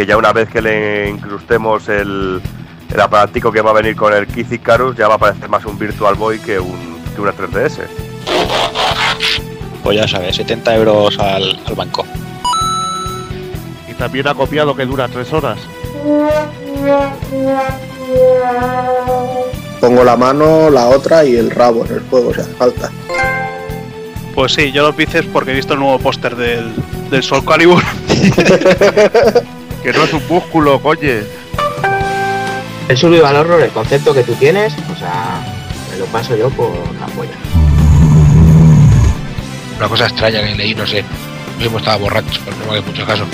que ya una vez que le incrustemos el, el aparatico que va a venir con el Kiz Icarus, ya va a parecer más un Virtual Boy que, un, que una 3DS. Pues ya sabes, 70 euros al, al banco. Y también ha copiado que dura tres horas. Pongo la mano, la otra y el rabo en el juego, si hace falta. Pues sí, yo lo dices porque he visto el nuevo póster del, del Soul Calibur. Que no es un músculo, coñe. El survival horror, el concepto que tú tienes, o sea, me lo paso yo por la polla. Una cosa extraña que leí, no sé. Yo mismo estaba borracho, pero no me hagáis mucho caso.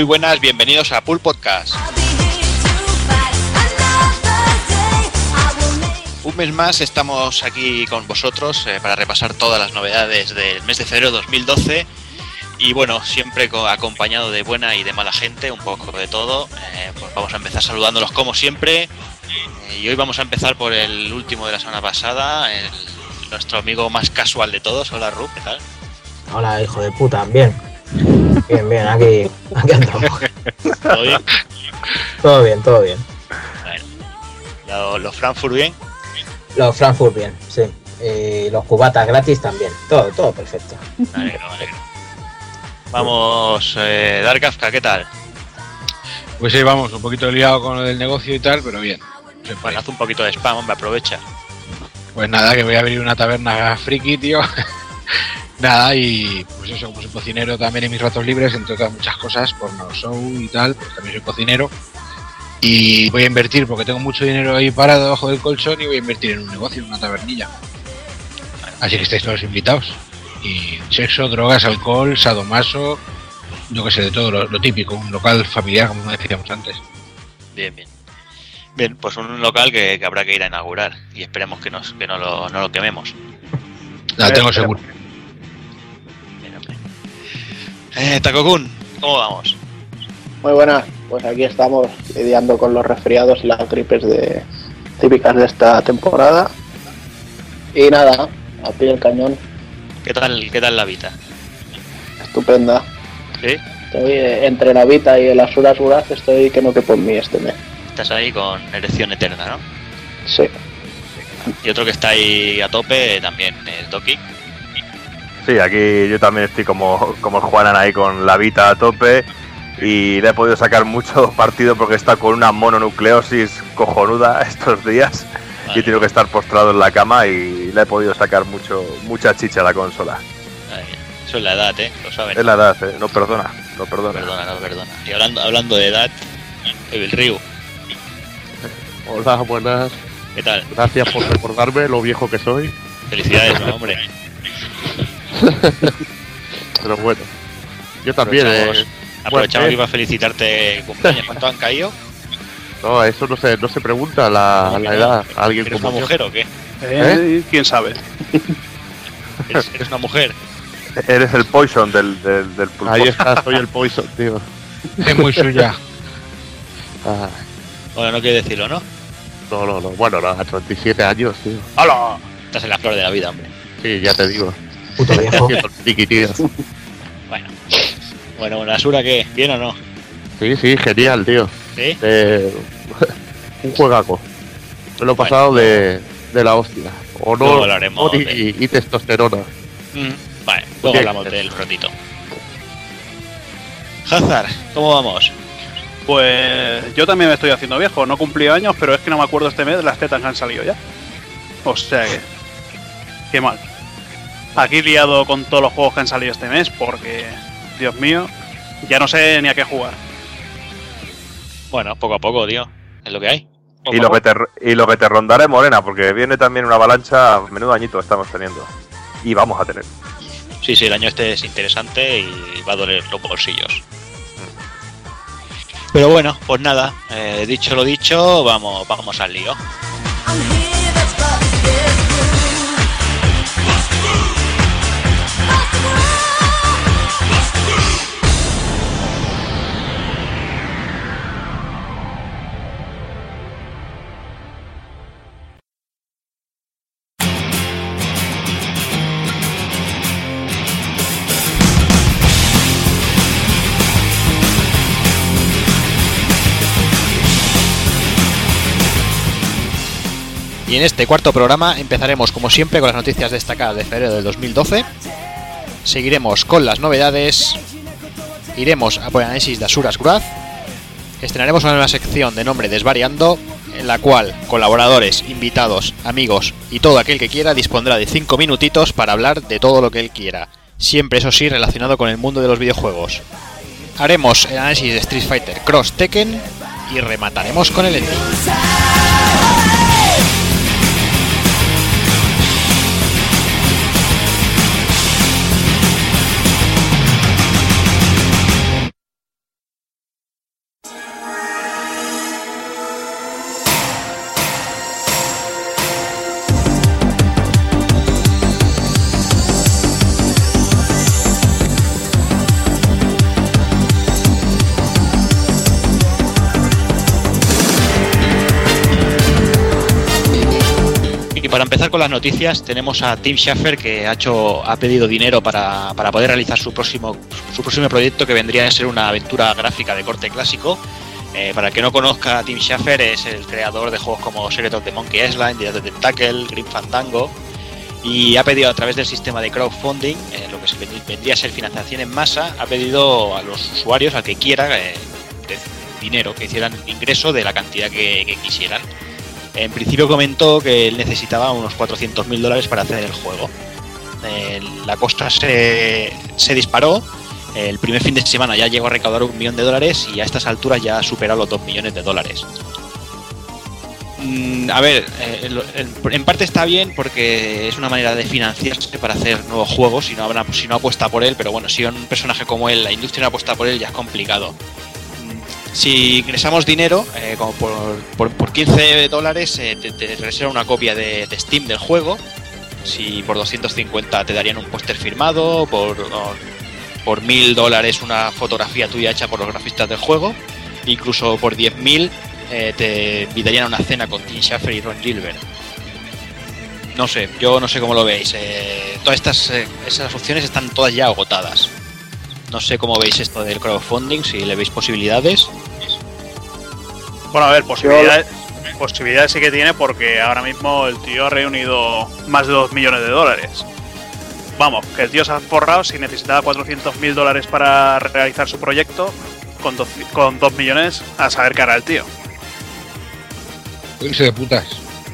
Muy buenas, bienvenidos a Pool Podcast. Un mes más estamos aquí con vosotros eh, para repasar todas las novedades del mes de febrero 2012 y bueno, siempre co- acompañado de buena y de mala gente, un poco de todo. Eh, pues vamos a empezar saludándolos como siempre Eh, y hoy vamos a empezar por el último de la semana pasada, nuestro amigo más casual de todos. Hola Ru, ¿qué tal? Hola, hijo de puta, bien. Bien, bien, aquí, aquí andamos. ¿Todo bien? Todo bien, todo bien. Bueno, los Frankfurt bien. Los Frankfurt bien, sí. Y los cubatas gratis también. Todo, todo perfecto. Me alegro. Vamos, eh, Dark Kafka, ¿qué tal? Pues sí, vamos, un poquito liado con lo del negocio y tal, pero bien. Se. Bueno, haz un poquito de spam, hombre, aprovecha. Pues nada, que voy a abrir una taberna friki, tío. nada, y pues eso, como soy cocinero también en mis ratos libres, entre otras muchas cosas, por no show y tal, pues también soy cocinero. Y voy a invertir, porque tengo mucho dinero ahí parado debajo del colchón, y voy a invertir en un negocio, en una tabernilla. Así que estáis todos invitados. Y sexo, drogas, alcohol, sadomaso, yo que sé, de todo, lo, lo típico, un local familiar, como decíamos antes. Bien, bien. Bien, pues un local que, que habrá que ir a inaugurar y esperemos que, nos, que no, lo, no lo quememos. La tengo seguro. Eh, Takokun, ¿cómo vamos? Muy buenas, pues aquí estamos lidiando con los resfriados y las gripes de típicas de esta temporada. Y nada, a pie del cañón, ¿Qué tal, qué tal la vida? estupenda. ¿Sí? Estoy eh, entre la Vita y el Asuras Uraz, estoy que no que por mí este mes. Estás ahí con erección eterna, ¿no? Sí. Y otro que está ahí a tope eh, también, el Doki. Sí, aquí yo también estoy como, como el Juanan ahí con la Vita a tope y le he podido sacar mucho partido porque está con una mononucleosis cojonuda estos días y he tenido que estar postrado en la cama y le he podido sacar mucho mucha chicha a la consola. Eso es la edad, ¿eh? Lo saben. Es la edad, eh, no perdona, no No perdona. perdona, no perdona. Y hablando, hablando de edad, el Ryu, Hola, buenas. ¿qué tal? Gracias por recordarme lo viejo que soy. Felicidades, ¿no, hombre. Pero bueno. Yo también, Aprovechamos, eh, aprovechamos bueno, que iba a felicitarte cumpleaños. ¿Cuántos han caído? No, eso no se, no se pregunta la, la edad a alguien ¿Eres como una yo. mujer o qué? Eh, ¿Quién sabe? ¿Eres, eres una mujer? Eres el poison del, del, del pulpo. Ahí está, soy el poison, tío. Es muy suya. Ah, Bueno, no quiero decirlo, ¿no? no, no, no. Bueno, no, a 37 años, tío. ¡Hala! Estás en la flor de la vida, hombre. Sí, ya te digo. Puto viejo. Bueno. Bueno, bueno, Asura, ¿qué? ¿Bien o no? Sí, sí, genial, tío. ¿Sí? Eh, Un juegaco. Me lo he pasado de, de la hostia. Luego Honor, hablaremos honor y, de- y testosterona. Mm, Vale, luego hablamos del rotito. Hazard, ¿cómo vamos? Pues yo también me estoy haciendo viejo, no cumplí años, pero es que no me acuerdo este mes de las tetas que han salido ya. O sea que. Qué mal. Aquí liado con todos los juegos que han salido este mes, porque, Dios mío, ya no sé ni a qué jugar. Bueno, poco a poco, tío. Es lo que hay. Poco Y lo, que te, y lo que te rondaré, Morena, porque viene también una avalancha, menudo añito estamos teniendo. Y vamos a tener. Sí, sí, el año este es interesante y va a doler los bolsillos. Pero bueno, pues nada, eh, dicho lo dicho, vamos, vamos al lío. Y en este cuarto programa empezaremos como siempre con las noticias destacadas de febrero del 2012. Seguiremos con las novedades. Iremos a por el análisis de Asuras Grad. Estrenaremos una nueva sección de nombre Desvariando, en la cual colaboradores, invitados, amigos y todo aquel que quiera dispondrá de 5 minutitos para hablar de todo lo que él quiera. Siempre, eso sí, relacionado con el mundo de los videojuegos. Haremos el análisis de Street Fighter Cross Tekken y remataremos con el ending. Con las noticias, tenemos a Tim Schafer que ha hecho, ha pedido dinero para, para poder realizar su próximo, su próximo proyecto que vendría a ser una aventura gráfica de corte clásico. Eh, para el que no conozca Tim Schafer, es el creador de juegos como Secret of the Monkey Island, Dia of the Tentacle, Grim Fandango. Y ha pedido a través del sistema de crowdfunding, eh, lo que vendría a ser financiación en masa, ha pedido a los usuarios, al que quiera, eh, dinero, que hicieran ingreso de la cantidad que quisieran. En principio comentó que él necesitaba unos 400.000 dólares para hacer el juego. La costa se, se disparó. El primer fin de semana ya llegó a recaudar un millón de dólares y a estas alturas ya ha superado los 2 millones de dólares. Mm, a ver, eh, en, parte está bien porque es una manera de financiarse para hacer nuevos juegos si no, habrá- si no apuesta por él, pero bueno, si un personaje como él, la industria no apuesta por él, ya es complicado. Si ingresamos dinero, eh, como por, por, por 15 dólares, eh, te, te una copia de, Steam del juego. Si por 250 te darían un póster firmado, por, por 1000 dólares una fotografía tuya hecha por los grafistas del juego. Incluso por 10.000 eh, te invitarían a una cena con Tim Schafer y Ron Gilbert. No sé, yo no sé cómo lo veis. eh, todas estas esas opciones están todas ya agotadas. No sé cómo veis esto del crowdfunding, si le veis posibilidades. Bueno, a ver, posibilidades, posibilidades sí que tiene porque ahora mismo el tío ha reunido más de 2 millones de dólares. Vamos, que el tío se ha forrado si necesitaba 400 mil dólares para realizar su proyecto. Con 2 con dos millones a saber qué hará el tío. Irse de putas.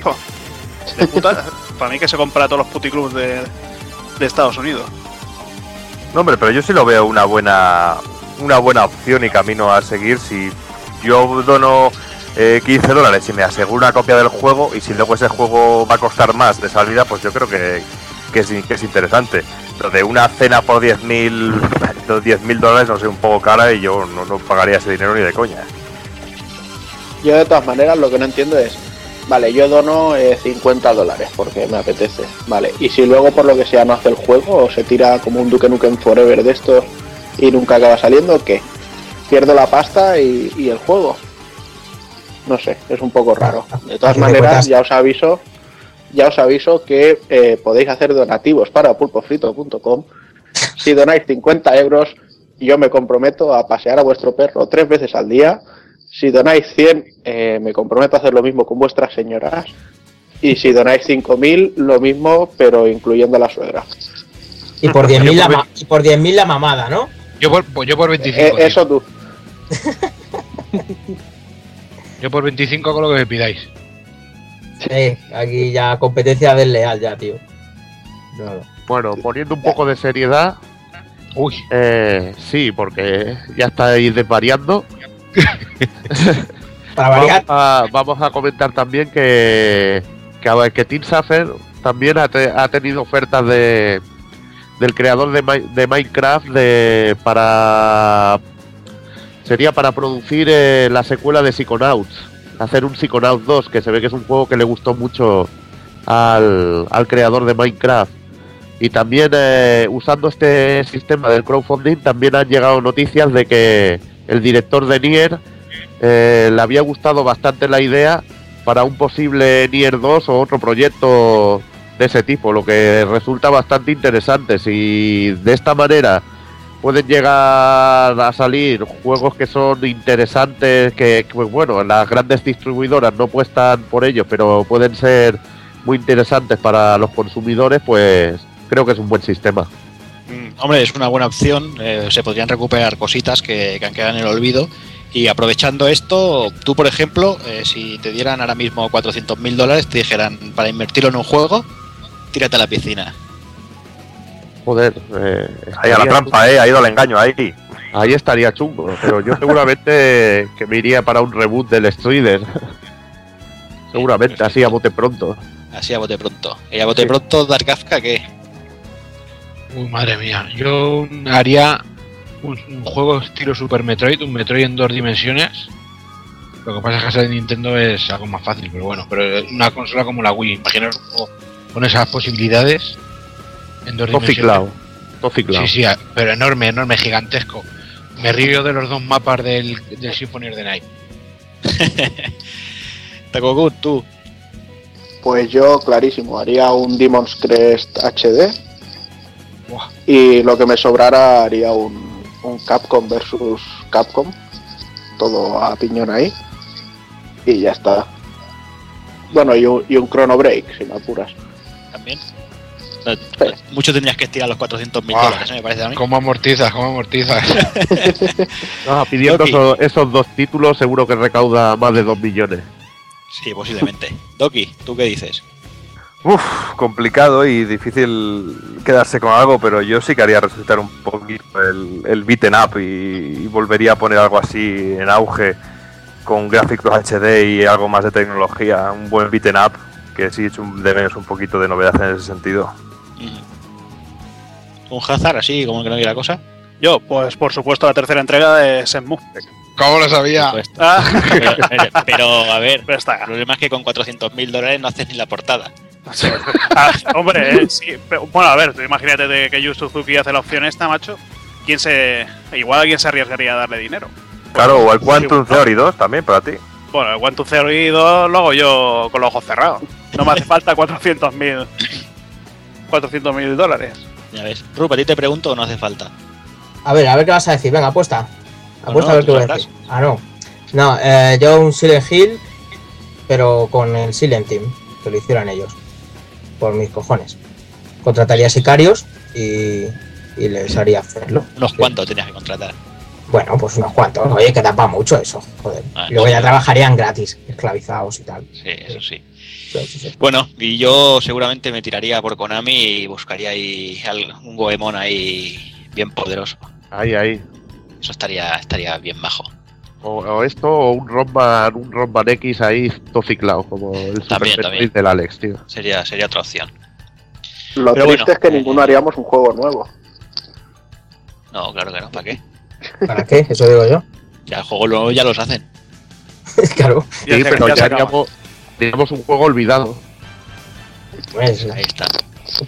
De puta, para mí que se compra todos los puticlubs de, de Estados Unidos. No, hombre, pero yo sí lo veo una buena una buena opción y camino a seguir si yo dono eh, 15 dólares y me aseguro una copia del juego y si luego ese juego va a costar más de salida, pues yo creo que, que, es, interesante. Lo de una cena por 10.000 10 mil dólares no sé, un poco cara y yo no, no pagaría ese dinero ni de coña. Yo de todas maneras lo que no entiendo es, vale, yo dono eh, 50 dólares porque me apetece, vale, y si luego por lo que sea no hace el juego o se tira como un Duke Nukem Forever de estos y nunca acaba saliendo, ¿qué? Pierdo la pasta y, y el juego. No sé, es un poco raro. De todas maneras, ya os aviso, ya os aviso que eh, podéis hacer donativos para pulpofrito.com. Si donáis 50 euros, yo me comprometo a pasear a vuestro perro tres veces al día Si donáis 100, eh, me comprometo a hacer lo mismo con vuestras señoras. Y si donáis 5.000, lo mismo, pero incluyendo a la suegra. Y por 10.000 la, ma- y por 10.000 la mamada, ¿no? Yo por, pues yo por 25. Eh, eso tú. Yo por 25 con lo que me pidáis. Sí, aquí ya competencia desleal ya, tío. No, no. Bueno, poniendo un poco de seriedad, Uy, eh, sí, porque ya estáis desvariando. Para Vamos a, vamos a comentar también que, que, que Team Safer también ha, te- ha tenido ofertas de del creador de Minecraft de para sería para producir eh, la secuela de Psychonauts hacer un Psychonauts 2 que se ve que es un juego que le gustó mucho al, al creador de Minecraft. Y también eh, usando este sistema del crowdfunding también han llegado noticias de que el director de Nier eh, le había gustado bastante la idea para un posible Nier 2 o otro proyecto de ese tipo, lo que resulta bastante interesante. Si de esta manera pueden llegar a salir juegos que son interesantes, que, bueno, las grandes distribuidoras no puestan por ellos, pero pueden ser muy interesantes para los consumidores, pues creo que es un buen sistema. Mm, Hombre, es una buena opción. eh, se podrían recuperar cositas que, que han quedado en el olvido. Y aprovechando esto, tú, por ejemplo, eh, si te dieran ahora mismo 400 mil dólares, te dijeran para invertirlo en un juego, tírate a la piscina. Joder, eh, Ahí a la trampa, eh, ha ido al engaño ahí. Ahí estaría chungo, pero yo seguramente que me iría para un reboot del Strider. seguramente, así a bote pronto. Así a bote pronto. Y a bote Sí. pronto, Dark Kafka, ¿qué? Uy, madre mía. Yo haría un, un juego estilo Super Metroid, un Metroid en dos dimensiones. Lo que pasa es que esa de Nintendo es algo más fácil, pero bueno, pero una consola como la Wii, imaginaos un juego con esas posibilidades en dos dimensiones. Toficlao. Toficlao. Sí, sí, pero enorme, enorme, gigantesco. Me río de los dos mapas del, del Symphony of the Night. Takokun, tú. Pues yo, clarísimo, haría un Demon's Crest HD. Y lo que me sobrara haría un, un Capcom versus Capcom. Todo a piñón ahí. Y ya está. Bueno, y un, y un Chrono Break, si me apuras. También. No, Mucho tendrías que estirar los 400 mil Ah, dólares, ¿eh? me parece a mí. ¿Cómo amortizas? ¿Cómo amortizas? Ah, pidiendo esos, esos dos títulos seguro que recauda más de 2 millones. Sí, posiblemente. Doki, ¿tú qué dices? Uf, complicado y difícil quedarse con algo, pero yo sí que haría resucitar un poquito el, el beaten up y, y volvería a poner algo así en auge con gráficos HD y algo más de tecnología, un buen beaten up que sí echo un- de menos un poquito de novedad en ese sentido. Mm. Un Hazard así, como que no quiere la cosa. Yo, pues por supuesto, la tercera entrega de Shenmue. ¿Cómo lo sabía? Ah, pero, pero, a ver, pero el está. problema es que con 400 mil dólares no haces ni la portada. Ah, hombre, eh, sí. pero, bueno, a ver, tú imagínate de que Yu Suzuki hace la opción esta, macho. ¿Quién se. Igual alguien se arriesgaría a darle dinero. Claro, o el Quantum sí, Theory 2 también para ti. Bueno, el to Theory 2 lo hago yo con los ojos cerrados. No me hace falta 400 mil. 400 mil dólares. Ya ves. Rup, a ti te pregunto o no hace falta. A ver, a ver qué vas a decir. Venga, apuesta. Apuesta no, a ver tú qué voy a decir. Ah, no. No, eh, yo un Silent Hill, pero con el Silent Team, que lo hicieran ellos. Por mis cojones. Contrataría sicarios y, y les haría hacerlo. Unos Sí. cuantos tenías que contratar. Bueno, pues unos cuantos. Oye, que tapa mucho eso, joder. Ah, y luego sí. ya trabajarían gratis, esclavizados y tal. Sí, eso sí. Bueno, y yo seguramente me tiraría por Konami y buscaría ahí un Goemon ahí bien poderoso. Ahí, ahí. Eso estaría, estaría bien majo. O, o esto, o un Romban, un Romban X ahí tociclao, como el Super También, Metroid también. del Alex, tío. Sería, sería otra opción. Lo Pero triste bueno, es que eh, ninguno haríamos un juego nuevo. No, claro que no. ¿Para qué? ¿Para qué? Eso digo yo. Ya el juego luego ya los hacen. claro. Sí, pero ya ya haríamos, haríamos un juego olvidado. Pues, Ahí está.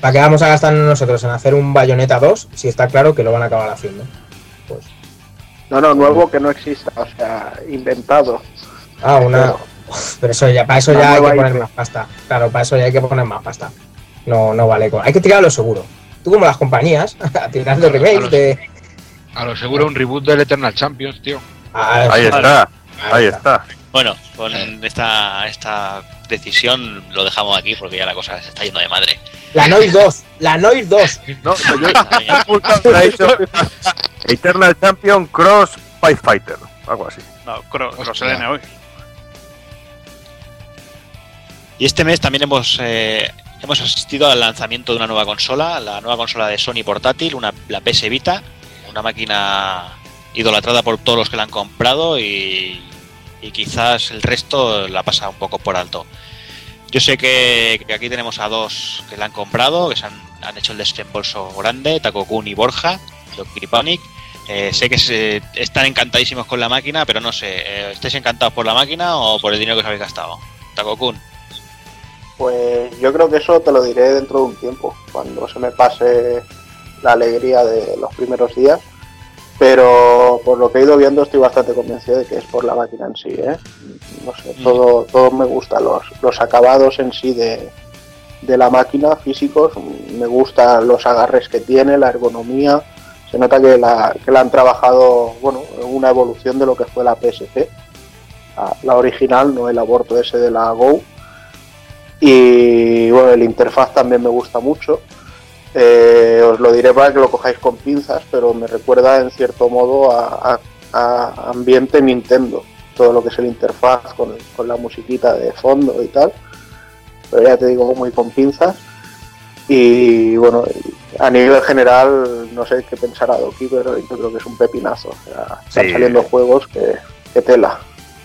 ¿Para qué vamos a gastar nosotros en hacer un Bayonetta 2 si está claro que lo van a acabar haciendo? No, no, nuevo que no exista, o sea, inventado. ah, una. Pero eso ya, para eso ya hay que poner IP. más pasta. Claro, para eso ya hay que poner más pasta. No, no vale. con- Hay que tirarlo seguro. Tú como las compañías, tirando remakes los- de. A lo seguro un reboot del Eternal Champions, tío. Ah, Ahí está. Ahí está. Bueno, con esta, esta decisión lo dejamos aquí porque ya la cosa se está yendo de madre. La Noise 2, la Noise 2. No, yo he apuntado ahí, Eternal Champion Cross Firefighter. Algo así. No, Cro- Hostia. Cross-LN hoy. Y este mes también hemos, eh, hemos asistido al lanzamiento de una nueva consola, la nueva consola de Sony portátil, una, la PS Vita, una máquina idolatrada por todos los que la han comprado y, y quizás el resto la pasa un poco por alto. Yo sé que, aquí tenemos a dos que la han comprado, que se han, han hecho el desembolso grande, Takokun y Borja, de Panic. Eh, sé que están encantadísimos con la máquina, pero no sé, eh, ¿estáis encantados por la máquina o por el dinero que os habéis gastado? Takokun. Pues yo creo que eso te lo diré dentro de un tiempo, cuando se me pase la alegría de los primeros días. Pero por lo que he ido viendo estoy bastante convencido de que es por la máquina en sí, ¿eh? No sé, Mm. todo, todo me gusta, los, los acabados en sí de, de la máquina físicos, me gustan los agarres que tiene, la ergonomía, se nota que la, que la han trabajado, bueno, una evolución de lo que fue la PSP, la, la original, no el aborto ese de la Go. Y bueno, el interfaz también me gusta mucho. Eh, os lo diré para que lo cojáis con pinzas, pero me recuerda en cierto modo a, a- a ambiente Nintendo. Todo lo que es el interfaz con, con la musiquita de fondo y tal. Pero ya te digo, muy con pinzas. Y bueno, a nivel general, no sé qué pensará Doki, pero yo creo que es un pepinazo. O sea, están saliendo juegos que, que tela.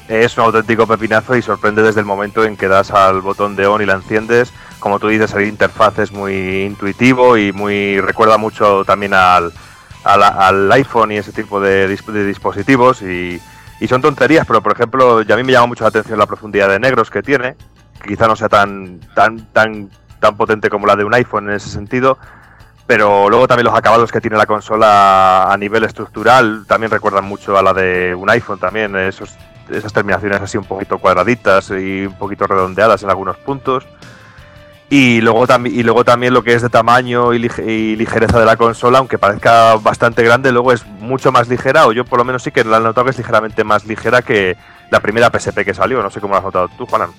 Es un auténtico pepinazo y sorprende desde el momento en que das al botón de on y la enciendes. Como tú dices, el interfaz es muy intuitivo y muy recuerda mucho también al, al, iPhone y ese tipo de, de dispositivos. Y, y son tonterías, pero por ejemplo, ya a mí me llama mucho la atención la profundidad de negros que tiene. Que quizá no sea tan, tan, tan, tan potente como la de un iPhone en ese sentido. Pero luego también los acabados que tiene la consola a nivel estructural también recuerdan mucho a la de un iPhone también. Esos esas terminaciones así un poquito cuadraditas y un poquito redondeadas en algunos puntos. Y luego, también y luego también lo que es de tamaño y, lige- y ligereza de la consola, aunque parezca bastante grande, luego es mucho más ligera, o yo por lo menos sí que la he notado que es ligeramente más ligera que la primera PSP que salió. No sé cómo lo has notado tú, Juanan.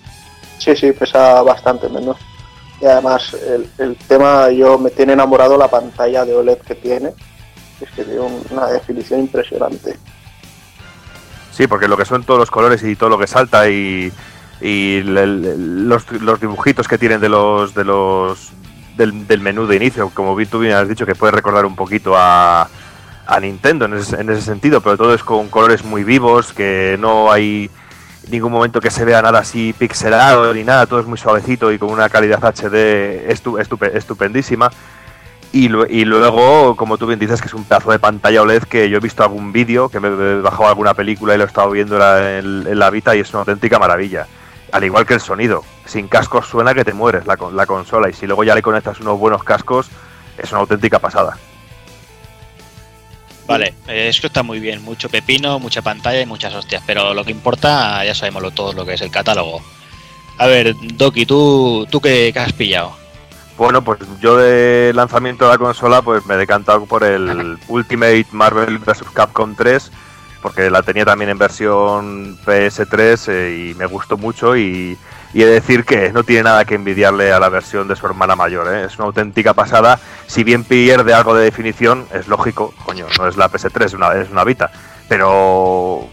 Sí, sí, pesa bastante menos. Y además el, el tema, yo me tiene enamorado la pantalla de OLED que tiene. Es que tiene un- una definición impresionante. Sí, porque lo que son todos los colores y todo lo que salta y, y los, los dibujitos que tienen de los de los del, menú de inicio, como tú bien has dicho que puede recordar un poquito a, a Nintendo en ese, en ese sentido, pero todo es con colores muy vivos, que no hay ningún momento que se vea nada así pixelado ni nada, todo es muy suavecito y con una calidad HD estu- estupe- estupendísima. Y, y luego, como tú bien dices, que es un pedazo de pantalla OLED que yo he visto algún vídeo, que me he bajado alguna película y lo he estado viendo en la, en- en la Vita y es una auténtica maravilla. Al igual que el sonido. Sin cascos suena que te mueres la, con- la consola y si luego ya le conectas unos buenos cascos, es una auténtica pasada. Vale, eh, esto está muy bien, mucho pepino, mucha pantalla y muchas hostias, pero lo que importa, ya sabemos lo, todo lo que es el catálogo. A ver, Doki, ¿tú, tú qué, qué has pillado? Bueno, pues yo de lanzamiento de la consola pues me he decantado por el Ultimate Marvel vs. Capcom 3 porque la tenía también en versión PS3 eh, y me gustó mucho y, he de decir que no tiene nada que envidiarle a la versión de su hermana mayor, ¿eh? es una auténtica pasada, si bien pierde algo de definición, es lógico, coño, no es la PS3, es una, es Vita, pero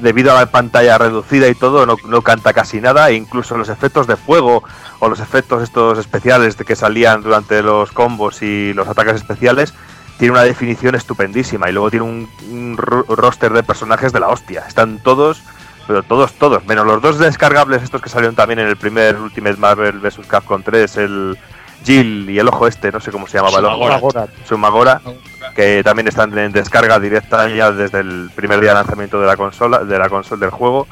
debido a la pantalla reducida y todo, no, canta casi nada, e incluso los efectos de fuego o los efectos estos especiales que salían durante los combos y los ataques especiales, tiene una definición estupendísima y luego tiene un, un ro- roster de personajes de la hostia. Están todos, pero todos, todos, menos los dos descargables estos que salieron también en el primer Ultimate Marvel vs. Capcom 3, el Jill y el ojo este, no sé cómo se llamaba el ojo. Sumagora, que también están en descarga directa ya desde el primer día de lanzamiento de la consola, de la consola del juego.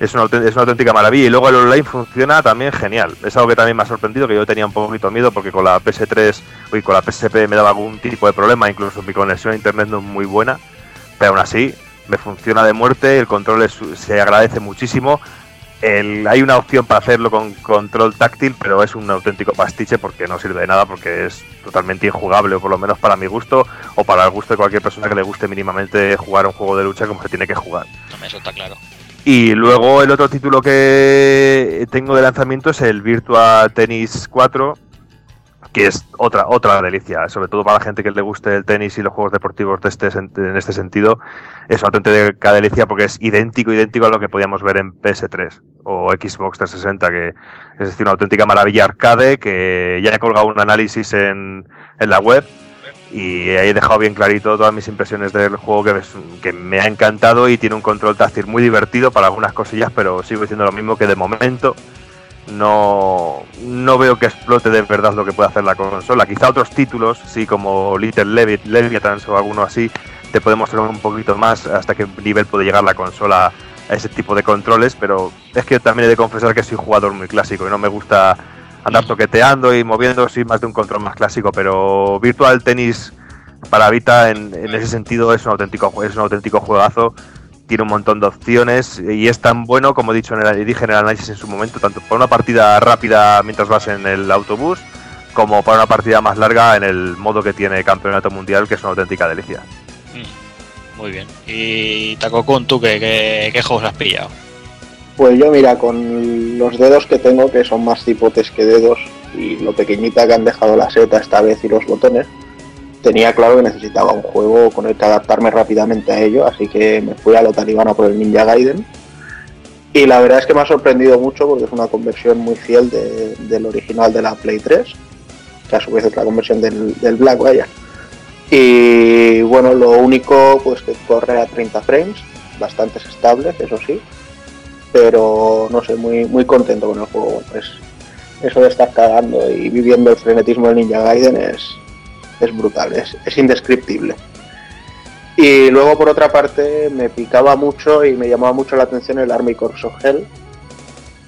Es una, es una auténtica maravilla y luego el online funciona también genial. Es algo que también me ha sorprendido, que yo tenía un poquito miedo porque con la PS3 y con la PSP me daba algún tipo de problema, incluso mi conexión a internet no es muy buena, pero aún así me funciona de muerte, el control es- se agradece muchísimo. El- hay una opción para hacerlo con control táctil, pero es un auténtico pastiche porque no sirve de nada, porque es totalmente injugable, o por lo menos para mi gusto, o para el gusto de cualquier persona que le guste mínimamente jugar un juego de lucha como se tiene que jugar. Eso está claro. Y luego el otro título que tengo de lanzamiento es el Virtua Tennis 4, que es otra otra delicia, sobre todo para la gente que le guste el tenis y los juegos deportivos de este, en este sentido. Es una auténtica delicia porque es idéntico, idéntico a lo que podíamos ver en PS3 o Xbox 360, que es decir, una auténtica maravilla arcade que ya he colgado un análisis en, en la web y ahí he dejado bien clarito todas mis impresiones del juego que, que me ha encantado y tiene un control táctil muy divertido para algunas cosillas, pero sigo diciendo lo mismo que de momento no, no veo que explote de verdad lo que puede hacer la consola. Quizá otros títulos, sí, como Little Levi- Leviathan o alguno así, te puede mostrar un poquito más hasta qué nivel puede llegar la consola a ese tipo de controles, pero es que también he de confesar que soy jugador muy clásico y no me gusta andar toqueteando y moviendo, sí, más de un control más clásico, pero Virtual Tennis para Vita en, en ese sentido es un auténtico es un auténtico juegazo tiene un montón de opciones y es tan bueno como he dicho en el, dije en el análisis en su momento tanto para una partida rápida mientras vas en el autobús como para una partida más larga en el modo que tiene campeonato mundial que es una auténtica delicia Mm, Muy bien. Y Takokun, ¿tú qué, qué, qué juegos has pillado? Pues yo, mira, con los dedos que tengo, que son más cipotes que dedos, y lo pequeñita que han dejado la seta esta vez y los botones, tenía claro que necesitaba un juego con el que adaptarme rápidamente a ello, así que me fui a lo talibana por el Ninja Gaiden. Y la verdad es que me ha sorprendido mucho porque es una conversión muy fiel de- del original de la Play 3, que a su vez es la conversión del, del Black, vaya. Y bueno, lo único pues que corre a 30 frames, bastante estable, eso sí, pero no sé, muy, muy contento con el juego. Bueno, es, eso de estar cagando y viviendo el frenetismo del Ninja Gaiden es, es brutal, es, es indescriptible. Y luego por otra parte me picaba mucho y me llamaba mucho la atención el Army Corps of Hell.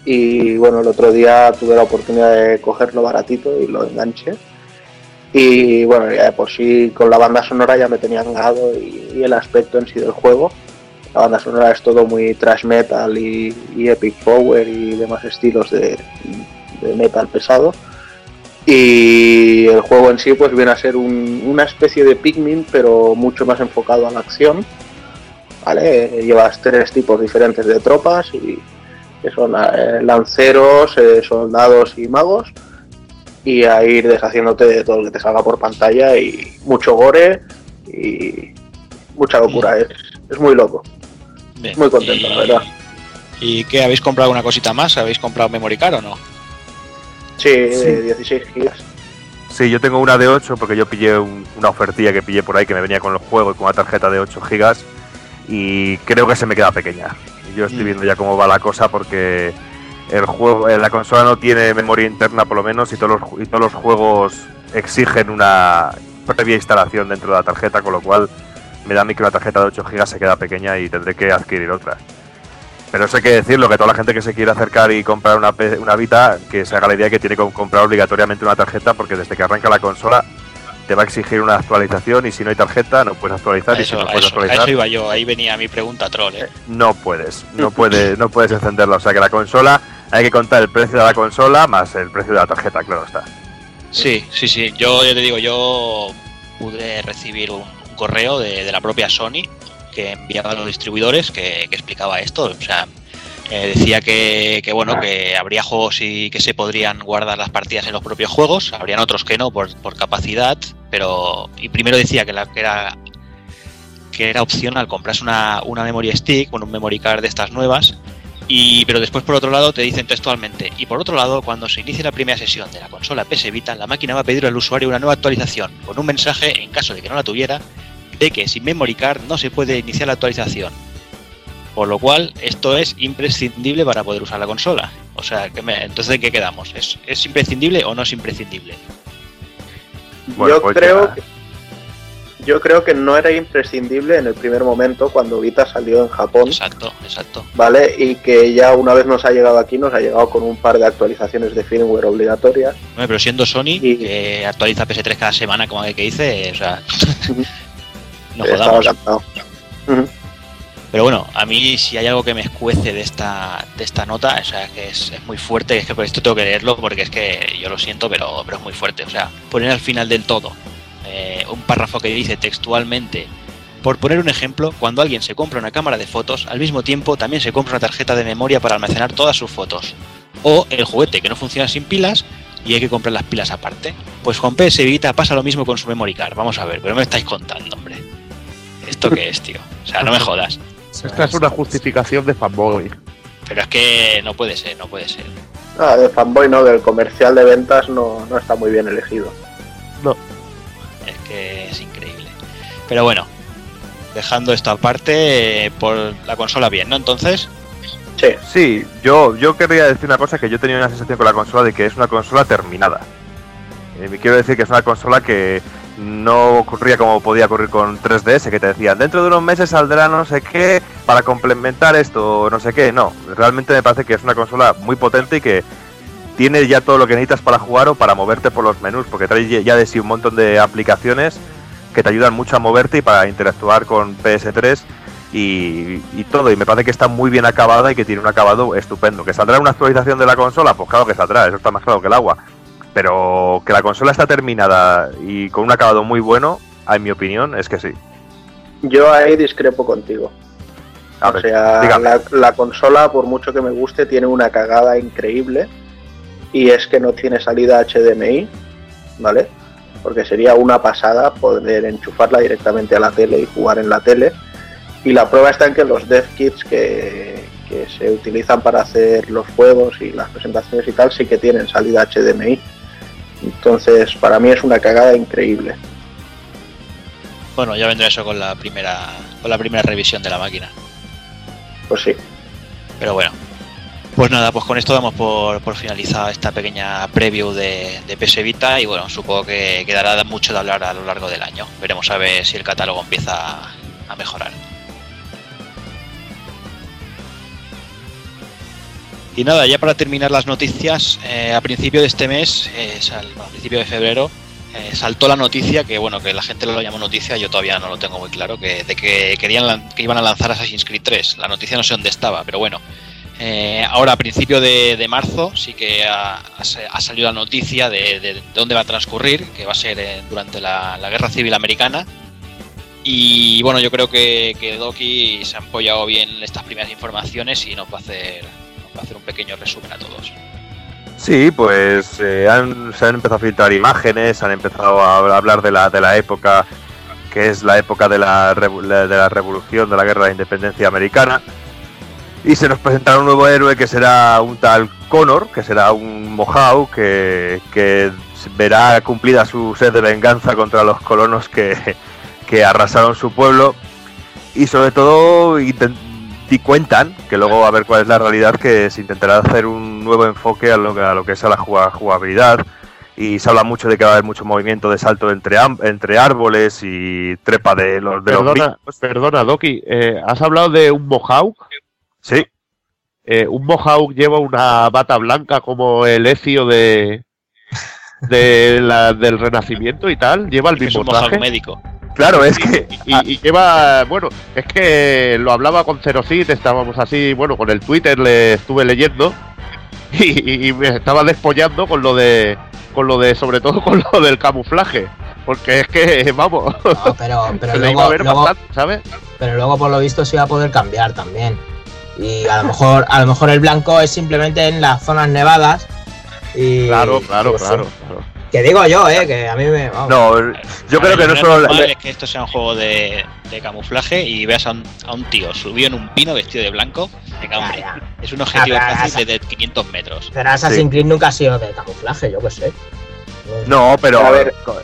Y bueno, el otro día tuve la oportunidad de cogerlo baratito y lo enganché. Y bueno, ya de por sí con la banda sonora ya me tenía engado y, y el aspecto en sí del juego. La banda sonora es todo muy trash metal y, y epic power y demás estilos de, de metal pesado. Y el juego en sí pues viene a ser un- una especie de Pikmin pero mucho más enfocado a la acción. ¿Vale? Llevas tres tipos diferentes de tropas y que son eh, lanceros, eh, soldados y magos. Y a ir deshaciéndote de todo lo que te salga por pantalla y mucho gore y mucha locura. Es, es muy loco. Bien. Muy contento, la verdad. ¿Y qué? ¿Habéis comprado alguna cosita más? ¿Habéis comprado Memory Card o no? Sí, Sí. de 16 gigas. Sí, yo tengo una de 8 porque yo pillé un- una ofertilla que pillé por ahí que me venía con los juegos y con una tarjeta de 8 gigas y creo que se me queda pequeña. Yo estoy Mm. viendo ya cómo va la cosa porque el juego, eh, la consola no tiene memoria interna por lo menos y todos los, y todos los juegos exigen una previa instalación dentro de la tarjeta, con lo cual me da a mí que la tarjeta de 8 gigas se queda pequeña y tendré que adquirir otra. Pero eso hay que decirlo, que toda la gente que se quiere acercar y comprar una, una Vita, que se haga la idea que tiene que comprar obligatoriamente una tarjeta, porque desde que arranca la consola te va a exigir una actualización y si no hay tarjeta no puedes actualizar A y si no puedes eso- a actualizar eso iba yo, ahí venía mi pregunta troll, ¿eh? no puedes, no puedes, no puedes encenderla. O sea que la consola hay que contar el precio de la consola más el precio de la tarjeta, claro está. Sí, sí, sí. Yo ya te digo, yo pude recibir un correo de, de la propia Sony que enviaba a los distribuidores que, que explicaba esto. O sea, eh, decía que, que, bueno, que habría juegos y que se podrían guardar las partidas en los propios juegos, habrían otros que no por, por capacidad, pero y primero decía que, la, que era que era opcional comprarse una, una memory stick, bueno, un memory card de estas nuevas, y, pero después por otro lado te dicen textualmente, y por otro lado, cuando se inicie la primera sesión de la consola PS Vita, la máquina va a pedir al usuario una nueva actualización, con un mensaje, en caso de que no la tuviera, de que sin memory card no se puede iniciar la actualización. Por lo cual, esto es imprescindible para poder usar la consola. O sea, que me- entonces ¿de qué quedamos? ¿Es, ¿Es imprescindible o no es imprescindible? Bueno, yo pues creo que yo creo que no era imprescindible en el primer momento cuando Vita salió en Japón, Exacto, exacto. ¿vale? Y que ya una vez nos ha llegado aquí, nos ha llegado con un par de actualizaciones de firmware obligatorias. Hombre, pero siendo Sony, Y- que actualiza PS3 cada semana, como que dice, o sea, no jodamos. Pero bueno, a mí si hay algo que me escuece de esta, de esta nota, o sea, que es, es muy fuerte, es que por esto tengo que leerlo porque es que yo lo siento, pero, pero es muy fuerte. O sea, poner al final del todo eh, un párrafo que dice textualmente Por poner un ejemplo, cuando alguien se compra una cámara de fotos, al mismo tiempo también se compra una tarjeta de memoria para almacenar todas sus fotos. O el juguete que no funciona sin pilas y hay que comprar las pilas aparte. Pues con PS Vita pasa lo mismo con su memory card. Vamos a ver, pero me estáis contando, hombre. ¿Esto qué es, tío? O sea, no me jodas. Esta es una justificación de fanboy. Pero es que no puede ser, no puede ser. Ah, de fanboy no, del comercial de ventas no, no está muy bien elegido. Es que es increíble. Pero bueno, dejando esto aparte, eh, por la consola bien, ¿no? Entonces, Sí, Sí, yo, yo querría decir una cosa que yo tenía una sensación con la consola de que es una consola terminada. Eh, me quiero decir que es una consola que no ocurría como podía ocurrir con 3DS, que te decían, dentro de unos meses saldrá no sé qué para complementar esto, no sé qué. No, realmente me parece que es una consola muy potente y que tiene ya todo lo que necesitas para jugar o para moverte por los menús, porque trae ya de sí un montón de aplicaciones que te ayudan mucho a moverte y para interactuar con PS3 y, y todo. Y me parece que está muy bien acabada y que tiene un acabado estupendo. ¿Que saldrá una actualización de la consola? Pues claro que saldrá, eso está más claro que el agua. Pero que la consola está terminada y con un acabado muy bueno, en mi opinión, es que sí. yo ahí discrepo contigo. A o sea, la, la consola, por mucho que me guste, tiene una cagada increíble. Y es que no tiene salida HDMI, ¿vale? Porque sería una pasada poder enchufarla directamente a la tele y jugar en la tele. Y la prueba está en que los dev kits que, que se utilizan para hacer los juegos y las presentaciones y tal sí que tienen salida HDMI. Entonces, para mí es una cagada increíble. bueno, ya vendrá eso con la primera con la primera revisión de la máquina. Pues sí. Pero bueno. Pues nada, pues con esto damos por, por finalizada esta pequeña preview de, de PS Vita y bueno, supongo que quedará mucho de hablar a lo largo del año. Veremos a ver si el catálogo empieza a, a mejorar. Y nada, ya para terminar las noticias, eh, a principio de este mes, eh, a principio de febrero, eh, saltó la noticia que bueno que la gente lo llamó noticia, yo todavía no lo tengo muy claro, que de que querían que iban a lanzar Assassin's Creed 3. La noticia no sé dónde estaba, pero bueno. Eh, ahora a principio de, marzo sí que ha, ha sa- ha salido la noticia de, de- de dónde va a transcurrir, que va a ser durante la, Guerra Civil Americana. Y bueno, yo creo que, que Doki se ha apoyado bien en estas primeras informaciones y nos va a hacer, hacer un pequeño resumen a todos. Sí, pues eh, han- se han empezado a filtrar imágenes, han empezado a hablar de la, de la época que es la época de la, de la revolución, de la guerra de la independencia americana. Y se nos presentará un nuevo héroe que será un tal Connor, que será un Mohawk que, que verá cumplida su sed de venganza contra los colonos que, que arrasaron su pueblo. Y sobre todo y cuentan, que luego a ver cuál es la realidad, que se intentará hacer un nuevo enfoque a lo, que- a lo que es a la juga- jugabilidad. Y se habla mucho de que va a haber mucho movimiento de salto entre, entre árboles y trepa de los, de los Perdona, bichos. perdona, Doki, eh, ¿has hablado de un Mohawk? Sí, Eh, un Mohawk lleva una bata blanca como el Ezio de, de la- del Renacimiento y tal, lleva el es mismo un traje. médico. claro, es que Y, y lleva, bueno, es que lo hablaba con Cerosit, estábamos así, bueno, con el Twitter le estuve leyendo y, y me estaba despollando con lo de, con lo de, sobre todo con lo del camuflaje, porque es que, vamos, No, pero, pero, se le iba a luego, ver luego- bastante, ¿sabes? pero luego por lo visto se iba a poder cambiar también. Y a lo mejor, a lo mejor el blanco es simplemente en las zonas nevadas. Y, Claro, claro, pues, claro, claro. Que digo yo, eh, que a mí me. vamos. no, yo A creo que no lo solo normal es que esto sea un juego de, de camuflaje y veas a un, a un tío subido en un pino vestido de blanco. Venga, Ya, hombre, ya. es un objetivo Ah, pero fácil de, de 500 metros. Pero Assassin's Creed nunca ha sido de camuflaje, yo qué sé. No, pero A ver. co-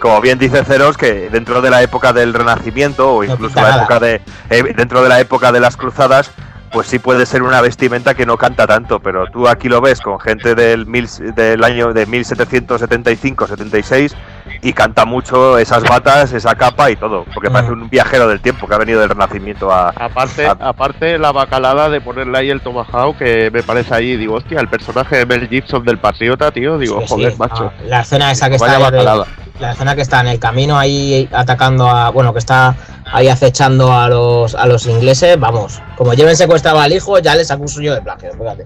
como bien dice Ceros, que dentro de la época del Renacimiento o No incluso pinta la época de eh, dentro de la época de las Cruzadas, pues sí puede ser una vestimenta que no canta tanto, pero tú aquí lo ves con gente del mil, del año de 1775, 76 y canta mucho esas batas, esa capa y todo, porque Mm. parece un viajero del tiempo que ha venido del Renacimiento a Aparte, aparte la bacalada de ponerle ahí el Tomahawk, que me parece ahí, digo, hostia, el personaje de Mel Gibson del Patriota, tío, digo, Sí, joder, sí. macho. Ah, la escena esa que Vaya está de- bacalada. La escena que está en el camino ahí atacando a bueno que está ahí acechando a los a los ingleses vamos como lleven secuestrado al hijo ya les acuso yo de plagio fíjate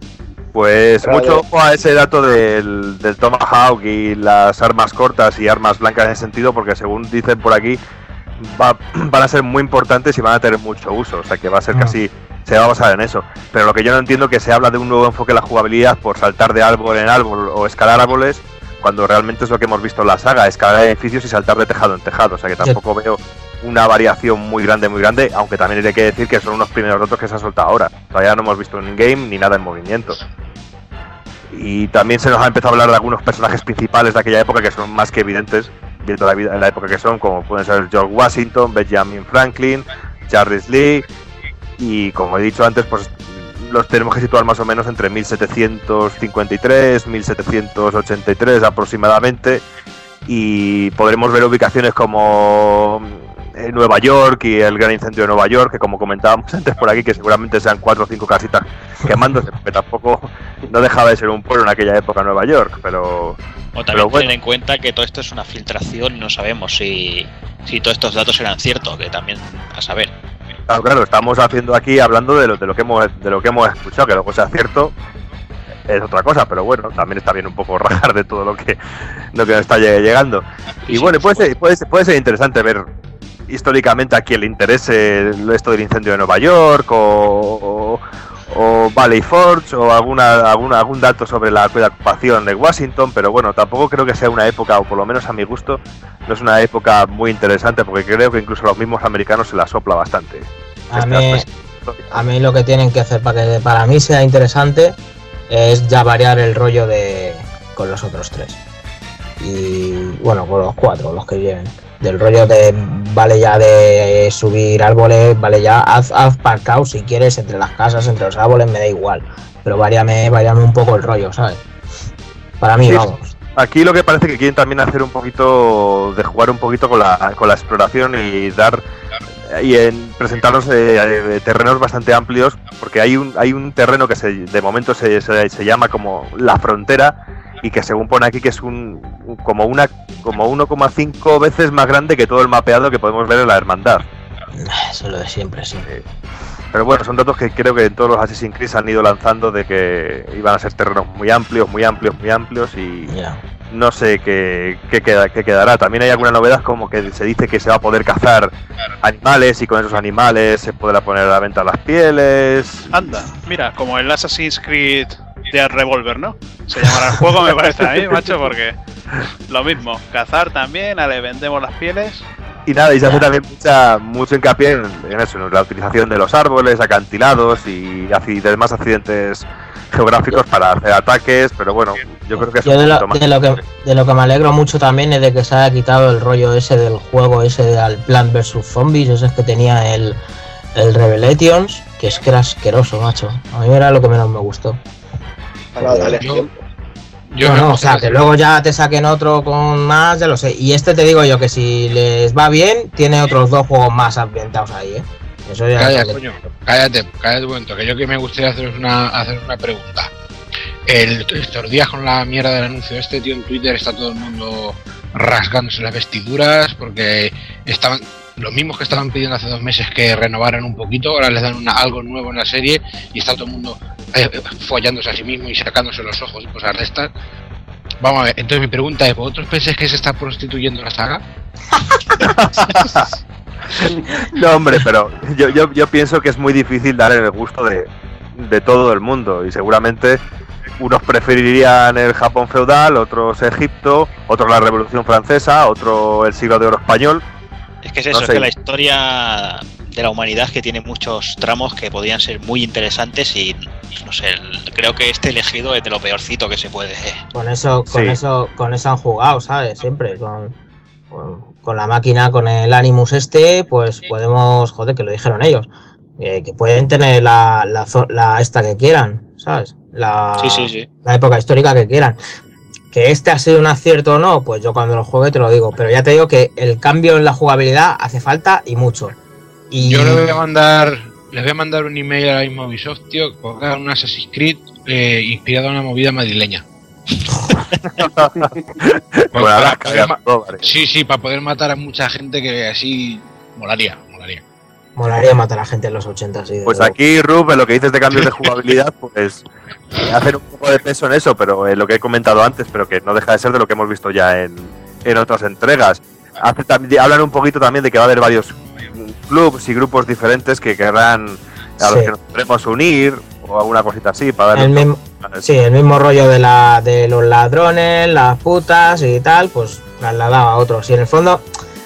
Pues Pero mucho ojo a ese dato del, del Tomahawk y las armas cortas y armas blancas en ese sentido, porque según dicen por aquí, va- van a ser muy importantes y van a tener mucho uso. O sea que va a ser Ah. casi. Se va a basar en eso. Pero lo que yo no entiendo es que se habla de un nuevo enfoque en la jugabilidad por saltar de árbol en árbol o escalar árboles, cuando realmente es lo que hemos visto en la saga: escalar edificios y saltar de tejado en tejado. O sea que tampoco veo una variación muy grande, muy grande. Aunque también hay que decir que son unos primeros datos que se han soltado ahora. Todavía no hemos visto un in-game ni nada en movimiento. Y también se nos ha empezado a hablar de algunos personajes principales de aquella época que son más que evidentes, viendo la, vida, la época que son, como pueden ser George Washington, Benjamin Franklin, Charles Lee, y como he dicho antes, pues los tenemos que situar más o menos entre 1753, 1783 aproximadamente, y podremos ver ubicaciones como eh, Nueva York y el gran incendio de Nueva York, que como comentábamos antes por aquí, que seguramente sean cuatro o cinco casitas quemándose, porque tampoco no dejaba de ser un pueblo en aquella época Nueva York, pero O Pero también bueno. tener en cuenta que todo esto es una filtración y no sabemos si, si todos estos datos eran ciertos, que también a saber. Claro, estamos haciendo aquí hablando de lo, de lo que hemos de lo que hemos escuchado, que luego sea cierto es otra cosa, pero bueno, también está bien un poco rajar de todo lo que lo que nos está lle- llegando. Y bueno, puede ser, puede, ser, puede ser interesante ver históricamente a quien le interese esto del incendio de Nueva York o, o, o Valley Forge o alguna, alguna algún dato sobre la, la ocupación de Washington, pero bueno, tampoco creo que sea una época, o por lo menos a mi gusto, no es una época muy interesante porque creo que incluso a los mismos americanos se la sopla bastante. A mí, aspecto. a mí lo que tienen que hacer para que para mí sea interesante es ya variar el rollo de con los otros tres. Y bueno, con los cuatro, los que vienen. Del rollo de vale ya de subir árboles, vale ya, haz, haz parkour si quieres entre las casas, entre los árboles, me da igual. Pero variame, variame un poco el rollo, ¿sabes? Para mí, Sí, vamos. Aquí lo que parece que quieren también hacer un poquito de jugar un poquito con la, con la exploración y dar y en presentarnos eh, eh, terrenos bastante amplios porque hay un hay un terreno que se, de momento se, se, se llama como la frontera y que según pone aquí que es un como una como 1,5 veces más grande que todo el mapeado que podemos ver en la hermandad. Eso es lo de siempre, sí. Pero bueno, son datos que creo que en todos los Assassin's Creed se han ido lanzando de que iban a ser terrenos muy amplios, muy amplios, muy amplios y. no sé qué, qué queda- qué quedará. También hay alguna novedad como que se dice que se va a poder cazar animales y con esos animales se podrá poner a la venta las pieles. Anda, mira, como el Assassin's Creed de Revolver, ¿no? Se llamará el juego, me parece a mí, macho, porque lo mismo, cazar también, a le vendemos las pieles. Y nada, y se hace también mucha, mucho hincapié en, en eso, en la utilización de los árboles, acantilados y, acci- demás accidentes geográficos para hacer ataques, pero bueno, yo creo que es Yo un de lo, más. de, lo que, de lo que me alegro mucho también es de que se haya quitado el rollo ese del juego ese del Plant vs Zombies, ese que tenía el, el Revelations, que es que era asqueroso, macho. A mí era lo que menos me gustó. Yo- tiempo. Yo no, o sea, que luego ya te saquen otro con más, ya lo sé. Y este te digo yo que si les va bien, tiene otros dos juegos más ambientados ahí, ¿eh? Eso ya que- coño, cállate, cállate un momento, que yo que me gustaría haceros una, hacer una pregunta. El, estos días con la mierda del anuncio este, tío, en Twitter está todo el mundo rasgándose las vestiduras porque estaban los mismos que estaban pidiendo hace dos meses que renovaran un poquito, ahora les dan una- algo nuevo en la serie y está todo el mundo eh, eh, follándose a sí mismo y sacándose los ojos y cosas de estas. Vamos a ver, entonces mi pregunta es, ¿vosotros pensáis que se está prostituyendo la saga? No, hombre, pero yo, yo, yo pienso que es muy difícil dar el gusto de, de todo el mundo y seguramente unos preferirían el Japón feudal, otros Egipto, otros la Revolución Francesa, otro el siglo de oro español. Es que es No eso, es que la historia de la humanidad que tiene muchos tramos que podrían ser muy interesantes y no sé, el- creo que este elegido es de lo peorcito que se puede. Con eso, con Sí. eso, con eso han jugado, ¿sabes? Siempre, con, con, con la máquina, con el Animus este, pues podemos, joder, que lo dijeron ellos, eh, que pueden tener la, la, la esta que quieran, ¿sabes? La, Sí, sí, sí. la época histórica que quieran. Que este ha sido un acierto o no, pues yo cuando lo juegue te lo digo, pero ya te digo que el cambio en la jugabilidad hace falta y mucho. Y Yo le voy a mandar, les voy a mandar un email ahora mismo a Ubisoft, tío, que hagan un Assassin's Creed eh, inspirado en una movida madrileña. Bueno, para sí, sí, para poder matar a mucha gente que así molaría, molaría. matar a gente en los 80, sí. Pues luego. aquí, Rub, en lo que dices de cambios de jugabilidad, pues eh, hacer un poco de peso en eso, pero en lo que he comentado antes, pero que no deja de ser de lo que hemos visto ya en, en otras entregas. hace también- hablan un poquito también de que va a haber varios clubs y grupos diferentes que querrán a los Sí. que nos podremos unir o alguna cosita así para El mismo, sí, el mismo rollo de, la, de los ladrones, las putas y tal, pues trasladado a otros. Y en el fondo,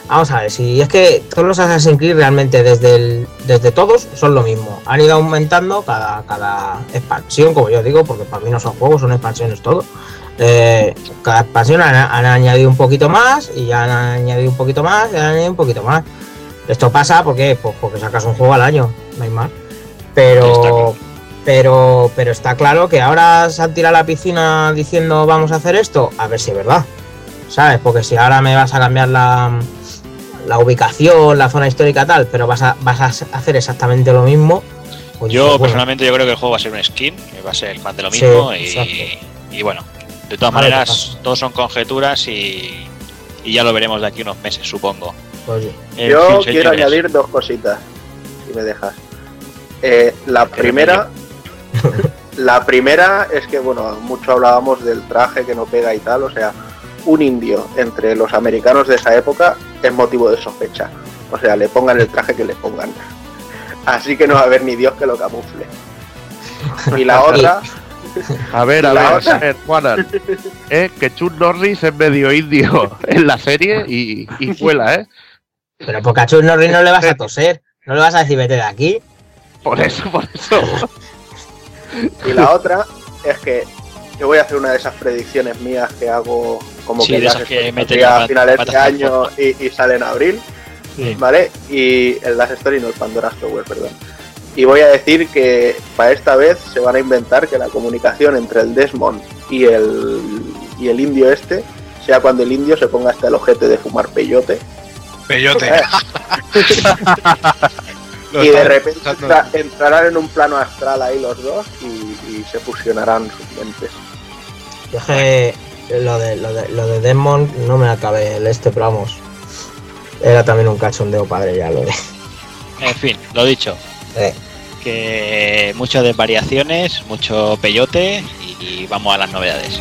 vamos a ver, si es que todos los Assassin's Creed realmente desde, el, desde todos son lo mismo. Han ido aumentando cada, cada expansión, como yo digo, porque para mí no son juegos, son expansiones todo. Eh, cada expansión han, han añadido un poquito más y ya han añadido un poquito más y han añadido un poquito más. Esto pasa porque, pues, porque sacas un juego al año, no hay más. Pero, pero, pero está claro que ahora se han tirado a la piscina diciendo vamos a hacer esto, a ver si es verdad. ¿Sabes? Porque si ahora me vas a cambiar la, la ubicación, la zona histórica tal, pero vas a, vas a hacer exactamente lo mismo. pues Yo dices, bueno, personalmente yo creo que el juego va a ser un skin, que va a ser más de lo mismo y, y bueno, de todas maneras, todos son conjeturas y, y ya lo veremos de aquí unos meses, supongo. pues, Yo fin, quiero señores, añadir dos cositas, si me dejas. Eh, la primera, la primera es que, bueno, mucho hablábamos del traje que no pega y tal, o sea, un indio entre los americanos de esa época es motivo de sospecha. O sea, le pongan el traje que le pongan. Así que no va a haber ni Dios que lo camufle. Y la otra, A ver, a ver, otra. a ver, Juanan. Eh, que Chuck Norris es medio indio en la serie y, y vuela, ¿eh? pero porque a Chuck Norris no le vas a toser, no le vas a decir vete de aquí. Por eso, por eso. y la otra es que yo voy a hacer una de esas predicciones mías que hago como Sí, que de esas que meten a finales de año y, y sale en abril. Sí. ¿vale? Y el Last Story no el Pandora Software, perdón. Y voy a decir que para esta vez se van a inventar que la comunicación entre el Desmond y el, y el indio este sea cuando el indio se ponga hasta el ojete de fumar peyote Peyote. Y de repente entrarán en un plano astral ahí los dos y, y se fusionarán sus mentes. Yo que lo de, lo de, lo de Demon no me acabé el este, pero vamos. Era también un cachondeo padre ya lo de. En fin, lo dicho, Eh, que muchas de variaciones, mucho peyote y vamos a las novedades.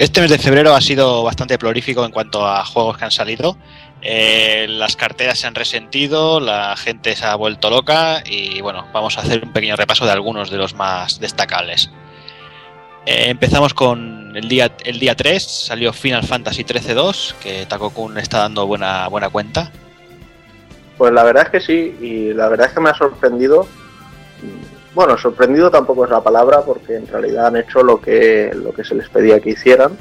Este mes de febrero ha sido bastante prolífico en cuanto a juegos que han salido. Eh, las carteras se han resentido, la gente se ha vuelto loca y bueno, vamos a hacer un pequeño repaso de algunos de los más destacables. Eh, empezamos con el día, el día 3, salió Final Fantasy XIII-2, que Takokun está dando buena, buena cuenta. Pues la verdad es que sí, y la verdad es que me ha sorprendido. Bueno, sorprendido tampoco es la palabra, porque en realidad han hecho lo que, lo que se les pedía que hicieran,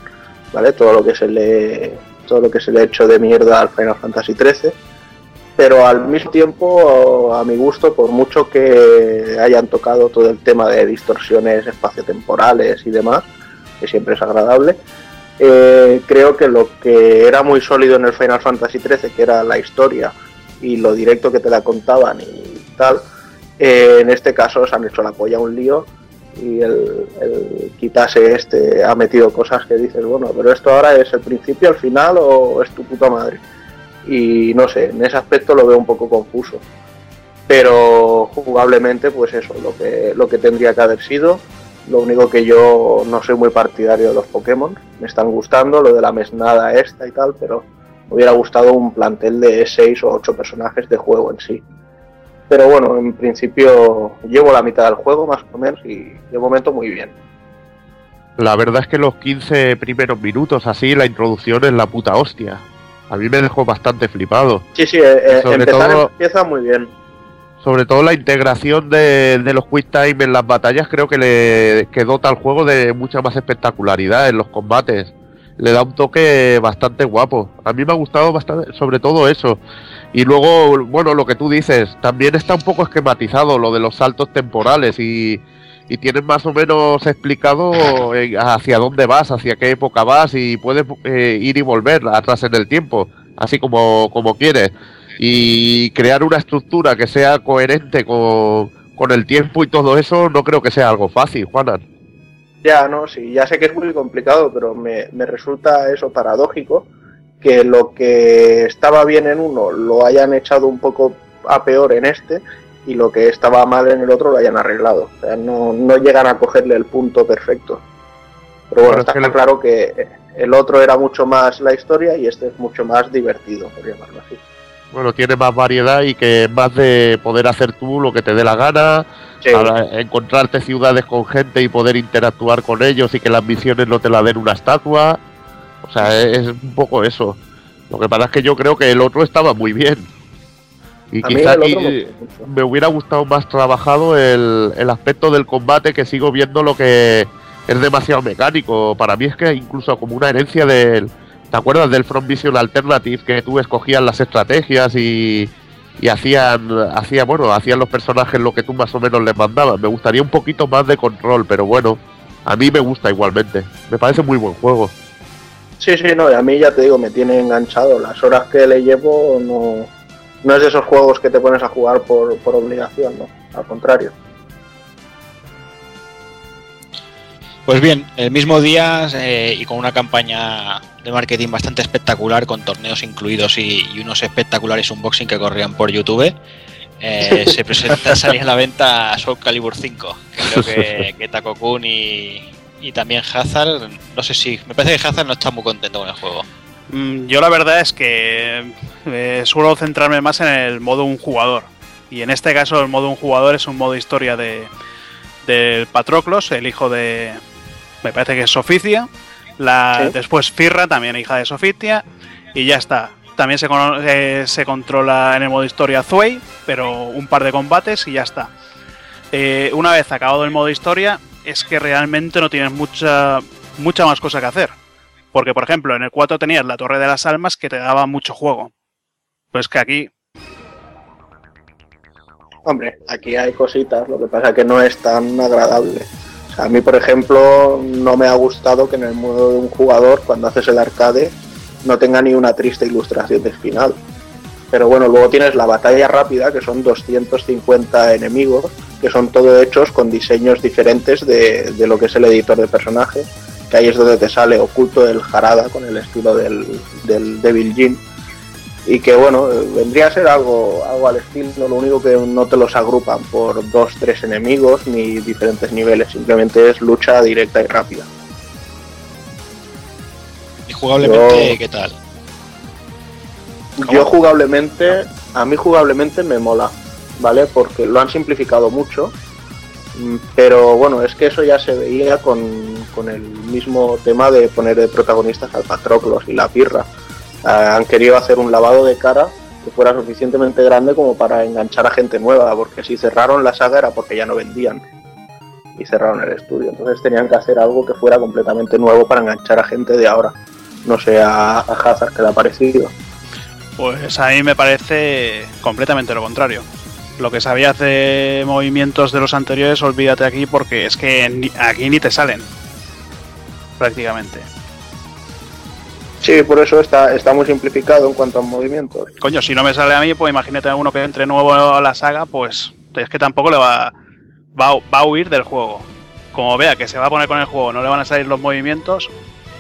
¿vale? Todo lo que se le, todo lo que se le ha hecho de mierda al Final Fantasy XIII. Pero al mismo tiempo, a mi gusto, por mucho que hayan tocado todo el tema de distorsiones espaciotemporales y demás, que siempre es agradable, eh, creo que lo que era muy sólido en el Final Fantasy XIII, que era la historia, y lo directo que te la contaban y tal, eh, en este caso se han hecho la polla un lío y el, el quitase este ha metido cosas que dices, bueno, pero esto ahora es el principio, el final o es tu puta madre. Y no sé, en ese aspecto lo veo un poco confuso. Pero jugablemente, pues eso, lo que, lo que tendría que haber sido. Lo único que yo no soy muy partidario de los Pokémon. Me están gustando lo de la mesnada esta y tal, pero me hubiera gustado un plantel de 6 o 8 personajes de juego en sí. Pero bueno, en principio llevo la mitad del juego más o menos y de momento muy bien. La verdad es que los 15 primeros minutos así, la introducción es la puta hostia. A mí me dejó bastante flipado. Sí, sí, eh, eh, empezar todo- empieza muy bien. Sobre todo la integración de, de los quick time en las batallas creo que le que dota al juego de mucha más espectacularidad en los combates. Le da un toque bastante guapo. A mí me ha gustado bastante, sobre todo eso. Y luego, bueno, lo que tú dices, también está un poco esquematizado lo de los saltos temporales y, y tienes más o menos explicado eh, hacia dónde vas, hacia qué época vas y puedes eh, ir y volver atrás en el tiempo, así como, como quieres. Y crear una estructura que sea coherente con, con el tiempo y todo eso no creo que sea algo fácil, Juanan. Ya, no, sí, ya sé que es muy complicado, pero me, me resulta eso paradójico que lo que estaba bien en uno lo hayan echado un poco a peor en este y lo que estaba mal en el otro lo hayan arreglado. O sea, no, no llegan a cogerle el punto perfecto. Pero bueno, Pero es está que claro que el otro era mucho más la historia y este es mucho más divertido, por llamarlo así. Bueno, tiene más variedad y que es más de poder hacer tú lo que te dé la gana, Sí, a- encontrarte ciudades con gente y poder interactuar con ellos y que las misiones no te la den una estatua. O sea, es, es un poco eso. Lo que pasa es que yo creo que el otro estaba muy bien. Y quizá aquí me hubiera gustado más trabajado el, el aspecto del combate que sigo viendo lo que es demasiado mecánico. Para mí es que incluso como una herencia del... ¿Te acuerdas del From Vision Alternative que tú escogías las estrategias y, y hacían, hacía, bueno, hacían los personajes lo que tú más o menos les mandabas? Me gustaría un poquito más de control, pero bueno, a mí me gusta igualmente. Me parece muy buen juego. Sí, sí, no, y a mí ya te digo, me tiene enganchado. Las horas que le llevo no, no es de esos juegos que te pones a jugar por, por obligación, no, al contrario. Pues bien, el mismo día eh, y con una campaña de marketing bastante espectacular, con torneos incluidos y, y unos espectaculares unboxing que corrían por YouTube, eh, se presenta, salía a la venta Soul Calibur 5. Que creo que, que Taco Kun y, y también Hazard, no sé si, me parece que Hazard no está muy contento con el juego. Mm, Yo la verdad es que eh, suelo centrarme más en el modo un jugador. Y en este caso el modo un jugador es un modo historia de del Patroclos, el hijo de... Me parece que es Soficia. La, Sí. Después Firra, también hija de Soficia. Y ya está. También se, eh, se controla en el modo historia Zway, pero un par de combates y ya está. Eh, una vez acabado el modo historia, es que realmente no tienes mucha, mucha más cosa que hacer. Porque, por ejemplo, en el 4 tenías la Torre de las Almas que te daba mucho juego. Pues que aquí, Hombre, aquí hay cositas, lo que pasa que no es tan agradable. A mí, por ejemplo, no me ha gustado que en el modo de un jugador, cuando haces el arcade, no tenga ni una triste ilustración de final. Pero bueno, luego tienes la batalla rápida, que son 250 enemigos, que son todo hechos con diseños diferentes de, lo que es el editor de personajes, que ahí es donde te sale oculto el Harada con el estilo del, del Devil Jin y que bueno, vendría a ser algo, algo al estilo, lo único que no te los agrupan por dos, tres enemigos ni diferentes niveles, simplemente es lucha directa y rápida. Y jugablemente, Yo- ¿qué tal? Yo jugablemente, a mí jugablemente me mola, ¿vale? Porque lo han simplificado mucho, mm, pero bueno, es que eso ya se veía con, con el mismo tema de poner de protagonistas al Patroclos y la Pirra. Ah, han querido hacer un lavado de cara que fuera suficientemente grande como para enganchar a gente nueva, porque si cerraron la saga era porque ya no vendían y cerraron el estudio. Entonces tenían que hacer algo que fuera completamente nuevo para enganchar a gente de ahora. No sé a, Hazard que le ha parecido. pues a mí me parece completamente lo contrario. Lo que sabías de movimientos de los anteriores, olvídate aquí porque es que aquí ni te salen. Prácticamente. Sí, por eso está, está muy simplificado en cuanto a movimientos. Coño, si no me sale a mí, pues imagínate a uno que entre nuevo a la saga, pues es que tampoco le va, va, va a huir del juego. Como vea que se va a poner con el juego, no le van a salir los movimientos,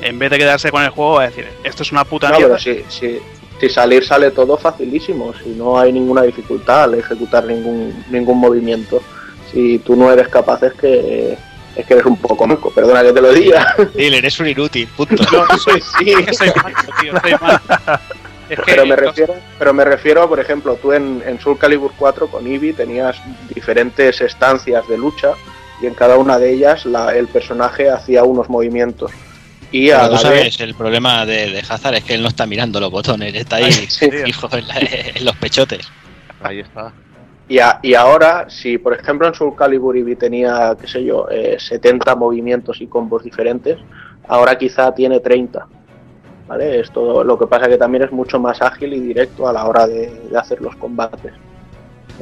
en vez de quedarse con el juego, va a decir, esto es una puta No, mierda. pero si, si, si salir sale todo facilísimo, si no hay ninguna dificultad al ejecutar ningún, ningún movimiento. Si tú no eres capaz es que es que eres un poco manco, perdona que te lo diga. Dile, eres un inútil, punto. No, soy, sí, es que soy manco, tío, soy manco. Es que Pero me refiero, pero me refiero, por ejemplo, tú en, en Soul Calibur 4 con Eevee tenías diferentes estancias de lucha y en cada una de ellas la- el personaje hacía unos movimientos. Y a tú la sabes, vez, el problema de, de Hazard es que él no está mirando los botones, está ahí sí, fijo en, la- en los pechotes. Ahí está. Y, a- y ahora, si por ejemplo en Soul Calibur Eevee tenía, qué sé yo, eh, 70 movimientos y combos diferentes, ahora quizá tiene 30. ¿Vale? Esto lo que pasa que también es mucho más ágil y directo a la hora de, de hacer los combates.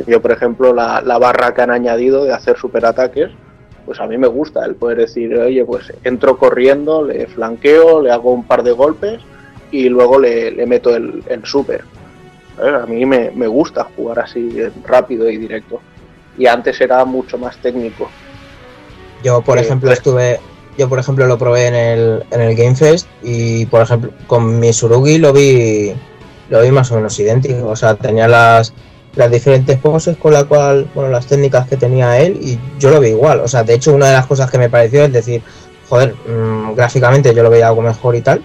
Yo, por ejemplo, la, la barra que han añadido de hacer superataques, pues a mí me gusta el poder decir, oye, pues entro corriendo, le flanqueo, le hago un par de golpes y luego le, le meto el, el super. ¿Sabes? A mí me, me gusta jugar así rápido y directo. Y antes era mucho más técnico. Yo, por Eh, ejemplo, pues- estuve. Yo, por ejemplo, lo probé en el, en el Game Fest y, por ejemplo, con mi Surugi lo vi, lo vi más o menos idéntico. O sea, tenía las, las diferentes poses con la cual, bueno, las técnicas que tenía él y yo lo vi igual. O sea, de hecho, una de las cosas que me pareció es decir, joder, mm, gráficamente yo lo veía algo mejor y tal,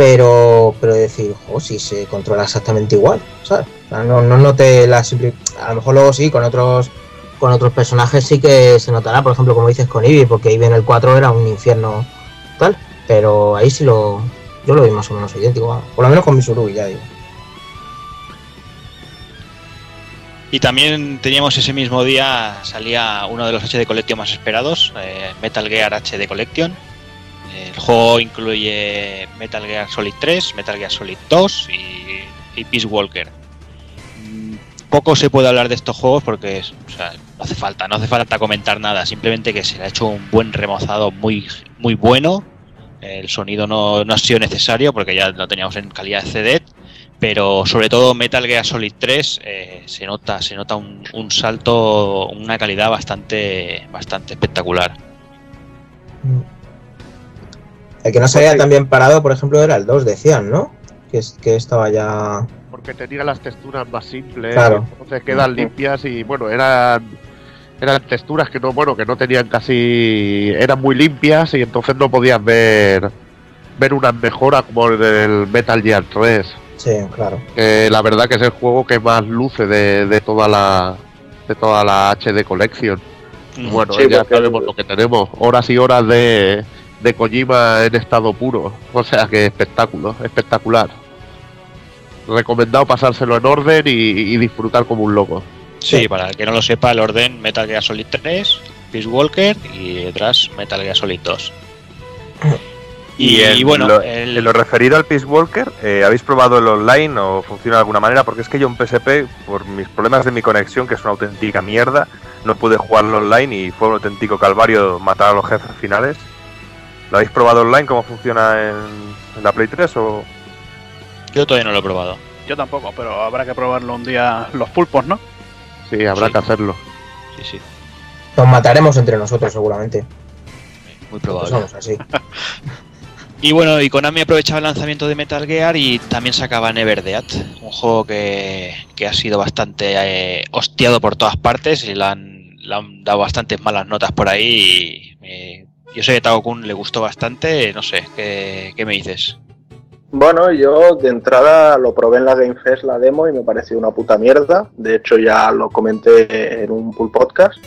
pero, pero decir, jo, si se controla exactamente igual. O sea, no, no noté la. A lo mejor luego sí, con otros con otros personajes sí que se notará, por ejemplo, como dices con Eevee, porque Eevee en el 4 era un infierno tal, pero ahí sí lo. Yo lo vi más o menos idéntico, por lo menos con mi Surugi, ya digo. Y también teníamos ese mismo día, salía uno de los HD Collection más esperados, eh, Metal Gear HD Collection. El juego incluye Metal Gear Solid 3, Metal Gear Solid 2 y, Peace Walker. Mm, Poco se puede hablar de estos juegos porque no hace falta, no hace falta comentar nada, simplemente que se le ha hecho un buen remozado muy, muy bueno. El sonido no, no ha sido necesario porque ya lo teníamos en calidad de CD, pero sobre todo Metal Gear Solid 3 eh, se nota se nota un, un salto una calidad bastante bastante espectacular El que no se había tan bien parado, por ejemplo, era el 2, decían, ¿no? Que, es, que estaba ya. Porque tenía las texturas más simples, Claro. entonces quedan limpias y bueno, eran eran texturas que no, bueno, que no tenían casi eran muy limpias y entonces no podías ver ver una mejora como el del Metal Gear 3, Sí, claro. que la verdad que es el juego que más luce de, de toda la de toda la HD Collection. Bueno, Sí, ya sabemos lo que tenemos, horas y horas de de Kojima en estado puro, o sea que espectáculo, espectacular. Recomendado pasárselo en orden y, y disfrutar como un loco. sí Sí. para el que no lo sepa el orden Metal Gear Solid 3 Peace Walker y detrás Metal Gear Solid 2 y, en bueno lo, el- en lo referido al Peace Walker, eh, ¿habéis probado el online o funciona de alguna manera? Porque es que yo en PSP, por mis problemas de mi conexión, que es una auténtica mierda, no pude jugarlo online y fue un auténtico calvario matar a los jefes finales. ¿Lo habéis probado online? ¿Cómo funciona en, en la Play 3? O... yo todavía no lo he probado Yo tampoco, pero habrá que probarlo un día los pulpos, ¿no? Sí, habrá Sí. que hacerlo. sí sí Nos mataremos entre nosotros, seguramente. muy probable somos así. Y bueno, y Konami aprovechaba el lanzamiento de Metal Gear y también sacaba Never Dead, un juego que, que ha sido bastante eh, hostiado por todas partes y le han, le han dado bastantes malas notas por ahí. Y, eh, yo sé que a Tao Kun le gustó bastante, no sé, ¿qué, qué me dices? Bueno, yo de entrada lo probé en la Game Fest la demo y me pareció una puta mierda. De hecho, ya lo comenté en un pull podcast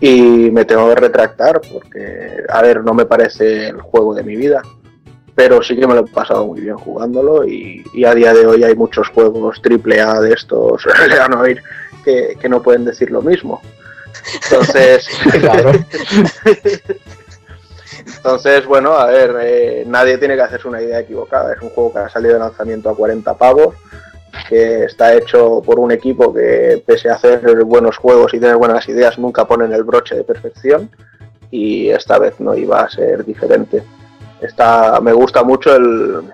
y me tengo que retractar porque, a ver, no me parece el juego de mi vida. Pero sí que me lo he pasado muy bien jugándolo y, y a día de hoy hay muchos juegos AAA de estos, le van a oír, que, que no pueden decir lo mismo. Entonces, Claro. entonces, bueno, a ver, eh, nadie tiene que hacerse una idea equivocada. Es un juego que ha salido de lanzamiento a 40 pavos, que está hecho por un equipo que, pese a hacer buenos juegos y tener buenas ideas, nunca ponen el broche de perfección. Y esta vez no iba a ser diferente. Está, me gusta mucho el.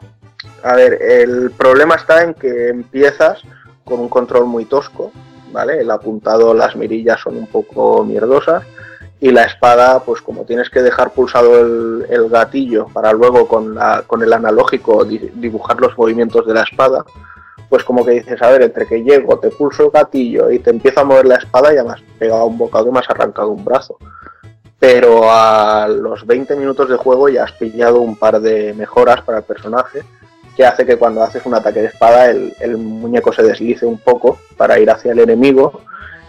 A ver, el problema está en que empiezas con un control muy tosco, ¿vale? El apuntado, las mirillas son un poco mierdosas y la espada, pues como tienes que dejar pulsado el, el gatillo para luego con, la, con el analógico di- dibujar los movimientos de la espada, pues como que dices, a ver, entre que llego, te pulso el gatillo y te empiezo a mover la espada, ya me has pegado un bocado y me has arrancado un brazo. Pero a los 20 minutos de juego ya has pillado un par de mejoras para el personaje que hace que cuando haces un ataque de espada el, el muñeco se deslice un poco para ir hacia el enemigo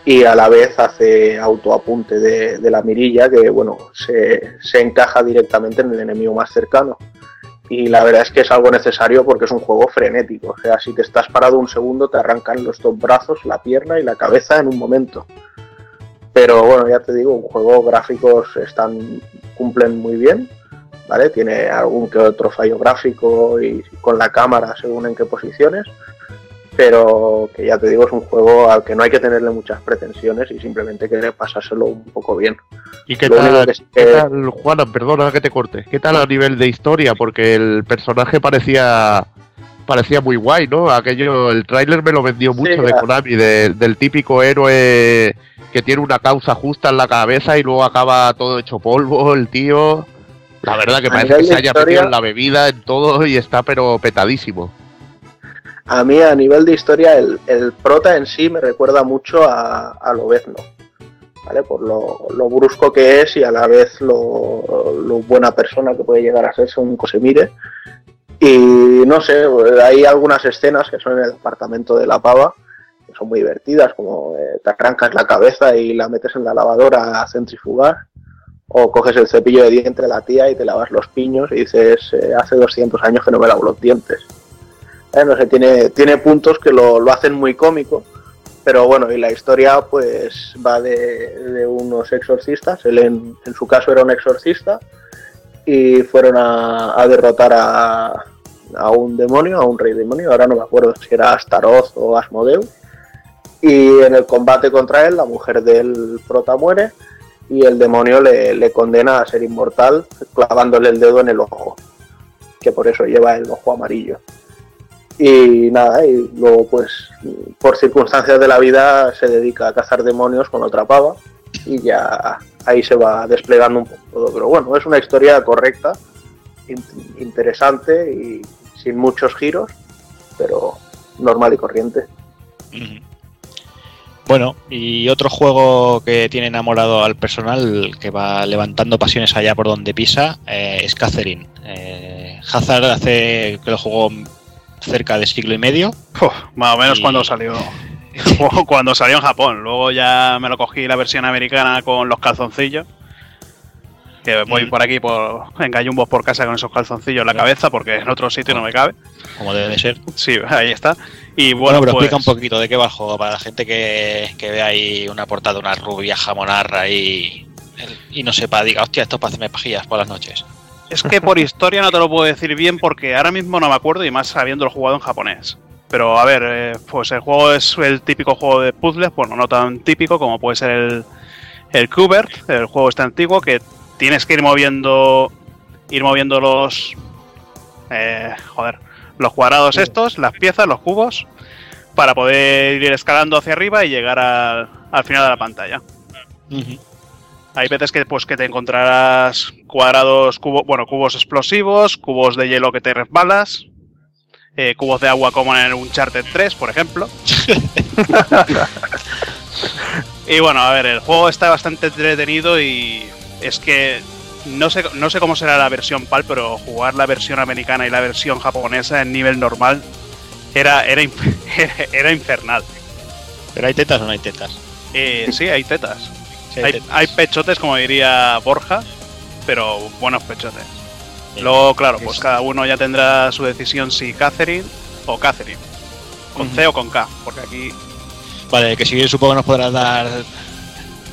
y a la vez hace autoapunte de, de la mirilla que bueno se, se encaja directamente en el enemigo más cercano y la verdad es que es algo necesario porque es un juego frenético. O sea, si te estás parado un segundo, te arrancan los dos brazos, la pierna y la cabeza en un momento. Pero bueno, ya te digo, un juego gráficos están cumplen muy bien, ¿vale? Tiene algún que otro fallo gráfico y con la cámara según en qué posiciones, pero que ya te digo, es un juego al que no hay que tenerle muchas pretensiones y simplemente querer pasárselo un poco bien. ¿Y qué Lo tal, que sí qué que- tal, Juana, perdona que te corte, qué tal a nivel de historia? Porque el personaje parecía parecía muy guay, ¿no? Aquello, el tráiler me lo vendió mucho de. Konami, de- del típico héroe que tiene una causa justa en la cabeza y luego acaba todo hecho polvo, el tío. La verdad que parece que se haya historia- metido en la bebida, en todo y está pero petadísimo. A mí a nivel de historia el, el prota en sí me recuerda mucho a, a Lobezno, ¿vale? Por lo, brusco que es y a la vez lo, buena persona que puede llegar a ser según Cosemire. Y no sé, hay algunas escenas que son en el apartamento de la pava que son muy divertidas, como eh, te arrancas la cabeza y la metes en la lavadora a centrifugar, o coges el cepillo de diente de la tía y te lavas los piños y dices, eh, hace 200 años que no me lavo los dientes. Eh, no sé, tiene, tiene puntos que lo, lo hacen muy cómico, pero bueno, y la historia pues va de, unos exorcistas, él en, su caso era un exorcista, y fueron a, a derrotar a, a un demonio, a un rey demonio, ahora no me acuerdo si era Astaroth o Asmodeus, y en el combate contra él la mujer del prota muere y el demonio le, le condena a ser inmortal clavándole el dedo en el ojo, que por eso lleva el ojo amarillo. Y nada, y luego pues por circunstancias de la vida se dedica a cazar demonios con otra pava y ya ahí se va desplegando un poco todo. Pero bueno, es una historia correcta, in- interesante y sin muchos giros, pero normal y corriente. Bueno, y otro juego que tiene enamorado al personal, que va levantando pasiones allá por donde pisa, eh, es Catherine. Eh, Hazard hace que lo jugó cerca de siglo y medio. Uf, más o menos Y- cuando salió. cuando salió en Japón. Luego ya me lo cogí la versión americana con los calzoncillos. Que voy Mm. por aquí por en gallumbos por casa con esos calzoncillos en la cabeza porque en otro sitio no me cabe. como debe de ser. Sí, ahí está. Y Bueno, bueno, pero pues, explica un poquito de qué va el juego para la gente que, que ve ahí una portada, una rubia jamonarra y, y no sepa, diga, hostia, esto es para hacerme pajillas por las noches. Es que por historia no te lo puedo decir bien porque ahora mismo no me acuerdo y más sabiéndolo jugado en japonés. Pero a ver, eh, pues el juego es el típico juego de puzzles, bueno, no tan típico como puede ser el, el Kubert, el juego este antiguo que tienes que ir moviendo ir moviendo los eh, joder, los cuadrados estos, las piezas, los cubos para poder ir escalando hacia arriba y llegar al, al final de la pantalla. Hay veces que pues que te encontrarás cuadrados, cubos, bueno, cubos explosivos, cubos de hielo que te resbalas, eh, cubos de agua como en el Uncharted 3, por ejemplo. y bueno, a ver, el juego está bastante entretenido y es que no sé, no sé cómo será la versión PAL, pero jugar la versión americana y la versión japonesa en nivel normal era, era, era infernal. ¿Pero hay tetas o no hay tetas? Eh, sí, hay tetas. Sí, Hay, hay pechotes, como diría Borja, pero buenos pechotes. Luego, claro, pues Es- cada uno ya tendrá su decisión si Catherine o Catherine. Con C o con K, porque aquí. Vale, que si supongo que nos podrás dar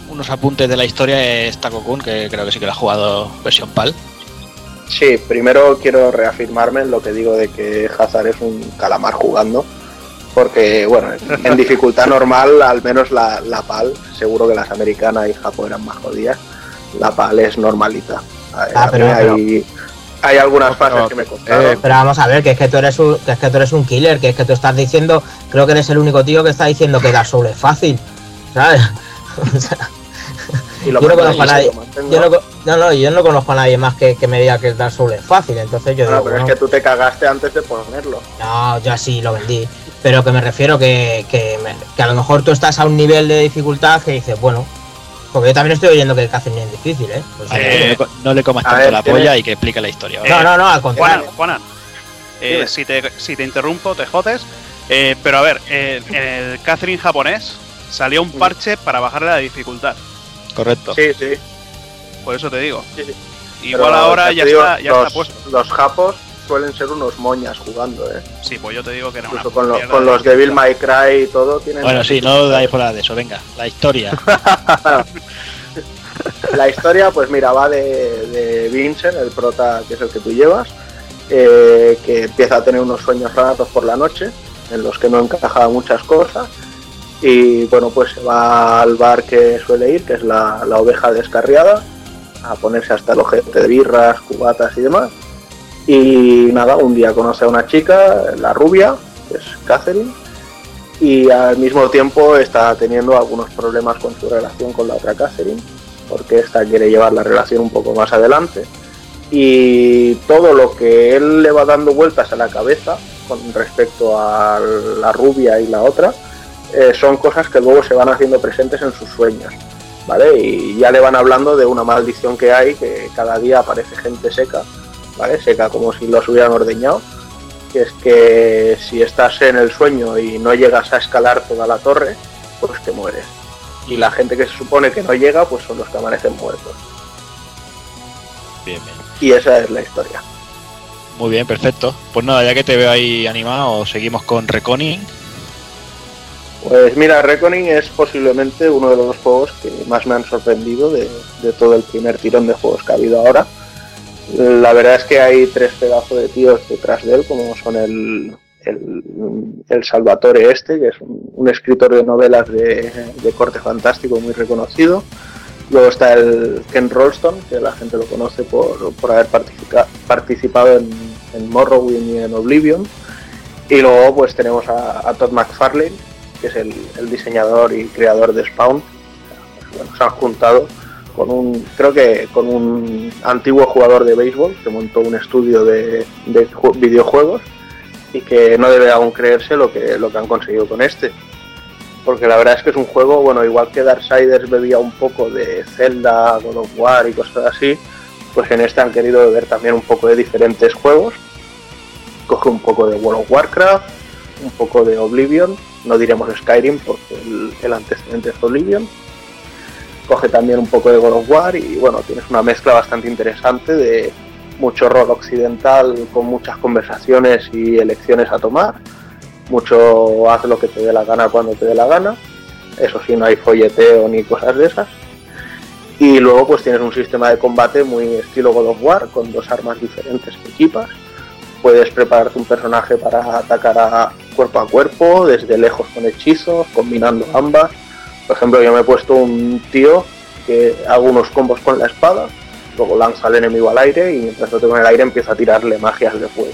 unos apuntes de la historia es Taco Kun, que creo que sí que lo ha jugado versión PAL. Sí, primero quiero reafirmarme en lo que digo de que Hazard es un calamar jugando. Porque, bueno, en, dificultad normal, al menos la, la PAL, seguro que las americanas y Japón eran más jodidas. La PAL es normalita. Hay, Ah, pero- hay, hay algunas pero- fases que me costaron. eh, Pero vamos a ver, que es que tú eres un, que es que tú eres un killer, que es que tú estás diciendo, creo que eres el único tío que está diciendo que Dark Souls es fácil, ¿sabes? O sea, yo no conozco a nadie. yo no, co- no, no, yo no conozco a nadie más que, que me diga que el Dark Souls es fácil, entonces yo No, digo, pero bueno, es que tú te cagaste antes de ponerlo. no, yo así lo vendí. Pero que me refiero que, que, me- que a lo mejor tú estás a un nivel de dificultad que dices, bueno, porque yo también estoy oyendo que el Catherine es difícil, ¿eh? Pues, Vale, Eh, no, le, no le comas tanto ver, la polla y que explique la historia. ¿vale? no, no, no, al Juanan, contrario. Juanan, eh, Dime. si, te, si te interrumpo, te jodes. Eh, pero a ver, eh, en el Catherine japonés salió un parche para bajarle la dificultad. Correcto. Sí, sí. Por eso te digo. Sí, sí. Igual Pero ahora ya, digo, está, ya los, está puesto. Los japos suelen ser unos moñas jugando, ¿eh? Sí, pues yo te digo que una Incluso con, lo- con de los Devil. May Cry y todo tienen... Bueno, sí, no dais por nada de eso. Venga, la historia. La historia, pues mira, va de, de Vincent, el prota que es el que tú llevas, eh, que empieza a tener unos sueños raros por la noche, en los que no encaja muchas cosas, y bueno, pues se va al bar que suele ir, que es la, la oveja descarriada, a ponerse hasta el ojete de birras, cubatas y demás. Y nada, un día conoce a una chica, la rubia, que es Catherine, y al mismo tiempo está teniendo algunos problemas con su relación con la otra Catherine, porque esta quiere llevar la relación un poco más adelante. Y todo lo que él le va dando vueltas a la cabeza con respecto a la rubia y la otra, eh, son cosas que luego se van haciendo presentes en sus sueños. ¿Vale? Y ya le van hablando de una maldición que hay, que cada día aparece gente seca, ¿vale? Seca como si los hubieran ordeñado, que es que si estás en el sueño y no llegas a escalar toda la torre, pues te mueres. Y la gente que se supone que no llega, pues son los que amanecen muertos. Bien, bien. Y esa es la historia. Muy bien, perfecto. Pues nada, ya que te veo ahí animado, seguimos con Reconing. Pues mira, Reckoning es posiblemente uno de los juegos que más me han sorprendido de, de todo el primer tirón de juegos que ha habido ahora. La verdad es que hay tres pedazos de tíos detrás de él, como son el, el, el Salvatore este, que es un, escritor de novelas de, de corte fantástico muy reconocido. Luego está el Ken Rolston, que la gente lo conoce por, por haber participa- participado en, en Morrowind y en Oblivion. Y luego pues tenemos a, a Todd McFarlane, que es el, el diseñador y creador de Spawn. Bueno, se han juntado con un, creo que con un antiguo jugador de béisbol que montó un estudio de, de ju- videojuegos y que no debe aún creerse lo que, lo que han conseguido con este. Porque la verdad es que es un juego, bueno, igual que Darksiders bebía un poco de Zelda, God of War y cosas así, pues en este han querido beber también un poco de diferentes juegos. Coge un poco de World of Warcraft, un poco de Oblivion, no diremos Skyrim porque el, el antecedente es Oblivion. Coge también un poco de God of War y bueno, tienes una mezcla bastante interesante de mucho rol occidental con muchas conversaciones y elecciones a tomar. Mucho haz lo que te dé la gana cuando te dé la gana. Eso sí, no hay folleteo ni cosas de esas. Y luego pues tienes un sistema de combate muy estilo God of War con dos armas diferentes que equipas puedes prepararte un personaje para atacar a cuerpo a cuerpo, desde lejos con hechizos, combinando ambas. Por ejemplo, yo me he puesto un tío que hago unos combos con la espada, luego lanza al enemigo al aire y mientras lo tengo en el aire empiezo a tirarle magias de fuego.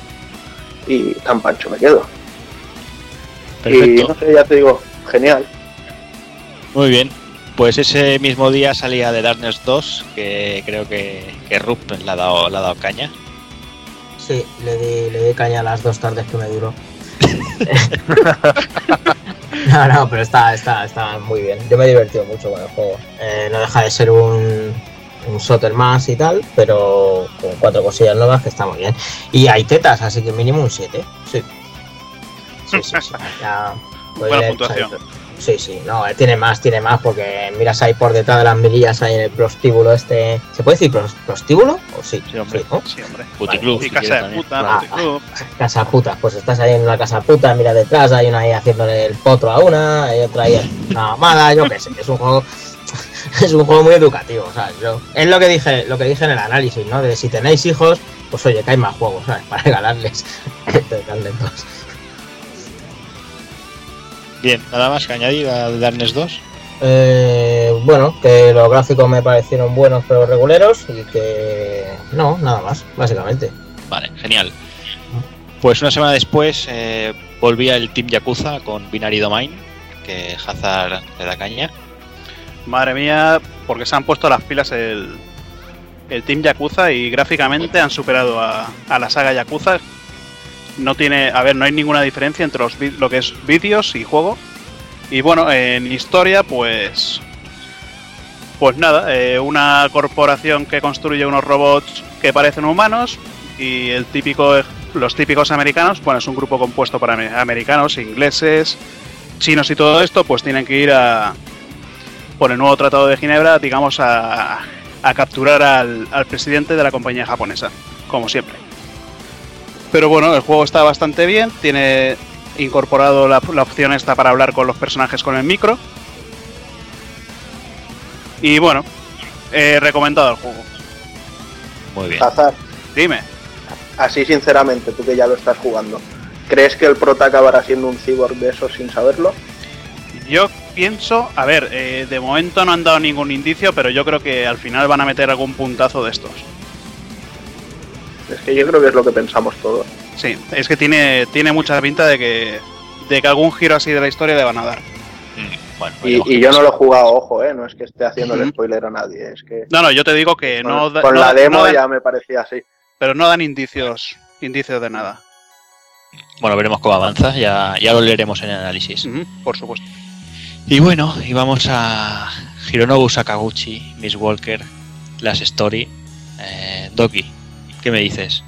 Y tan pancho me quedo. Y Perfecto. no sé, ya te digo, genial. Muy bien. Pues ese mismo día salía de Darkness 2, que creo que, que Rup le ha dado, le ha dado caña. Sí, le di, le di caña a las dos tardes que me duró. no, no, pero está, está, está muy bien. Yo me he divertido mucho con el juego. Eh, no deja de ser un, un soter más y tal, pero con cuatro cosillas nuevas que está muy bien. Y hay tetas, así que mínimo un 7. Sí. Sí, sí, sí. Ya, pues Buena puntuación. Sí, sí, no, eh, tiene más, tiene más, porque miras ahí por detrás de las milillas, ahí en el prostíbulo este. ¿Se puede decir pros- prostíbulo? ¿O sí? Sí, hombre. ¿no? Sí, hombre. Puticlub, si casa de puta, Ah, puticlub. Casa puta, pues estás ahí en una casa puta, mira detrás, hay una ahí haciéndole el potro a una, hay otra ahí una mamada, yo qué sé, es un juego es un juego muy educativo, ¿sabes? Yo, es lo que dije, lo que dije en el análisis, ¿no? De si tenéis hijos, pues oye, que hay más juegos, ¿sabes? Para regalarles. Dos. Bien, nada más que añadir a Darkness 2. Eh, bueno, que los gráficos me parecieron buenos pero reguleros y que no, nada más, básicamente. Vale, genial. Pues una semana después eh, volvía el Team Yakuza con Binary Domain, que Hazard le da caña. Madre mía, porque se han puesto las pilas el, el Team Yakuza y gráficamente han superado a, a la saga Yakuza. No tiene, a ver, no hay ninguna diferencia entre los, lo que es vídeos y juego. Y bueno, en historia, pues. Pues nada, eh, una corporación que construye unos robots que parecen humanos y el típico, los típicos americanos, bueno, es un grupo compuesto por ame- americanos, ingleses, chinos y todo esto, pues tienen que ir a, por el nuevo Tratado de Ginebra, digamos, a, a capturar al, al presidente de la compañía japonesa, como siempre. Pero bueno, el juego está bastante bien, tiene incorporado la, la opción esta para hablar con los personajes con el micro. Y bueno, eh, recomendado el juego. Muy bien. Dime. así sinceramente, tú que ya lo estás jugando, ¿crees que el prota acabará siendo un cyborg de esos sin saberlo? Yo pienso, a ver, eh, de momento no han dado ningún indicio, pero yo creo que al final van a meter algún puntazo de estos. Es que yo creo que es lo que pensamos todos. Sí, es que tiene, tiene mucha pinta de que, de que algún giro así de la historia le van a dar. Mm, Bueno, Y, yo no lo he jugado, ojo, ¿eh? no es que esté haciendo el spoiler a nadie, es que No, no, yo te digo que con, no, da- con no la demo no dan- ya me parecía así. pero no dan indicios, indicios de nada. Bueno, veremos cómo avanza, ya, ya lo leeremos en el análisis. Por supuesto. Y bueno, y vamos a Hironobu Sakaguchi, Miss Walker, Last Story. Eh, Doki, ¿qué me dices?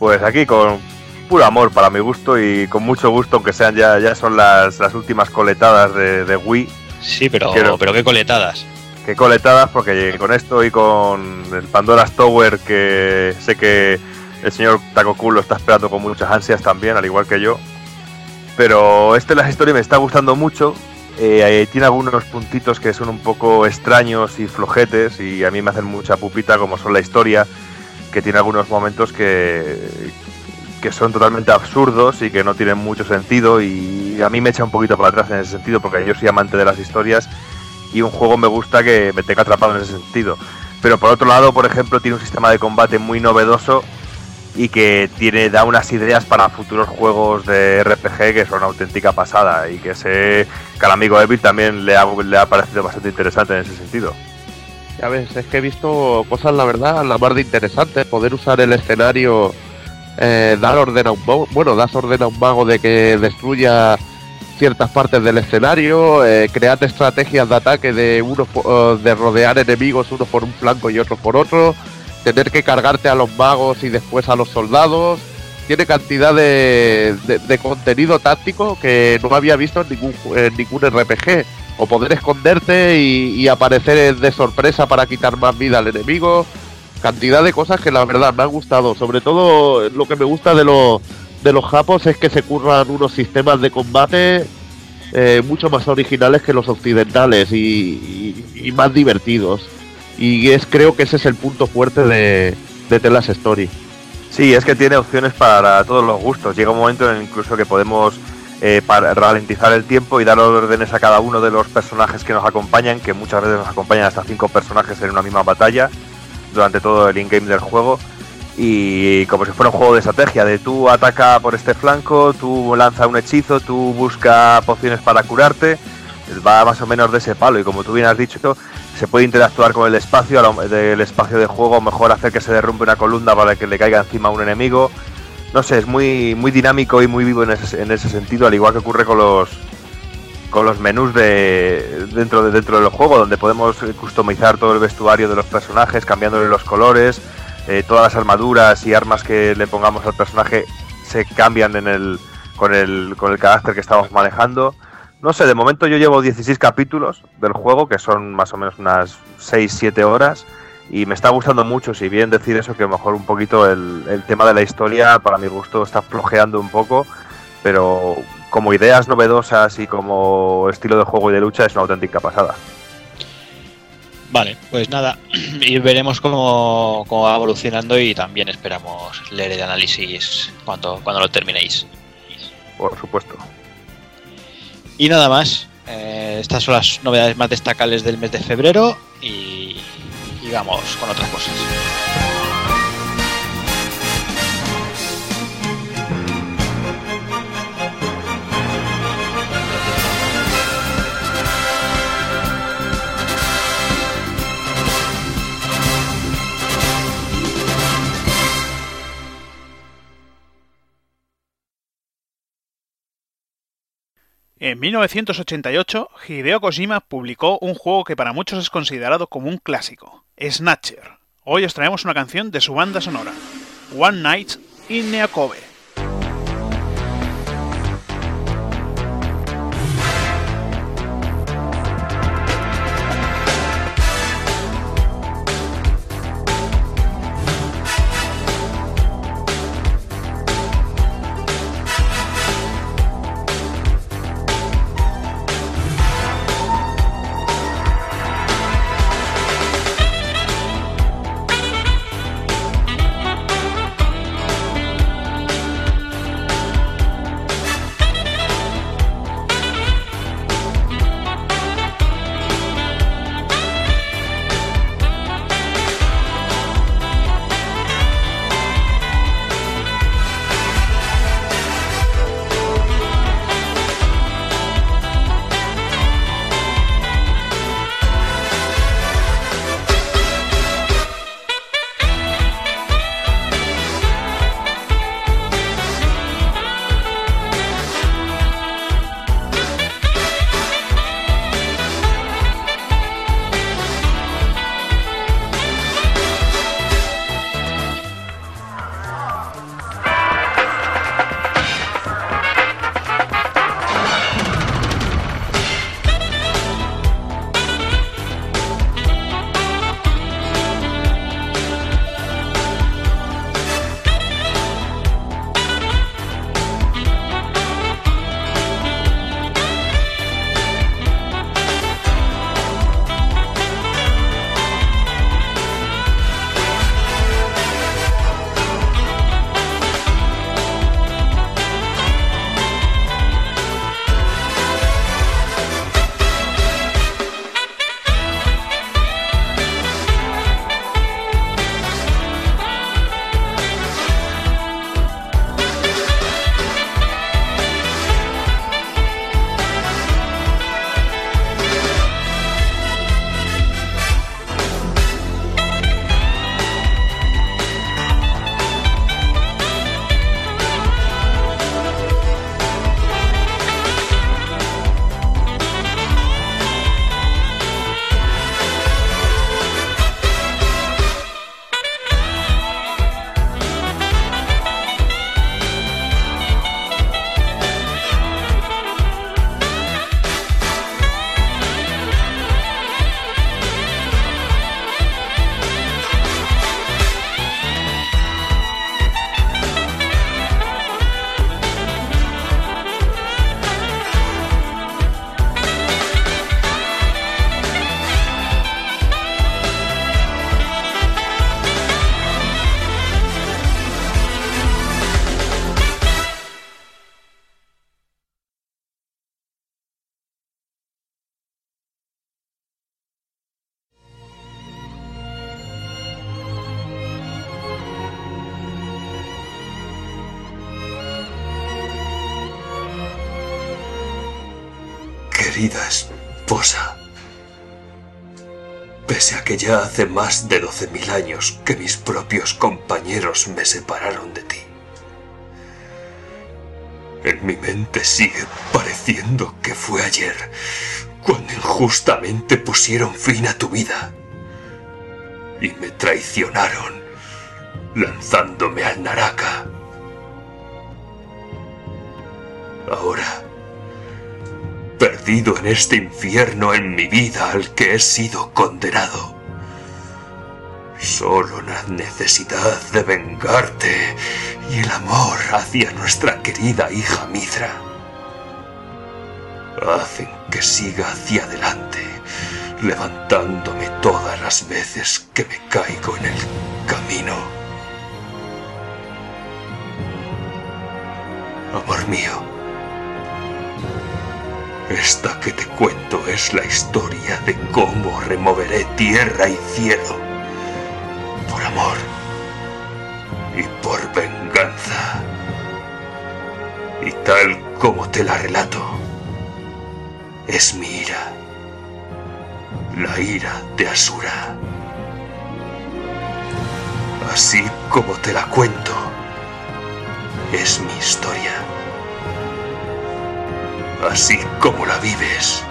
Pues aquí con puro amor para mi gusto y con mucho gusto, aunque sean ya, ya son las, las últimas coletadas de, de Wii. Sí, pero, Quiero- pero qué coletadas. Que coletadas, porque con esto y con el Pandora's Tower, que sé que el señor Takoku lo está esperando con muchas ansias también, al igual que yo. Pero este Las Story me está gustando mucho. eh, tiene algunos puntitos que son un poco extraños y flojetes y a mí me hacen mucha pupita, como son la historia, que tiene algunos momentos que, que son totalmente absurdos y que no tienen mucho sentido y a mí me echa un poquito para atrás en ese sentido porque yo soy amante de las historias y un juego me gusta que me tenga atrapado en ese sentido. Pero por otro lado, por ejemplo, tiene un sistema de combate muy novedoso y que tiene da unas ideas para futuros juegos de RPG que son una auténtica pasada y que sé que al amigo Evil también le ha, le ha parecido bastante interesante en ese sentido. Ya ves, es que he visto cosas, la verdad, la más de interesantes. Poder usar el escenario, eh, dar orden a un mago, bueno, das orden a un mago de que destruya ciertas partes del escenario, eh, crear estrategias de ataque de unos eh, de rodear enemigos unos por un flanco y otros por otro, tener que cargarte a los magos y después a los soldados. Tiene cantidad de, de- de contenido táctico que no había visto en ningún, en ningún RPG o poder esconderte y, aparecer de sorpresa para quitar más vida al enemigo. Cantidad de cosas que la verdad me han gustado. Sobre todo lo que me gusta de, los de los japos es que se curran unos sistemas de combate eh, mucho más originales que los occidentales y, más divertidos. Y es creo que ese es el punto fuerte de, de Telas Story. Sí, es que tiene opciones para todos los gustos. Llega un momento en incluso que podemos eh, para ralentizar el tiempo y dar órdenes a cada uno de los personajes que nos acompañan, que muchas veces nos acompañan hasta cinco personajes en una misma batalla durante todo el in-game del juego. Y como si fuera un juego de estrategia, de tú ataca por este flanco, tú lanza un hechizo, tú busca pociones para curarte, va más o menos de ese palo. Y como tú bien has dicho, se puede interactuar con el espacio, del espacio de juego, mejor hacer que se derrumbe una columna para que le caiga encima a un enemigo. No sé, es muy, muy dinámico y muy vivo en ese, en ese sentido, al igual que ocurre con los con los menús de dentro de dentro del juego, donde podemos customizar todo el vestuario de los personajes, cambiándole los colores, eh, todas las armaduras y armas que le pongamos al personaje se cambian en el con el con el carácter que estamos manejando. No sé, de momento yo llevo 16 capítulos del juego, que son más o menos unas 6-7 horas, y me está gustando mucho, si bien decir eso, que a lo mejor un poquito el, el tema de la historia, para mi gusto, está flojeando un poco, pero como ideas novedosas y como estilo de juego y de lucha es una auténtica pasada. Vale, pues nada, y veremos cómo, cómo va evolucionando y también esperamos leer el análisis cuando, cuando lo terminéis. Por supuesto. Y nada más, eh, estas son las novedades más destacables del mes de febrero y, con otras cosas. En 1988, Hideo Kojima publicó un juego que para muchos es considerado como un clásico, Snatcher. Hoy os traemos una canción de su banda sonora, One Night in Neakobe. Querida esposa. Pese a que ya hace más de 12.000 años que mis propios compañeros me separaron de ti. En mi mente sigue pareciendo que fue ayer, cuando injustamente pusieron fin a tu vida. Y me traicionaron, lanzándome al Naraka. Ahora, perdido en este infierno en mi vida al que he sido condenado. Solo la necesidad de vengarte y el amor hacia nuestra querida hija Mithra hacen que siga hacia adelante, levantándome todas las veces que me caigo en el camino. Amor mío, esta que te cuento es la historia de cómo removeré tierra y cielo por amor y por venganza. Y tal como te la relato, es mi ira, la ira de Asura. Así como te la cuento, es mi historia. Así como la vives,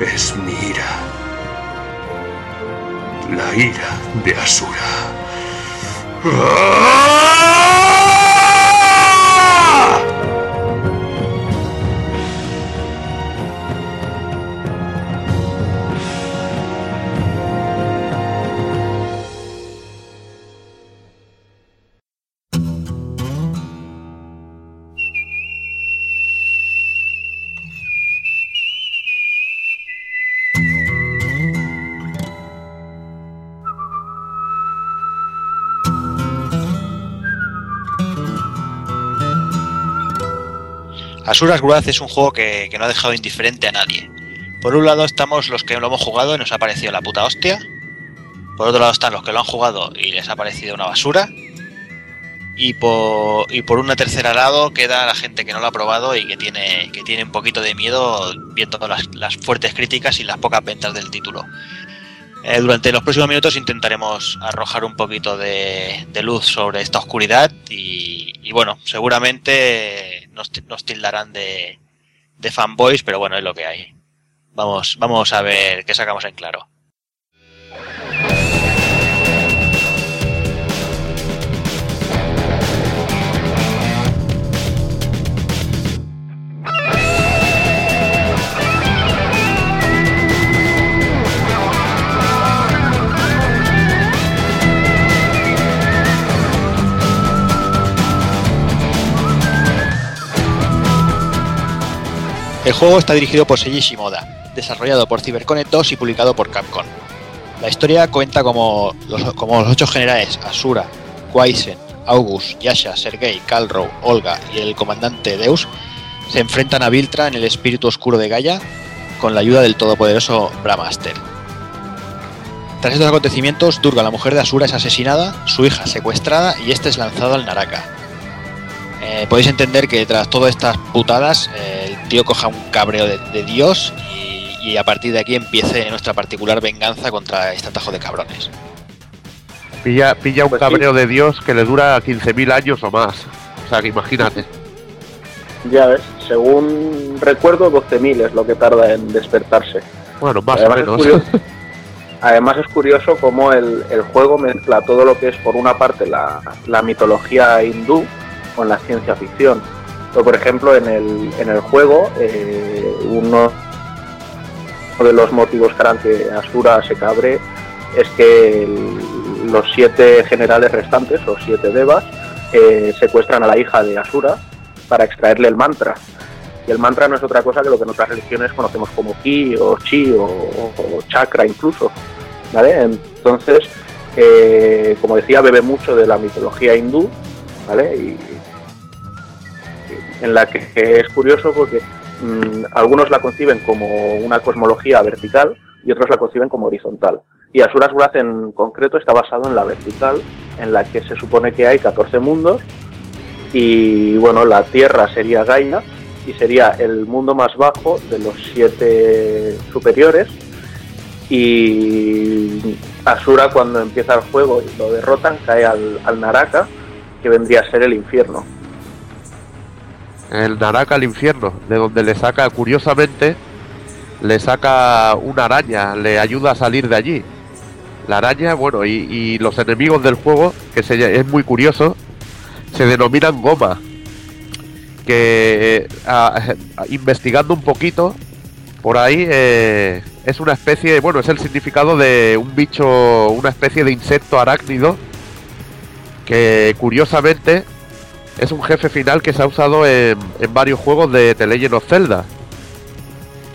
es mi ira, la ira de Asura. ¡Ah! Asuras Wrath es un juego que, que no ha dejado indiferente a nadie. Por un lado estamos los que lo hemos jugado y nos ha parecido la puta hostia. Por otro lado están los que lo han jugado y les ha parecido una basura. Y por, y por una tercera lado queda la gente que no lo ha probado y que tiene, que tiene un poquito de miedo viendo las, las fuertes críticas y las pocas ventas del título. Eh, durante los próximos minutos intentaremos arrojar un poquito de, luz sobre esta oscuridad y, bueno, seguramente nos, nos tildarán de, de fanboys, pero bueno, es lo que hay. Vamos, vamos a ver qué sacamos en claro. El juego está dirigido por Seiji Shimoda, desarrollado por CyberConnect 2 y publicado por Capcom. La historia cuenta como los, ocho generales Asura, Kwaisen, August, Yasha, Sergei, Kalrow, Olga y el comandante Deus se enfrentan a Viltra en el espíritu oscuro de Gaia con la ayuda del todopoderoso Brahmaster. Tras estos acontecimientos, Durga, la mujer de Asura, es asesinada, su hija secuestrada y este es lanzado al Naraka. Eh, podéis entender que tras todas estas putadas, eh, el tío coja un cabreo de, de Dios y, y a partir de aquí empiece nuestra particular venganza contra este atajo de cabrones. Pilla, pilla un Pues sí. cabreo de Dios que le dura 15.000 años o más. O sea, que imagínate. Ya ves, según recuerdo, 12.000 es lo que tarda en despertarse. Bueno, más o Además, es menos. curioso, además es curioso cómo el, el juego mezcla todo lo que es, por una parte, la, la mitología hindú con la ciencia ficción. Pero, por ejemplo, en el, en el juego, eh, uno de los motivos que harán que Asura se cabre es que los siete generales restantes, los siete devas, eh, secuestran a la hija de Asura para extraerle el mantra. Y el mantra no es otra cosa que lo que en otras religiones conocemos como ki o chi o, o chakra incluso. ¿vale? Entonces, eh, como decía, bebe mucho de la mitología hindú, ¿vale? Y en la que es curioso porque mm, algunos la conciben como una cosmología vertical y otros la conciben como horizontal. Y Asuras Wrath en concreto está basado en la vertical, en la que se supone que hay 14 mundos y bueno, la Tierra sería Gaia y sería el mundo más bajo de los siete superiores. Y Asura cuando empieza el juego y lo derrotan cae al, al Naraka, que vendría a ser el infierno. El Naraka al infierno, de donde le saca, curiosamente, le saca una araña, le ayuda a salir de allí. La araña, bueno, y, los enemigos del juego, que se- es muy curioso, se denominan goma. Que eh, investigando un poquito, por ahí eh, es una especie, bueno, es el significado de un bicho, una especie de insecto arácnido, que curiosamente es un jefe final que se ha usado en, en varios juegos de The Legend of Zelda.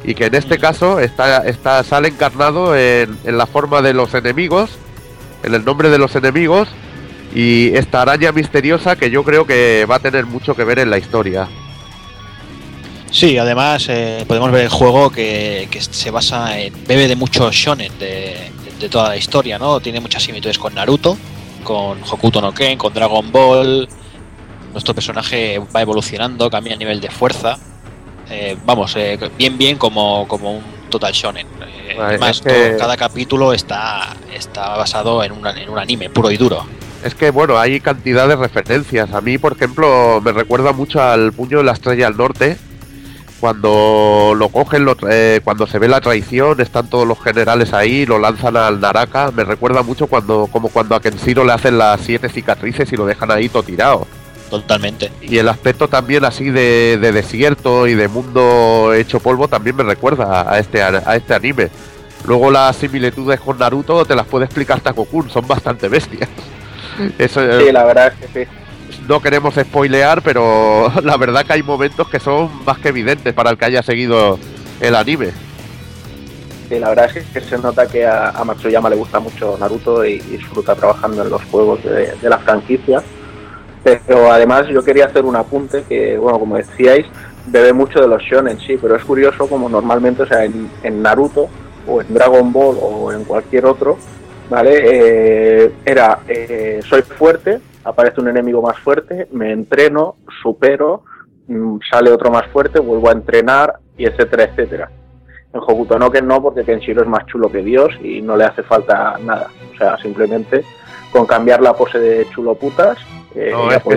Y que en este caso está, está, sale encarnado en, en la forma de los enemigos, en el nombre de los enemigos, y esta araña misteriosa que yo creo que va a tener mucho que ver en la historia. Sí, además eh, podemos ver el juego que, que se basa en. bebe de mucho shonen de- de toda la historia, ¿no? Tiene muchas similitudes con Naruto, con Hokuto no Ken, con Dragon Ball. Nuestro personaje va evolucionando, cambia a nivel de fuerza. Eh, vamos, eh, bien, bien como, como un total shonen. Eh, Vale, además, es que- todo- cada capítulo está, está basado en, una- en un anime puro y duro. Es que bueno, hay cantidad de referencias. A mí, por ejemplo, me recuerda mucho al puño de la estrella del norte. Cuando lo cogen, lo eh, cuando se ve la traición, están todos los generales ahí, lo lanzan al Naraka. Me recuerda mucho cuando, como cuando a Kenshiro le hacen las siete cicatrices y lo dejan ahí todo tirado. Totalmente. Y el aspecto también así de, de desierto y de mundo hecho polvo también me recuerda a este, a este anime. Luego las similitudes con Naruto te las puede explicar Takokun, son bastante bestias. Eso, Sí, la verdad es que sí. no queremos spoilear, pero la verdad que hay momentos que son más que evidentes para el que haya seguido el anime. Sí, la verdad es que se nota que a, a Matsuyama le gusta mucho Naruto y disfruta trabajando en los juegos de, de la franquicia. Pero además yo quería hacer un apunte que, bueno, como decíais, bebe mucho de los shonen, sí, pero es curioso como normalmente, o sea, en, en Naruto o en Dragon Ball o en cualquier otro, ¿vale? Eh, era, eh, soy fuerte, aparece un enemigo más fuerte, me entreno, supero, mm, sale otro más fuerte, vuelvo a entrenar, y etcétera, etcétera. En Hokuto no Ken no, porque Kenshiro es más chulo que Dios y no le hace falta nada. O sea, simplemente con cambiar la pose de chulo putas, No, ya es que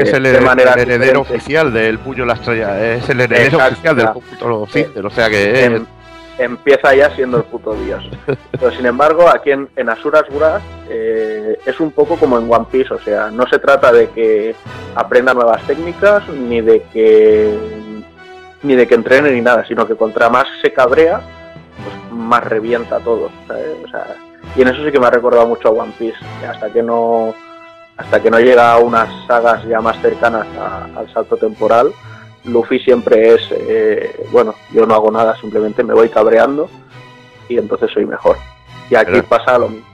es, que el, de heredero- diferente. oficial del puño de la estrella. Es el heredero Exacto, oficial del ya. Hokuto Fighter, o sea que Em- empieza ya siendo el puto dios. Pero sin embargo, aquí en, en Asuras Wrath eh, es un poco como en One Piece, o sea, no se trata de que aprenda nuevas técnicas ni de que ni de que entrene ni nada, sino que contra más se cabrea, pues más revienta todo. ¿sabes? O sea, y en eso sí que me ha recordado mucho a One Piece, hasta que no hasta que no llega a unas sagas ya más cercanas a- al salto temporal, Luffy siempre es, eh, bueno, yo no hago nada, simplemente me voy cabreando y entonces soy mejor. Y aquí Pero- pasa lo mismo.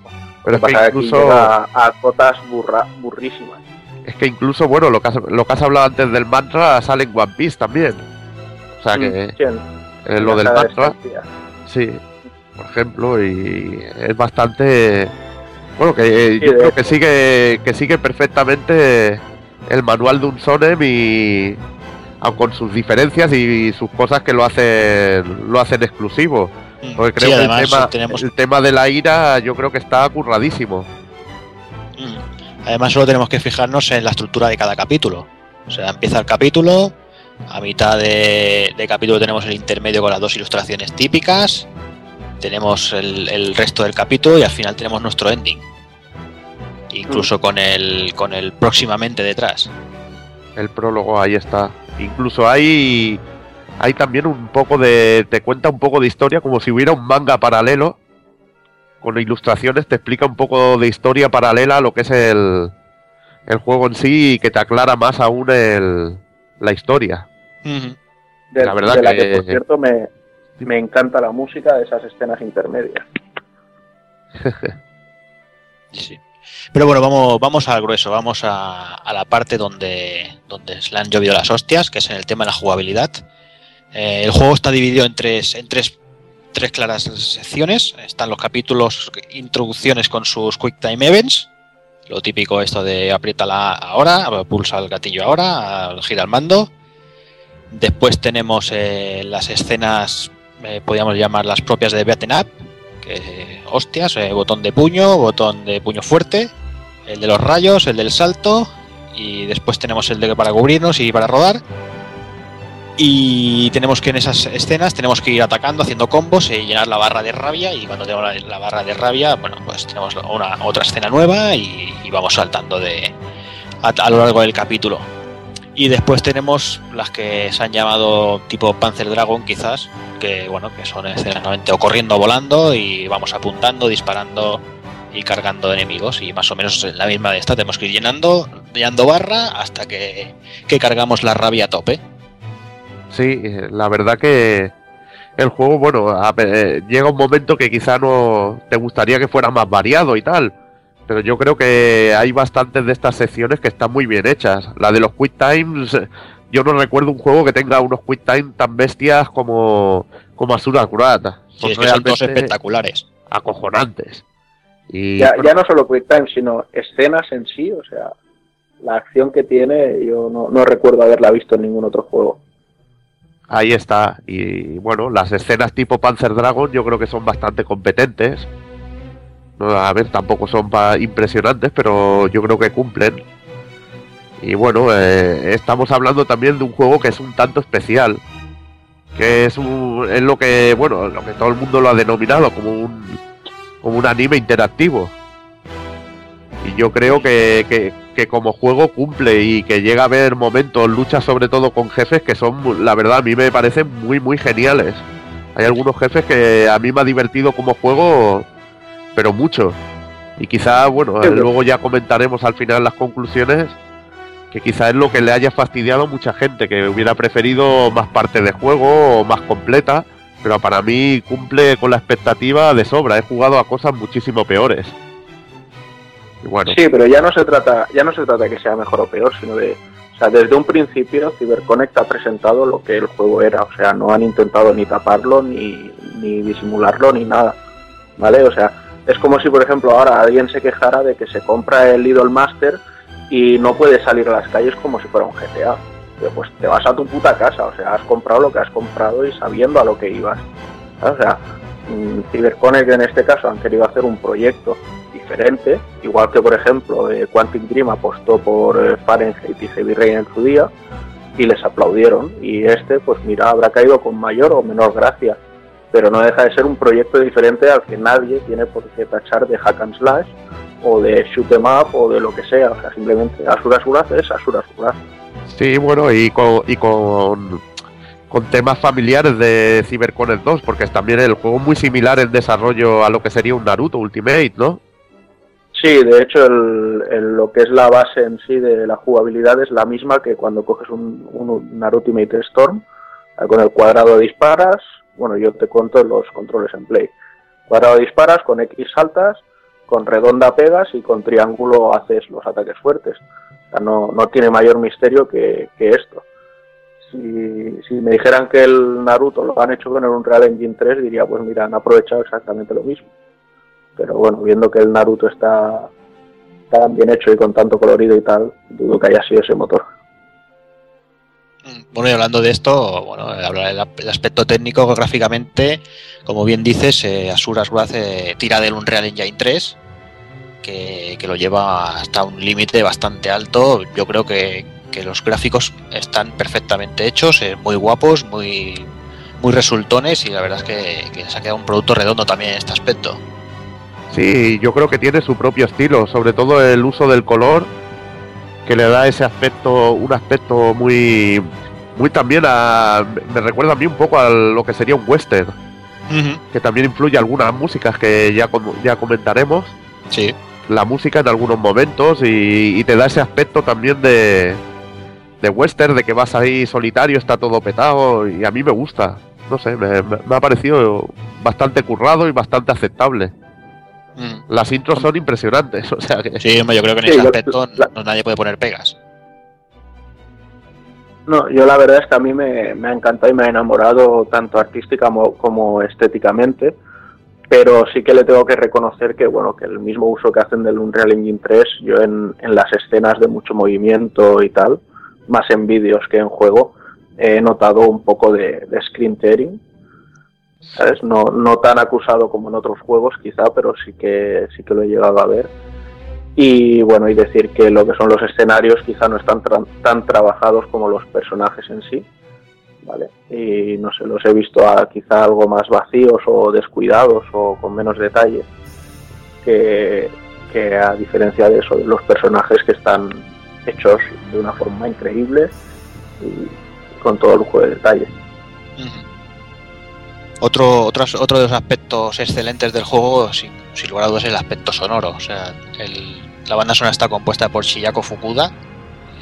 pero es que pasa es que aquí incluso- llega a, a cotas burra- burrísimas. Es que incluso, bueno, lo que has, lo que has hablado antes del mantra sale en One Piece también. O sea que Mm, eh, lo del de mantra, sí, por ejemplo, y es bastante bueno que eh, yo creo que sigue que sigue perfectamente el manual de un sonem y aun con sus diferencias y sus cosas que lo hacen lo hacen exclusivo. Porque creo Sí, que el, tema, tenemos el tema de la ira yo creo que está curradísimo. Mm. Además, solo tenemos que fijarnos en la estructura de cada capítulo. O sea, empieza el capítulo, a mitad de, de capítulo tenemos el intermedio con las dos ilustraciones típicas, tenemos el, el resto del capítulo y al final tenemos nuestro ending. Incluso con el con el próximamente detrás. El prólogo ahí está. Incluso hay hay también un poco de te cuenta un poco de historia como si hubiera un manga paralelo con ilustraciones te explica un poco de historia paralela a lo que es el el juego en sí y que te aclara más aún el, la historia. De, La verdad de la que- que, por cierto, me, me encanta la música de esas escenas intermedias. Sí. Pero bueno, vamos, vamos al grueso, vamos a, la parte donde, donde se le han llovido las hostias, que es en el tema de la jugabilidad. Eh, el juego está dividido en tres, en tres, tres claras secciones. Están los capítulos, introducciones con sus Quick Time Events, lo típico esto de aprieta la ahora, pulsa el gatillo ahora, gira el mando. Después tenemos eh, las escenas, eh, podríamos llamarlas propias de Beaten Up, que hostias, eh, botón de puño, botón de puño fuerte, el de los rayos, el del salto, y después tenemos el de para cubrirnos y para rodar. Y tenemos que en esas escenas tenemos que ir atacando, haciendo combos y llenar la barra de rabia. Y cuando tenemos la, barra de rabia, bueno, pues tenemos una otra escena nueva y, y vamos saltando de a, a lo largo del capítulo. Y después tenemos las que se han llamado tipo Panzer Dragon, quizás, que bueno, que son escenamente o corriendo volando y vamos apuntando, disparando y cargando enemigos. Y más o menos en la misma de esta tenemos que ir llenando, llenando barra hasta que, que cargamos la rabia a tope. Sí, la verdad que el juego, bueno, eh, llega un momento que quizá no te gustaría que fuera más variado y tal. Pero yo creo que hay bastantes de estas secciones que están muy bien hechas. La de los Quick Times, yo no recuerdo un juego que tenga unos Quick Time tan bestias como, como Asura Kurat. Sí, es que son todos espectaculares. acojonantes. Y Ya, ya no solo Quick Time, sino escenas en sí, o sea, la acción que tiene, yo no, no recuerdo haberla visto en ningún otro juego. Ahí está. Y bueno, las escenas tipo Panzer Dragon yo creo que son bastante competentes. A ver, tampoco son impresionantes, pero yo creo que cumplen. Y bueno, eh, estamos hablando también de un juego que es un tanto especial. Que es, un, es lo que, bueno, lo que todo el mundo lo ha denominado como un, como un anime interactivo. Y yo creo que, que, que como juego cumple y que llega a haber momentos, luchas sobre todo con jefes que son, la verdad, a mí me parecen muy, muy geniales. Hay algunos jefes que a mí me ha divertido como juego, pero mucho. Y quizá, bueno, Sí, luego ya comentaremos al final las conclusiones, que quizá es lo que le haya fastidiado a mucha gente, que hubiera preferido más parte de juego o más completa, pero para mí cumple con la expectativa de sobra. He jugado a cosas muchísimo peores. Y bueno, Sí, pero ya no se trata, ya no se trata de que sea mejor o peor, sino de, o sea, desde un principio CyberConnect ha presentado lo que el juego era, o sea, no han intentado ni taparlo ni, ni disimularlo ni nada, ¿vale? O sea, es como si, por ejemplo, ahora alguien se quejara de que se compra el Idol Master y no puede salir a las calles como si fuera un GTA. Pues te vas a tu puta casa, o sea, has comprado lo que has comprado y sabiendo a lo que ibas. O sea, mm, CyberConnect en este caso han querido hacer un proyecto diferente, igual que por ejemplo eh, Quantic Dream apostó por eh, Fahrenheit y Heavy Rain en su día y les aplaudieron y este pues mira habrá caído con mayor o menor gracia pero no deja de ser un proyecto diferente al que nadie tiene por qué tachar de hack and slash o de shoot 'em up o de lo que sea, o sea simplemente Asura Suraz es Asura Suraz. Sí, bueno, y con, y con, con temas familiares de CyberConnect 2, porque es también el juego muy similar en desarrollo a lo que sería un Naruto Ultimate, ¿no? Sí, de hecho el, el- lo que es la base en sí de la jugabilidad es la misma que cuando coges un, un Naruto Ultimate Storm, con el cuadrado disparas, bueno yo te cuento los controles en play, cuadrado disparas, con X saltas, con redonda pegas y con triángulo haces los ataques fuertes. O sea, no, no tiene mayor misterio que, que esto. Si, si me dijeran que el Naruto lo han hecho con el Unreal Engine 3, diría, pues mira, han aprovechado exactamente lo mismo. Pero bueno, viendo que el Naruto está tan bien hecho y con tanto colorido y tal, dudo que haya sido ese motor. Bueno, y hablando de esto, bueno, el aspecto técnico gráficamente, como bien dices, eh, Asura Wrath eh, tira del Unreal Engine 3, que, que lo lleva hasta un límite bastante alto. Yo creo que, que los gráficos están perfectamente hechos, eh, muy guapos, muy, muy resultones, y la verdad es que, que se ha quedado un producto redondo también en este aspecto. Sí, yo creo que tiene su propio estilo, sobre todo el uso del color, que le da ese aspecto, un aspecto muy, muy también a, me recuerda a mí un poco a lo que sería un western, que también influye algunas músicas que ya, ya comentaremos. Sí. La música en algunos momentos y, y te da ese aspecto también de, de western, de que vas ahí solitario, está todo petado y a mí me gusta. No sé, me ha parecido bastante currado y bastante aceptable. Mm. Las intros son impresionantes, o sea que... Sí, yo creo que en Sí, ese yo- aspecto no, nadie puede poner pegas. No, yo la verdad es que a mí me, me ha encantado y me ha enamorado tanto artística como, como estéticamente, pero sí que le tengo que reconocer que bueno que el mismo uso que hacen del Unreal Engine 3, yo en, en las escenas de mucho movimiento y tal, más en vídeos que en juego, he notado un poco de, de screen tearing. ¿Sabes? No, no tan acusado como en otros juegos quizá, pero sí que, sí que lo he llegado a ver. Y bueno, y decir que lo que son los escenarios quizá no están tra- tan trabajados como los personajes en sí. ¿vale? Y no sé, los he visto a, quizá algo más vacíos o descuidados o con menos detalle que, a diferencia de eso, de los personajes que están hechos de una forma increíble y con todo lujo de detalle. Otro, otro, as- otro de los aspectos excelentes del juego, sin, sin lugar a dudas, es el aspecto sonoro. O sea, el- la banda sonora está compuesta por Shiyako Fukuda,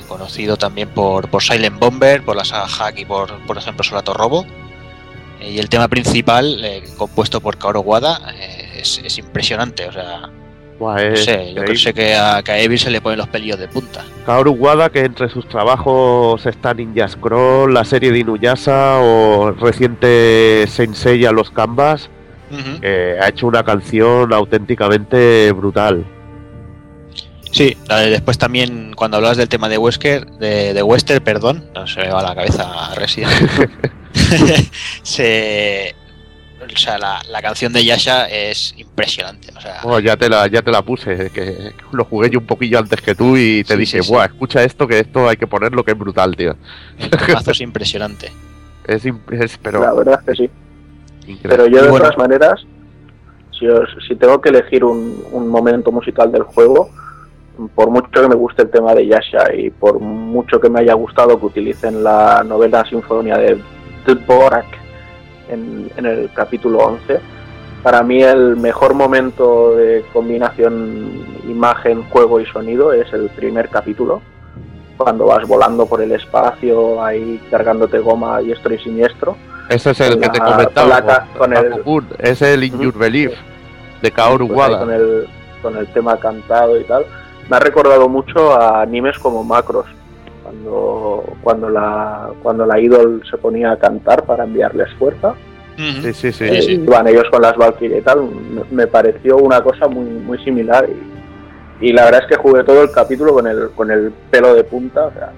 conocido también por, por Silent Bomber, por la saga Hack y por, por ejemplo, Solato Robo. Eh, Y el tema principal, eh, compuesto por Kaoru Wada, eh, es, es impresionante. O sea, Buah, no sé, yo increíble. sé que a, que a Evil se le ponen los pelillos de punta. Kaoru Wada, que entre sus trabajos está Ninja Scroll, la serie de Inuyasha o reciente Sensei a los Canvas, que ha hecho una canción auténticamente brutal. Sí, después también cuando hablabas del tema de Wesker, de, de Wester, perdón, no se me va la cabeza Resident. se, o sea, la, la canción de Yasha es impresionante. O sea, ya te la, ya te la puse, que lo jugué yo un poquillo antes que tú y te Sí, dije, sí, sí. buah, escucha esto, que esto hay que ponerlo, que es brutal, tío. el es impresionante. Es, es- pero La verdad es que sí. increíble. Pero yo de bueno. todas maneras, si, os- si tengo que elegir un, un momento musical del juego, por mucho que me guste el tema de Yasha y por mucho que me haya gustado que utilicen la novela sinfonía de Dvorak en, en el capítulo 11, para mí el mejor momento de combinación imagen, juego y sonido es el primer capítulo, cuando vas volando por el espacio, ahí cargándote goma diestro y siniestro. Ese es el con que te comentaba, con la ca- con el- es el In Your Belief de Kaoru pues Wada. con el, con el tema cantado y tal. Me ha recordado mucho a animes como Macros, cuando, cuando, la, cuando la idol se ponía a cantar para enviarles fuerza. Sí, sí, sí. eh, Iban ellos con las Valkyrie y tal. Me, pareció una cosa muy, muy similar. Y, y la verdad es que jugué todo el capítulo con el, con el pelo de punta. O sea,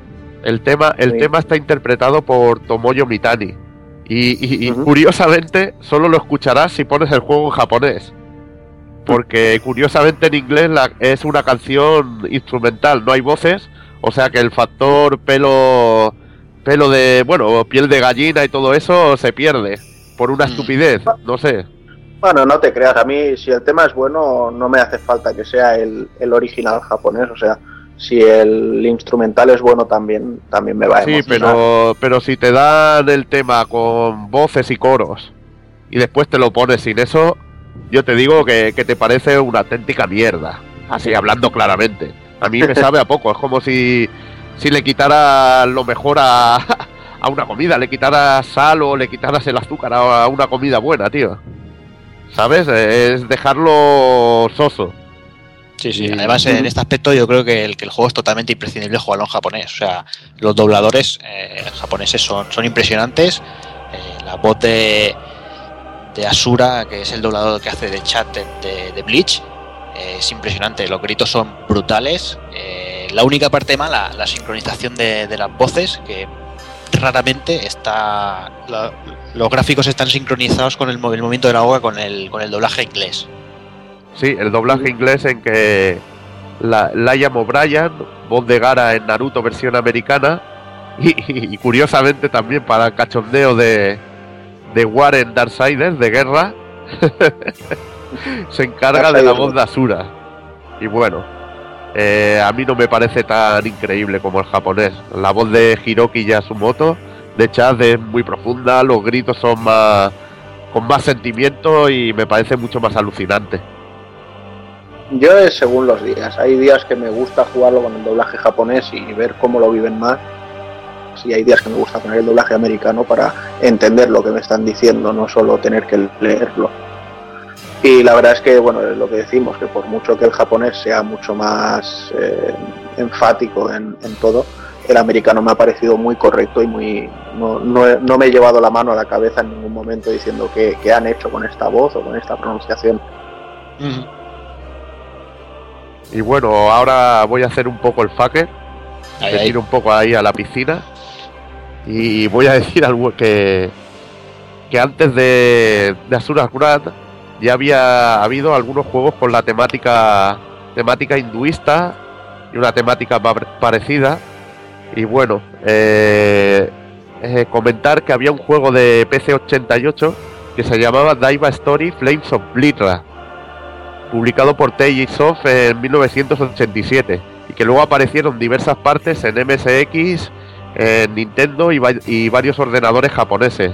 El tema, el Sí. tema está interpretado por Tomoyo Mitani. Y, y- y Ujú. curiosamente, solo lo escucharás si pones el juego en japonés. Porque curiosamente en inglés la- es una canción instrumental, no hay voces. O sea que el factor pelo, pelo de, bueno, piel de gallina y todo eso se pierde. Por una Mm. estupidez, no sé. Bueno, no te creas, a mí si el tema es bueno no me hace falta que sea el, el original japonés, o sea, si el instrumental es bueno también, también me va a Sí, emocionar. pero, pero si te dan el tema con voces y coros y después te lo pones sin eso, yo te digo que, que te parece una auténtica mierda. Así hablando claramente. A mí me sabe a poco. Es como si, si le quitaras lo mejor a, a una comida, le quitaras sal o le quitaras el azúcar a una comida buena, tío. ¿Sabes? Es dejarlo soso. Sí, sí. Además, en este aspecto, yo creo que el, que el juego es totalmente imprescindible jugarlo en japonés. O sea, los dobladores eh, japoneses son, son impresionantes. Eh, la voz de, de Asura, que es el doblador que hace de chat de, de- de Bleach, es impresionante. Los gritos son brutales. Eh, la única parte mala, la sincronización de, de las voces, que raramente está. la- los gráficos están sincronizados con el, mo- el movimiento de la boca con el, con el doblaje inglés. Sí, el doblaje inglés en que la, Liam O'Brien, voz de Gara en Naruto versión americana, y, y- y curiosamente también para el cachondeo de, de Warren Darksiders, de guerra, se encarga de la voz de Asura. Y bueno, eh, a mí no me parece tan increíble como el japonés. La voz de Hiroki Yasumoto, de Chaz, es muy profunda, los gritos son más con más sentimiento y me parece mucho más alucinante. Yo es según los días. Hay días que me gusta jugarlo con el doblaje japonés y ver cómo lo viven más. Sí, hay días que me gusta poner el doblaje americano para entender lo que me están diciendo, no solo tener que leerlo. Y la verdad es que, bueno, es lo que decimos, que por mucho que el japonés sea mucho más eh, enfático en, en todo, el americano me ha parecido muy correcto y muy no, no, me he llevado la mano a la cabeza en ningún momento diciendo qué qué han hecho con esta voz o con esta pronunciación. Y bueno, ahora voy a hacer un poco el fucker. Ahí, Me ahí. tiro un poco ahí a la piscina. Y voy a decir algo que, que antes de, de Asura's Wrath ya había habido algunos juegos con la temática temática hinduista y una temática pa- parecida. Y bueno, eh, eh, comentar que había un juego de PC 88 que se llamaba Daiva Story Flames of Blitra, publicado por Soft en 1987 y que luego aparecieron diversas partes en MSX, en Nintendo y, y varios ordenadores japoneses.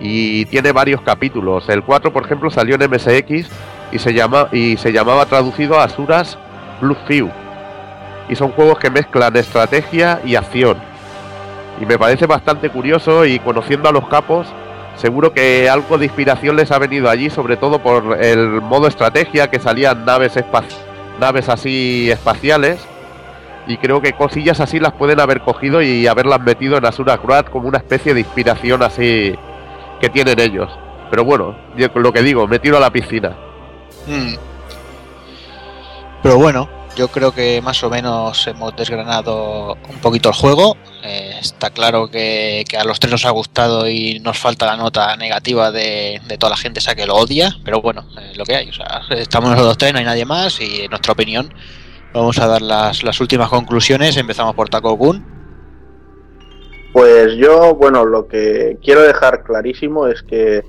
Y tiene varios capítulos. El 4, por ejemplo, salió en MSX y se, llama, y se llamaba traducido a Asuras Blue Few. Y son juegos que mezclan estrategia y acción. Y me parece bastante curioso y conociendo a los capos, seguro que algo de inspiración les ha venido allí, sobre todo por el modo estrategia, que salían naves, naves así espaciales. Y creo que cosillas así las pueden haber cogido y haberlas metido en Asura Wrath como una especie de inspiración así que tienen ellos. Pero bueno, yo lo que digo, me tiro a la piscina. Mm. Pero bueno, yo creo que más o menos hemos desgranado un poquito el juego. Eh, está claro que, que a los tres nos ha gustado y nos falta la nota negativa de, de toda la gente esa que lo odia. Pero bueno, eh, lo que hay. O sea, estamos los tres, no hay nadie más y en nuestra opinión vamos a dar las, las últimas conclusiones. Empezamos por Taco Kun. Pues yo, bueno, lo que quiero dejar clarísimo es que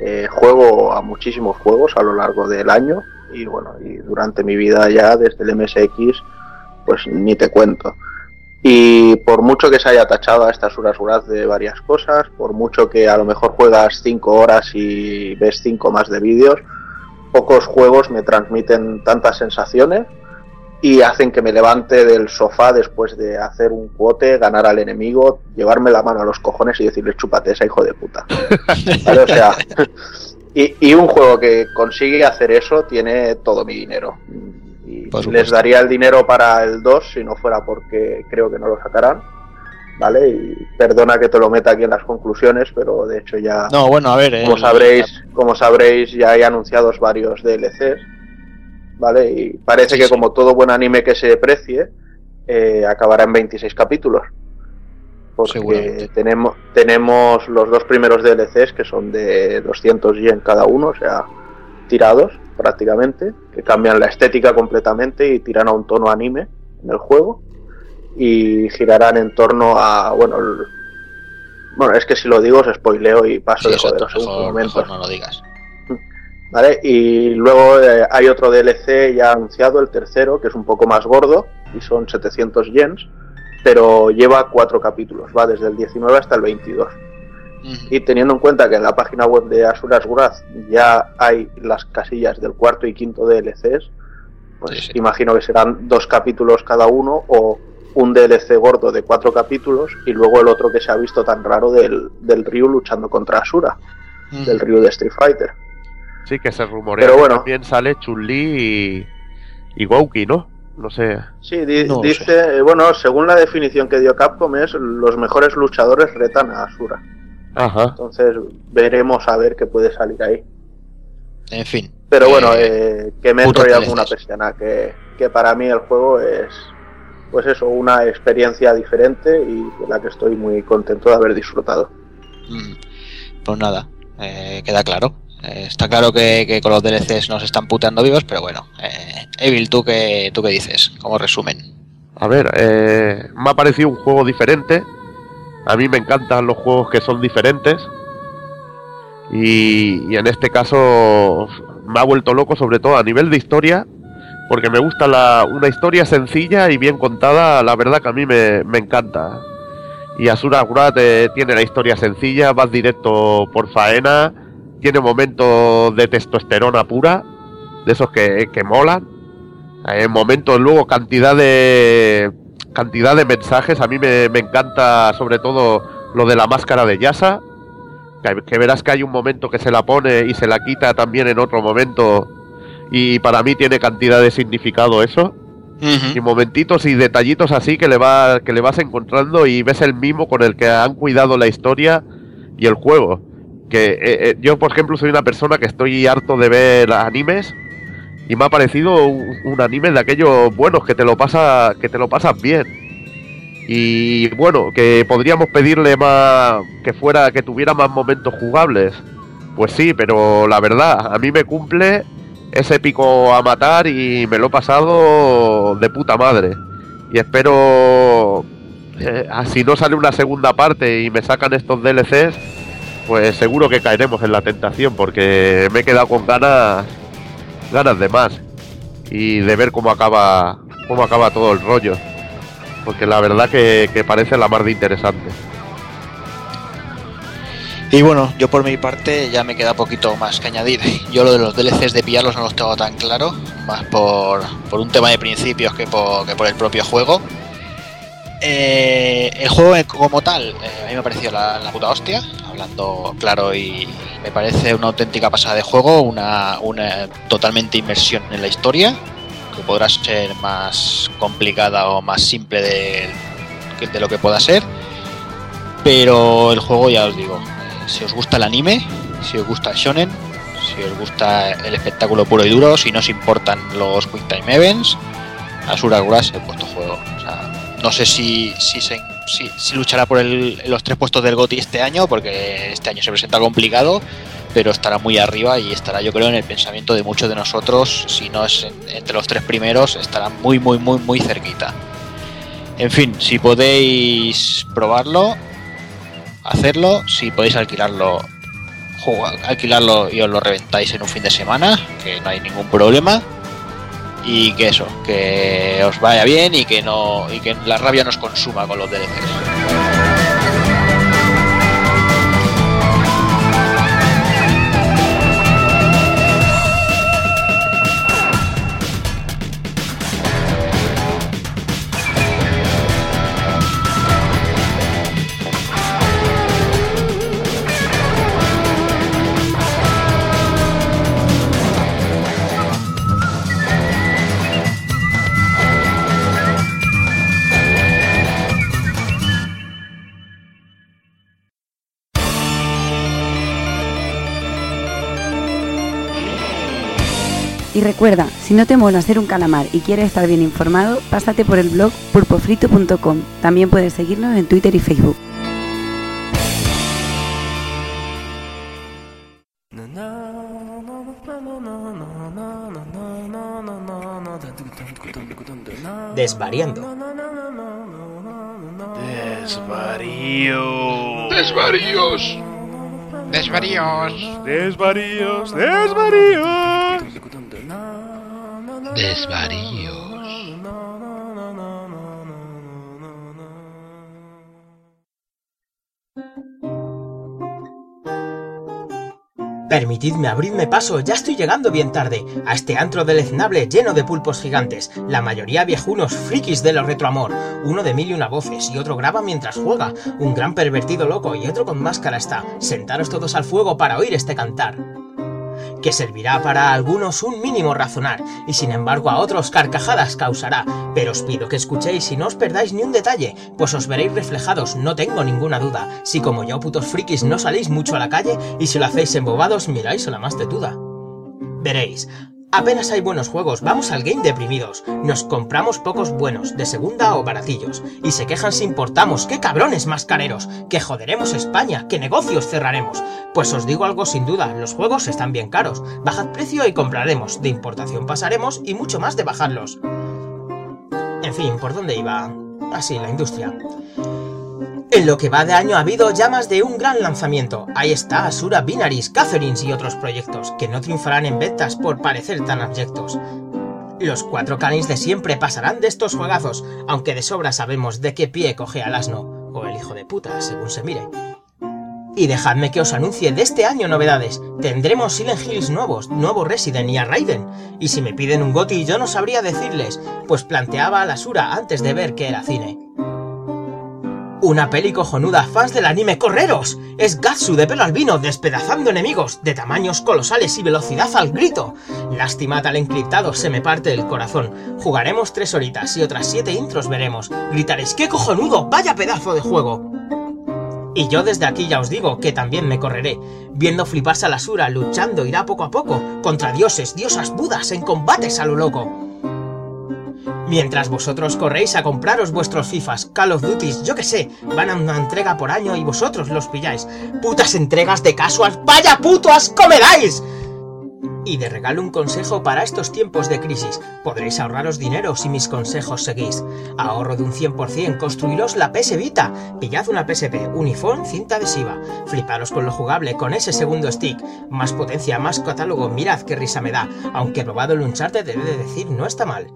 eh, juego a muchísimos juegos a lo largo del año y bueno, y durante mi vida ya desde el MSX, pues ni te cuento. Y por mucho que se haya tachado a estas horas horas de varias cosas, por mucho que a lo mejor juegas 5 horas y ves 5 más de vídeos, pocos juegos me transmiten tantas sensaciones y hacen que me levante del sofá después de hacer un cuote, ganar al enemigo, llevarme la mano a los cojones y decirle chúpate esa hijo de puta. ¿Vale? O sea, y, y un juego que consigue hacer eso tiene todo mi dinero. Y les daría el dinero para el 2 si no fuera porque creo que no lo sacarán. ¿Vale? Y perdona que te lo meta aquí en las conclusiones, pero de hecho ya No, bueno, a ver. como sabréis, como sabréis, ya hay anunciados varios DLCs, ¿vale? Y parece que como todo buen anime que se precie, eh, acabará en 26 capítulos. Porque tenemos, tenemos los dos primeros DLCs que son de 200 yen cada uno, o sea, tirados prácticamente, que cambian la estética completamente y tiran a un tono anime en el juego y girarán en torno a, bueno, el- bueno, es que si lo digo os spoileo y paso Sí, de un mejor, mejor no lo digas. ¿Vale? Y luego eh, hay otro DLC ya anunciado, el tercero, que es un poco más gordo, y son 700 yens, pero lleva cuatro capítulos, va desde el 19 hasta el 22. Ujú. Y teniendo en cuenta que en la página web de Asuras Wrath ya hay las casillas del cuarto y quinto DLCs, pues Sí, sí. imagino que serán dos capítulos cada uno o un DLC gordo de cuatro capítulos y luego el otro que se ha visto tan raro del, del Ryu luchando contra Asura, del Ryu de Street Fighter. Sí, que se rumorea Pero que bueno. también sale Chun-Li y, y Gouki, ¿no? No sé. Sí, di- No lo dice, eh, bueno, según la definición que dio Capcom es los mejores luchadores retan a Asura. Ajá. Entonces veremos a ver qué puede salir ahí. En fin. Pero Eh, bueno, eh, que me he putos enrollado DLCs. con una persiana, que, que para mí el juego es, pues eso, una experiencia diferente y de la que estoy muy contento de haber disfrutado. Mm, Pues nada, eh, queda claro. Eh, está claro que, que con los DLCs nos están puteando vivos, pero bueno. Eh, Evil, ¿tú qué, ¿tú qué dices? Como resumen. A ver, eh, me ha parecido un juego diferente. A mí me encantan los juegos que son diferentes. Y, y en este caso me ha vuelto loco, sobre todo a nivel de historia, porque me gusta la, una historia sencilla y bien contada. La verdad que a mí me, me encanta. Y Asura eh, tiene la historia sencilla, vas directo por faena, tiene momentos de testosterona pura, de esos que, que molan. En momentos luego cantidad de cantidad de mensajes. A mí me, me encanta sobre todo lo de la máscara de Yasa. Que, que verás que hay un momento que se la pone y se la quita también en otro momento. Y para mí tiene cantidad de significado eso. Y momentitos y detallitos así que le, va, que le vas encontrando y ves el mimo con el que han cuidado la historia y el juego. Que eh, eh, yo, por ejemplo, soy una persona que estoy harto de ver animes y me ha parecido un, anime de aquellos buenos que te lo pasa que te lo pasas bien Y bueno, que podríamos pedirle más que fuera que tuviera más momentos jugables. Pues sí, pero la verdad, a mí me cumple ese pico a matar y me lo he pasado de puta madre. Y espero eh, si no sale una segunda parte y me sacan estos DLCs, pues seguro que caeremos en la tentación porque me he quedado con ganas ganas de más y de ver cómo acaba cómo acaba todo el rollo. Porque la verdad que, parece la más de interesante. Y bueno, yo por mi parte ya me queda poquito más que añadir. Yo lo de los DLCs de pillarlos no los tengo tan claro, más por, por un tema de principios que por, que por el propio juego. Eh, el juego como tal, eh, a mí me ha parecido la, puta hostia, hablando claro y me parece una auténtica pasada de juego, una, una totalmente inmersión en la historia, que podrá ser más complicada o más simple de, de lo que pueda ser. Pero el juego, ya os digo, eh, si os gusta el anime, si os gusta el shonen, si os gusta el espectáculo puro y duro, si no os importan los Quick Time Events, Asura Glass el puesto juego. No sé si, si, luchará por los tres puestos del GOTI este año, porque este año se presenta complicado, pero estará muy arriba y estará yo creo en el pensamiento de muchos de nosotros, si no es en, entre los tres primeros, estará muy, muy, muy, muy cerquita. En fin, si podéis probarlo, hacerlo, si podéis alquilarlo, alquilarlo y os lo reventáis en un fin de semana, que no hay ningún problema y que eso, que os vaya bien y que no y que la rabia nos consuma con los DLCs. Recuerda, si no te mola ser un calamar y quieres estar bien informado, pásate por el blog pulpofrito.com. También puedes seguirnos en Twitter y Facebook. Desvariando. Desvarío. Desvaríos. Desvaríos. Desvaríos. Desvaríos. Desvaríos. Permitidme abrirme paso, ya estoy llegando bien tarde a este antro deleznable lleno de pulpos gigantes, la mayoría viejunos frikis de los retroamor, uno de mil y una voces y otro graba mientras juega, un gran pervertido loco y otro con máscara está. Sentaros todos al fuego para oír este cantar que servirá para algunos un mínimo razonar, y sin embargo a otros carcajadas causará. Pero os pido que escuchéis y no os perdáis ni un detalle, pues os veréis reflejados, no tengo ninguna duda, si como yo putos frikis no salís mucho a la calle, y si lo hacéis embobados miráis a la más tetuda. Veréis, Apenas hay buenos juegos, vamos al game deprimidos. Nos compramos pocos buenos, de segunda o baratillos. Y se quejan si importamos, qué cabrones más careros, que joderemos España, qué negocios cerraremos. Pues os digo algo sin duda, los juegos están bien caros. Bajad precio y compraremos, de importación pasaremos y mucho más de bajarlos. En fin, ¿por dónde iba? Así, la industria. En lo que va de año ha habido ya más de un gran lanzamiento. Ahí está Asura Binaries, Catherines y otros proyectos, que no triunfarán en ventas por parecer tan abyectos. Los cuatro canins de siempre pasarán de estos juegazos, aunque de sobra sabemos de qué pie coge al asno, o el hijo de puta, según se mire. Y dejadme que os anuncie de este año novedades. Tendremos Silent Hills nuevos, nuevo Resident y a Raiden. Y si me piden un goti yo no sabría decirles, pues planteaba a la Asura antes de ver que era cine. Una peli cojonuda, fans del anime, ¡correros! Es Gatsu de pelo albino despedazando enemigos de tamaños colosales y velocidad al grito. Lástima tal encriptado, se me parte el corazón. Jugaremos tres horitas y otras siete intros veremos. Gritaréis, ¡qué cojonudo! ¡Vaya pedazo de juego! Y yo desde aquí ya os digo que también me correré, viendo fliparse a la Sura luchando irá poco a poco contra dioses, diosas, budas en combates a lo loco. Mientras vosotros corréis a compraros vuestros FIFAs, Call of Duties, yo que sé, van a una entrega por año y vosotros los pilláis. Putas entregas de casual, vaya puto asco me dais. Y de regalo un consejo para estos tiempos de crisis. Podréis ahorraros dinero si mis consejos seguís. Ahorro de un 100%, construiros la PS Vita. Pillad una PSP, un iPhone, cinta adhesiva. Fliparos con lo jugable, con ese segundo stick. Más potencia, más catálogo, mirad qué risa me da. Aunque probado el Uncharted debe de decir no está mal.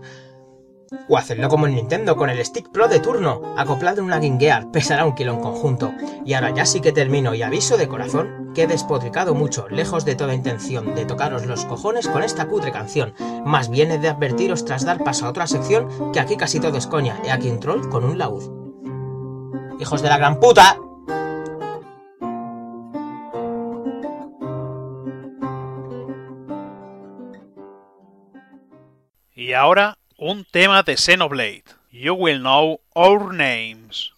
O hacedlo como en Nintendo con el Stick Pro de turno, acoplado en una Game pesará un kilo en conjunto. Y ahora ya sí que termino y aviso de corazón que he despotricado mucho, lejos de toda intención de tocaros los cojones con esta cutre canción. Más bien he de advertiros tras dar paso a otra sección que aquí casi todo es coña, y aquí un troll con un laúd. ¡Hijos de la gran puta! Y ahora, un tema de Xenoblade. You will know our names.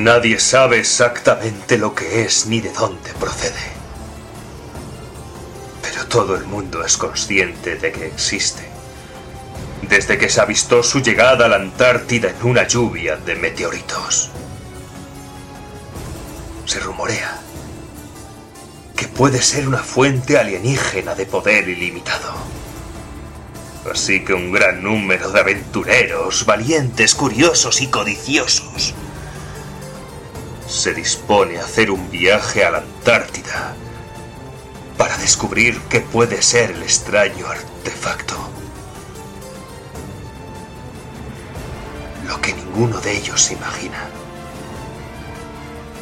Nadie sabe exactamente lo que es ni de dónde procede. Pero todo el mundo es consciente de que existe. Desde que se avistó su llegada a la Antártida en una lluvia de meteoritos. Se rumorea que puede ser una fuente alienígena de poder ilimitado. Así que un gran número de aventureros, valientes, curiosos y codiciosos se dispone a hacer un viaje a la Antártida para descubrir qué puede ser el extraño artefacto. Lo que ninguno de ellos imagina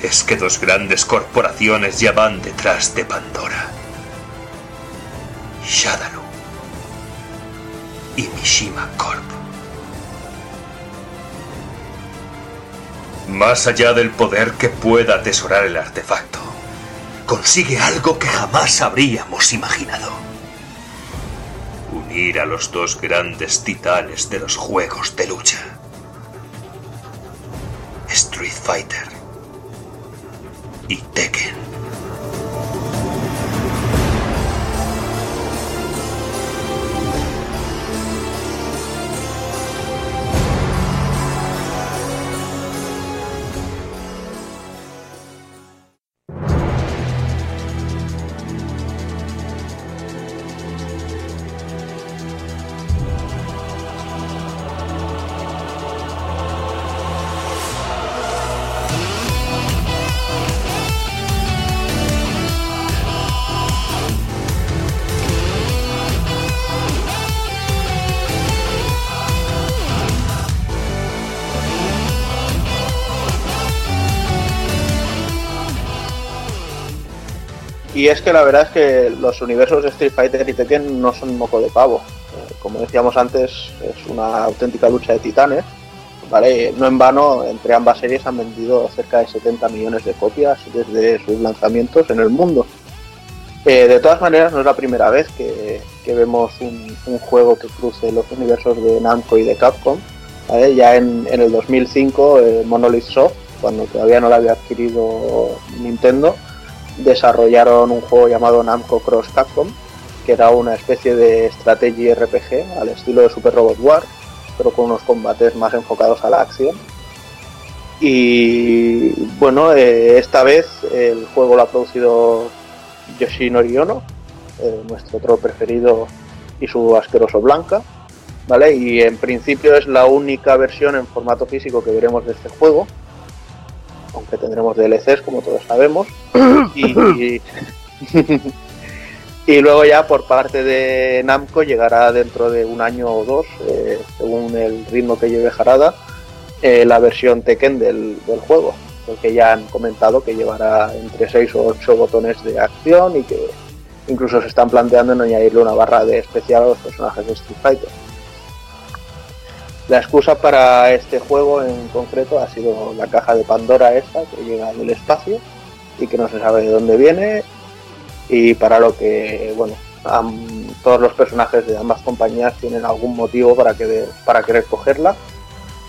es que dos grandes corporaciones ya van detrás de Pandora. Shadaloo y Mishima Corp. Más allá del poder que pueda atesorar el artefacto, consigue algo que jamás habríamos imaginado. Unir a los dos grandes titanes de los juegos de lucha. Street Fighter y Tekken. Y es que la verdad es que los universos de Street Fighter y Tekken no son moco de pavo. Eh, como decíamos antes, es una auténtica lucha de titanes. ¿vale? No en vano, entre ambas series han vendido cerca de 70 millones de copias desde sus lanzamientos en el mundo. Eh, de todas maneras, no es la primera vez que, que vemos un, juego que cruce los universos de Namco y de Capcom. Ya en, en el 2005, eh, Monolith Soft, cuando todavía no lo había adquirido Nintendo, desarrollaron un juego llamado Namco Cross Capcom, que era una especie de estrategia RPG al estilo de Super Robot War, pero con unos combates más enfocados a la acción. Y bueno, eh, esta vez el juego lo ha producido Yoshinori Ono, eh, nuestro otro preferido y su asqueroso Blanca, ¿vale? Y en principio es la única versión en formato físico que veremos de este juego, aunque tendremos DLCs como todos sabemos. Y, luego ya por parte de Namco llegará dentro de un año o dos, eh, según el ritmo que lleve Harada, eh, la versión Tekken del, del juego, porque ya han comentado que llevará entre 6 o 8 botones de acción y que incluso se están planteando en añadirle una barra de especial a los personajes de Street Fighter. La excusa para este juego en concreto ha sido la caja de Pandora esta que llega del espacio y que no se sabe de dónde viene. Y para lo que bueno todos los personajes de ambas compañías tienen algún motivo para que para querer cogerla.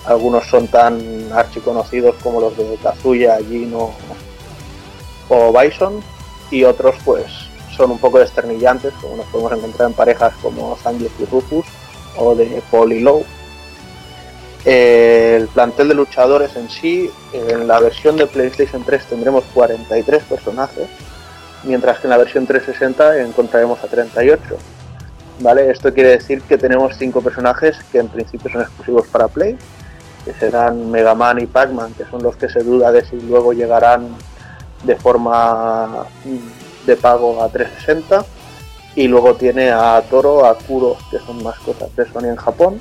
Algunos son tan archiconocidos como los de Kazuya, Jin o, Bison y otros pues son un poco desternillantes como nos podemos encontrar en parejas como Zangief y Rufus o de Paul y el plantel de luchadores en sí, en la versión de PlayStation 3 tendremos 43 personajes, mientras que en la versión 360 encontraremos a 38. ¿Vale? Esto quiere decir que tenemos 5 personajes que en principio son exclusivos para Play, que serán Mega Man y Pac-Man, que son los que se duda de si luego llegarán de forma mm, de pago a 360. Y luego tiene a Toro, a Kuro, que son mascotas de Sony en Japón,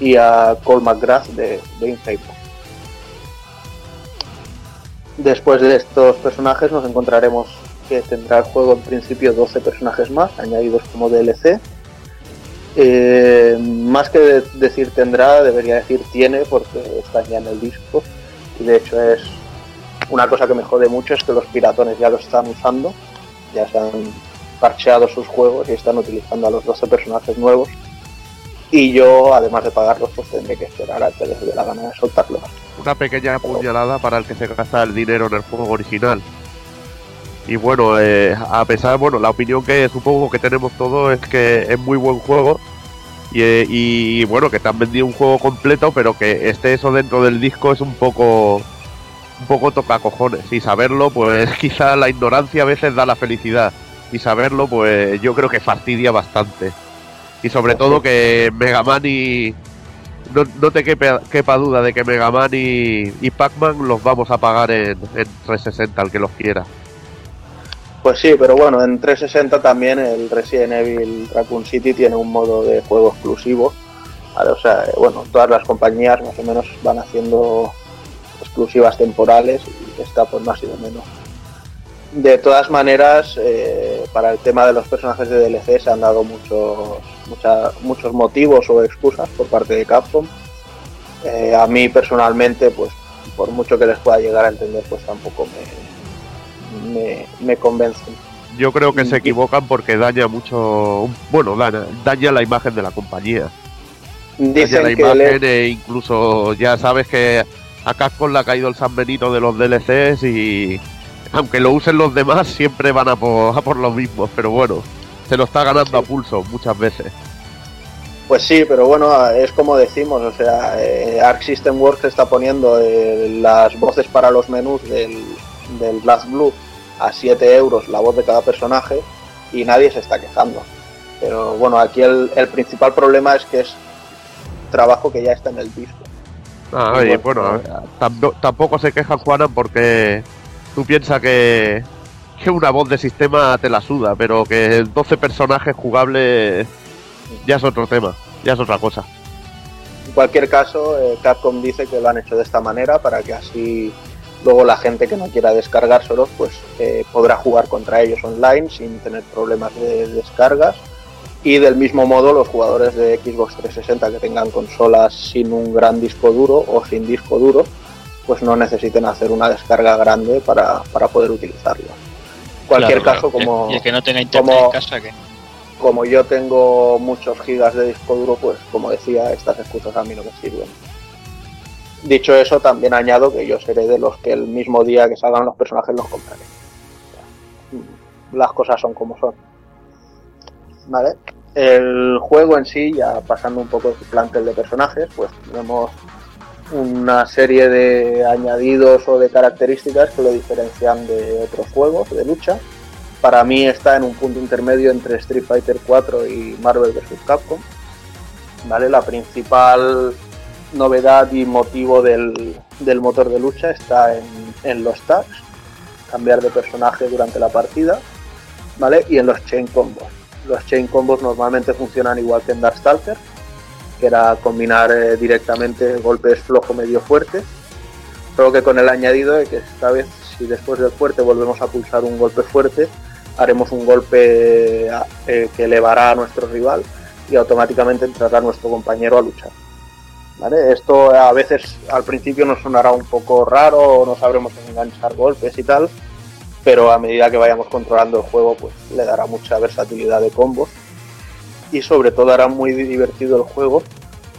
y a Cole McGrath de, de Infable. Después de estos personajes nos encontraremos que tendrá el juego en principio 12 personajes más, añadidos como DLC. Eh, más que de- decir tendrá, debería decir tiene, porque están ya en el disco. Y de hecho es una cosa que me jode mucho, es que los piratones ya lo están usando, ya se han parcheado sus juegos y están utilizando a los 12 personajes nuevos Y yo, además de pagarlos, pues tendré que esperar a que les dé la gana de soltarlos. Una pequeña puñalada para el que se gasta el dinero en el juego original. Y bueno, eh, a pesar, bueno, la opinión que supongo que tenemos todos es que es muy buen juego. Y, eh, bueno, que te han vendido un juego completo, pero que esté eso dentro del disco es un poco un poco toca cojones. Y saberlo, pues quizá la ignorancia a veces da la felicidad. Y saberlo, pues yo creo que fastidia bastante. Y sobre todo que Mega Man y. No, no te quepa, quepa duda de que Mega Man y, y Pac-Man los vamos a pagar en, en 360, al que los quiera. Pues sí, pero bueno, en 360 también el Resident Evil Raccoon City tiene un modo de juego exclusivo. O sea, bueno, todas las compañías más o menos van haciendo exclusivas temporales y esta pues más y de menos. De todas maneras, eh, para el tema de los personajes de DLC se han dado muchos, mucha- muchos motivos o excusas por parte de Capcom. Eh, a mí personalmente, pues por mucho que les pueda llegar a entender, pues tampoco me, me, me convencen. Yo creo que se equivocan porque daña mucho. Bueno, daña, daña la imagen de la compañía. Daña la imagen le- e incluso ya sabes que a Capcom le ha caído el San Benito de los DLCs y aunque lo usen los demás siempre van a por, a por los mismos, pero bueno, se lo está ganando a pulso muchas veces. Pues sí, pero bueno, es como decimos, o sea, eh, Arc System Works está poniendo eh, las voces para los menús del, del Blast Blue a 7 euros la voz de cada personaje y nadie se está quejando. Pero bueno, aquí el, el principal problema es que es trabajo que ya está en el disco. Ah, Y bueno, bueno, tampo- tampoco se queja Juana porque tú piensas que, que una voz de sistema te la suda, pero que 12 personajes jugables ya es otro tema, ya es otra cosa. En cualquier caso, eh, Capcom dice que lo han hecho de esta manera para que así luego la gente que no quiera descargárselos pues eh, podrá jugar contra ellos online sin tener problemas de descargas y del mismo modo los jugadores de Xbox 360 que tengan consolas sin un gran disco duro o sin disco duro pues no necesiten hacer una descarga grande para, para poder utilizarlo. Cualquier Claro, caso, claro. como, Y el que no tenga internet como- en casa, que como yo tengo muchos gigas de disco duro, pues como decía, estas excusas a mí no me sirven. Dicho eso, también añado que yo seré de los que el mismo día que salgan los personajes los compraré. Las cosas son como son. ¿Vale? El juego en sí, ya pasando un poco su plantel de personajes, pues tenemos una serie de añadidos o de características que lo diferencian de otros juegos de lucha. Para mí está en un punto intermedio entre Street Fighter 4 y Marvel vs. Capcom. ¿Vale? La principal novedad y motivo del, del motor de lucha está en, en los tags, cambiar de personaje durante la partida, ¿vale? Y en los chain combos. Los chain combos normalmente funcionan igual que en Darkstalker, que era combinar eh, directamente golpes flojo medio fuerte, solo que con el añadido de que esta vez si después del fuerte volvemos a pulsar un golpe fuerte, haremos un golpe eh, que elevará a nuestro rival y automáticamente entrará nuestro compañero a luchar. ¿Vale? Esto a veces al principio nos sonará un poco raro, no sabremos enganchar golpes y tal, pero a medida que vayamos controlando el juego, pues le dará mucha versatilidad de combos y sobre todo hará muy divertido el juego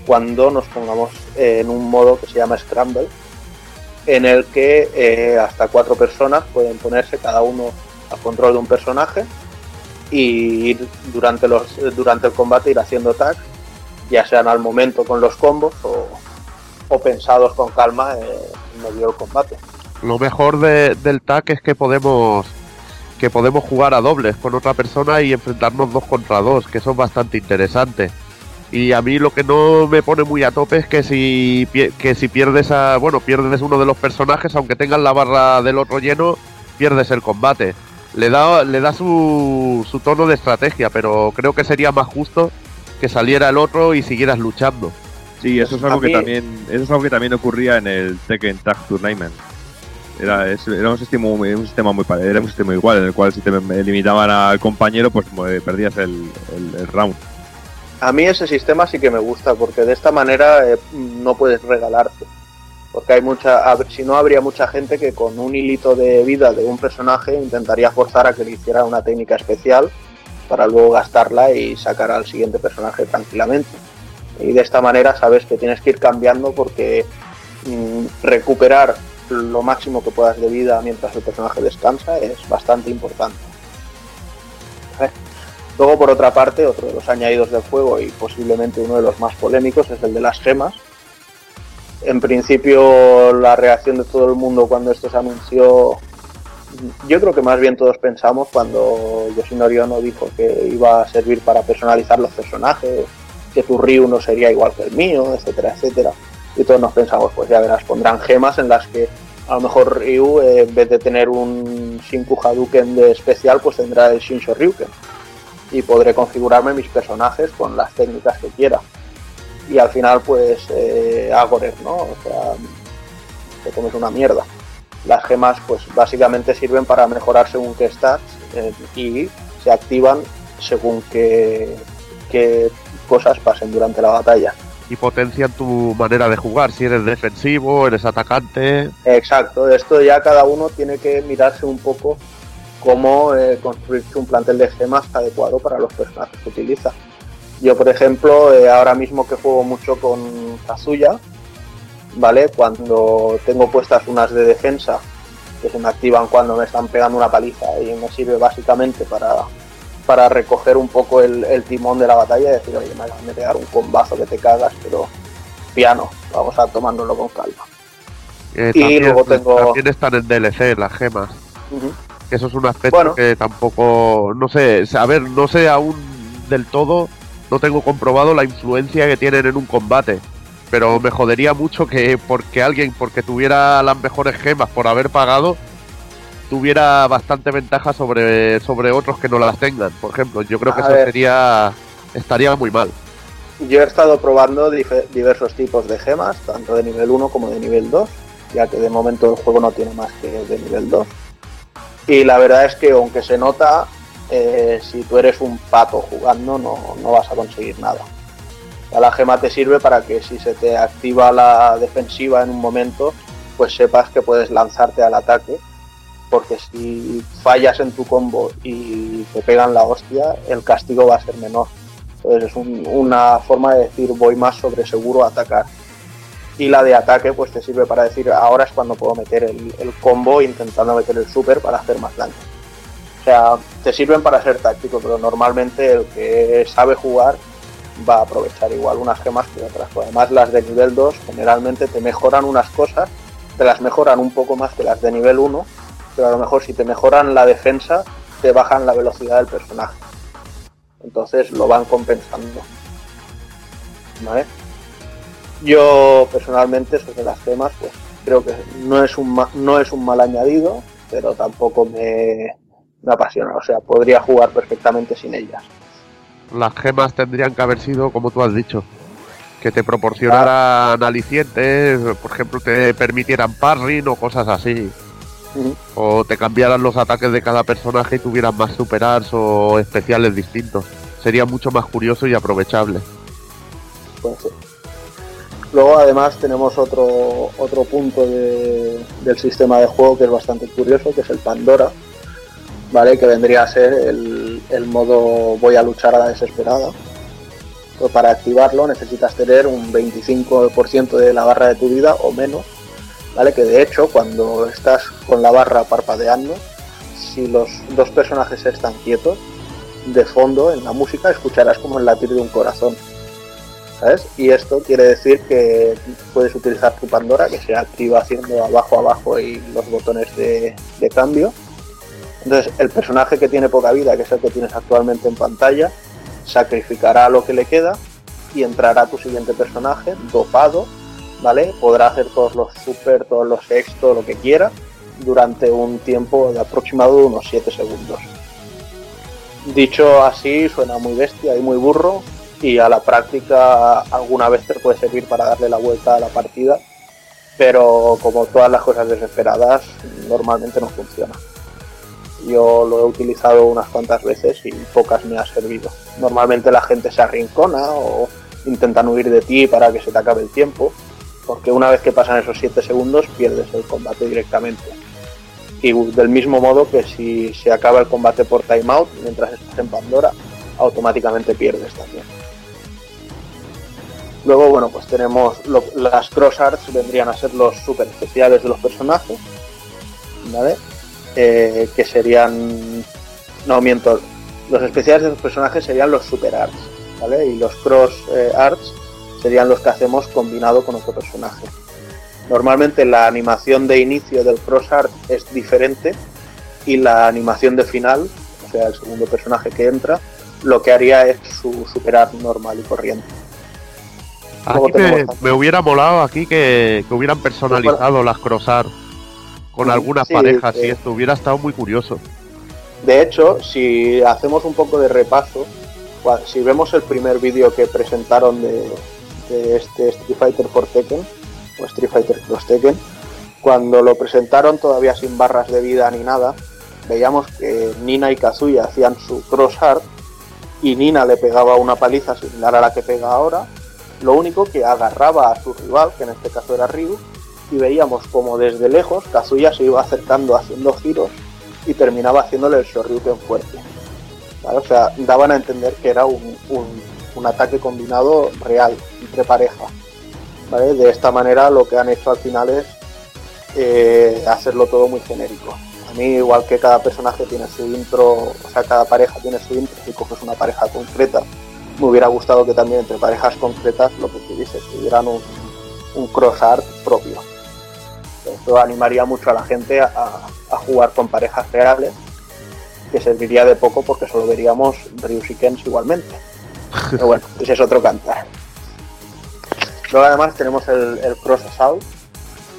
cuando nos pongamos en un modo que se llama Scramble, en el que eh, hasta cuatro personas pueden ponerse cada uno a control de un personaje y durante, los, durante el combate ir haciendo tags ya sean al momento con los combos o, pensados con calma eh, en medio del combate. Lo mejor de- del tag es que podemos que podemos jugar a dobles con otra persona y enfrentarnos dos contra dos, que eso es bastante interesante. Y a mí lo que no me pone muy a tope es que si pie- que si pierdes a bueno pierdes uno de los personajes, aunque tengas la barra del otro lleno, pierdes el combate. Le da le da su, su tono de estrategia, pero creo que sería más justo que saliera el otro y siguieras luchando. Sí, eso es algo que mí- también eso es algo que también ocurría en el Tekken Tag Tournament. Era, era un sistema muy- un sistema muy era un sistema igual en el cual si te limitaban al compañero pues eh, perdías el, el- el round. A mí ese sistema sí que me gusta porque de esta manera eh, no puedes regalarte. Porque hay mucha, si no habría mucha gente que con un hilito de vida de un personaje intentaría forzar a que le hiciera una técnica especial para luego gastarla y sacar al siguiente personaje tranquilamente. Y de esta manera sabes que tienes que ir cambiando porque mm, recuperar lo máximo que puedas de vida mientras el personaje descansa es bastante importante. Luego, por otra parte, otro de los añadidos del juego y posiblemente uno de los más polémicos es el de las gemas. En principio, la reacción de todo el mundo cuando esto se anunció, yo creo que más bien todos pensamos cuando Yoshinori Ono dijo que iba a servir para personalizar los personajes, que tu Ryu no sería igual que el mío, etcétera, etcétera. Y todos nos pensamos, pues ya verás, pondrán gemas en las que a lo mejor Ryu, eh, en vez de tener un Shinku Hadouken de especial, pues tendrá el Shinsho Ryuken. Y podré configurarme mis personajes con las técnicas que quiera. Y al final, pues, eh, Agorer, ¿no? O sea, te comes una mierda. Las gemas, pues, básicamente sirven para mejorar según qué stats eh, y se activan según qué, qué cosas pasen durante la batalla. Y potencian tu manera de jugar, si eres defensivo, eres atacante. Exacto, esto ya cada uno tiene que mirarse un poco cómo eh, construirse un plantel de gemas adecuado para los personajes que utiliza. Yo, por ejemplo, eh, ahora mismo que juego mucho con Kazuya, ¿vale? Cuando tengo puestas unas de defensa que se me activan cuando me están pegando una paliza y me sirve básicamente para, para recoger un poco el, el timón de la batalla y decir, oye, me acaban de pegar un combazo que te cagas, pero piano, vamos a tomárnoslo con calma. Eh, Y también, luego tengo- también están en DLC las gemas. Que eso es un aspecto Bueno. que tampoco. No sé, a ver, no sé aún del todo. No tengo comprobado la influencia que tienen en un combate. Pero me jodería mucho que porque alguien, porque tuviera las mejores gemas por haber pagado, tuviera bastante ventaja sobre, sobre otros que no las tengan. Por ejemplo, yo creo que A eso ver. sería. estaría muy mal. Yo he estado probando diversos tipos de gemas, tanto de nivel 1 como de nivel 2, ya que de momento el juego no tiene más que de nivel 2. Y la verdad es que aunque se nota, eh, si tú eres un pato jugando no, no vas a conseguir nada. La gema te sirve para que si se te activa la defensiva en un momento, pues sepas que puedes lanzarte al ataque, porque si fallas en tu combo y te pegan la hostia, el castigo va a ser menor. Entonces es un- una forma de decir voy más sobre seguro a atacar. Y la de ataque pues te sirve para decir ahora es cuando puedo meter el, el combo intentando meter el super para hacer más daño. O sea, te sirven para ser táctico, pero normalmente el que sabe jugar va a aprovechar igual unas gemas que otras. Además las de nivel 2 generalmente te mejoran unas cosas, te las mejoran un poco más que las de nivel 1, pero a lo mejor si te mejoran la defensa te bajan la velocidad del personaje entonces lo van compensando. ¿Vale? Yo personalmente sobre las gemas, pues creo que no es un ma- no es un mal añadido, pero tampoco me, me apasiona. O sea, podría jugar perfectamente sin ellas. Las gemas tendrían que haber sido, como tú has dicho, que te proporcionaran alicientes, por ejemplo, te permitieran parring o cosas así. O te cambiaran los ataques de cada personaje y tuvieran más superars o especiales distintos. Sería mucho más curioso y aprovechable. Pues sí. Luego además tenemos otro, otro punto de- del sistema de juego que es bastante curioso, que es el Pandora, ¿vale? Que vendría a ser el, el modo voy a luchar a la desesperada. Pues para activarlo necesitas tener un 25% de la barra de tu vida o menos, ¿vale? Que de hecho cuando estás con la barra parpadeando, si los dos personajes están quietos, de fondo en la música escucharás como el latir de un corazón. ¿sabes? Y esto quiere decir que puedes utilizar tu Pandora, que se activa haciendo abajo abajo y los botones de, de cambio. Entonces, el personaje que tiene poca vida, que es el que tienes actualmente en pantalla, sacrificará lo que le queda y entrará tu siguiente personaje, dopado, Podrá hacer todos los super, todos los ex, todo lo que quiera, durante un tiempo de aproximado de unos 7 segundos. Dicho así, suena muy bestia y muy burro, y a la práctica alguna vez te puede servir para darle la vuelta a la partida, pero como todas las cosas desesperadas, normalmente no funciona. Yo lo he utilizado unas cuantas veces y pocas me ha servido. Normalmente la gente se arrincona o intentan huir de ti para que se te acabe el tiempo, porque una vez que pasan esos 7 segundos pierdes el combate directamente. Y del mismo modo que si se acaba el combate por timeout mientras estás en Pandora, automáticamente pierdes también. Luego, bueno, pues tenemos las cross arts, vendrían a ser los super especiales de los personajes, ¿vale? Eh, que serían. No, miento. Los especiales de los personajes serían los super arts, ¿vale? Y los cross eh, arts serían los que hacemos combinado con otro personaje. Normalmente la animación de inicio del cross art es diferente y la animación de final, o sea, el segundo personaje que entra, lo que haría es su super art normal y corriente. Aquí me, hubiera molado aquí que, que hubieran personalizado las crossart con Sí, algunas sí, parejas eh. y esto hubiera estado muy curioso. De hecho, si hacemos un poco de repaso, si vemos el primer vídeo que presentaron de, de este Street Fighter for Tekken, o Street Fighter Cross Tekken, cuando lo presentaron todavía sin barras de vida ni nada, veíamos que Nina y Kazuya hacían su cross art y Nina le pegaba una paliza similar a la que pega ahora, lo único que agarraba a su rival, que en este caso era Ryu, y veíamos como desde lejos Kazuya se iba acercando haciendo giros y terminaba haciéndole el Shoryuken fuerte. ¿vale? O sea, daban a entender que era un- un ataque combinado real, entre pareja. ¿vale? De esta manera lo que han hecho al final es eh, hacerlo todo muy genérico. A mí, igual que cada personaje tiene su intro, o sea, cada pareja tiene su intro, si coges una pareja concreta, me hubiera gustado que también entre parejas concretas, lo que dices, tuvieran un, un cross art propio. Esto animaría mucho a la gente a, a jugar con parejas reales, que serviría de poco porque solo veríamos Ryus y Kens igualmente. Pero bueno, ese es otro cantar. Luego además tenemos el, el Cross Assault,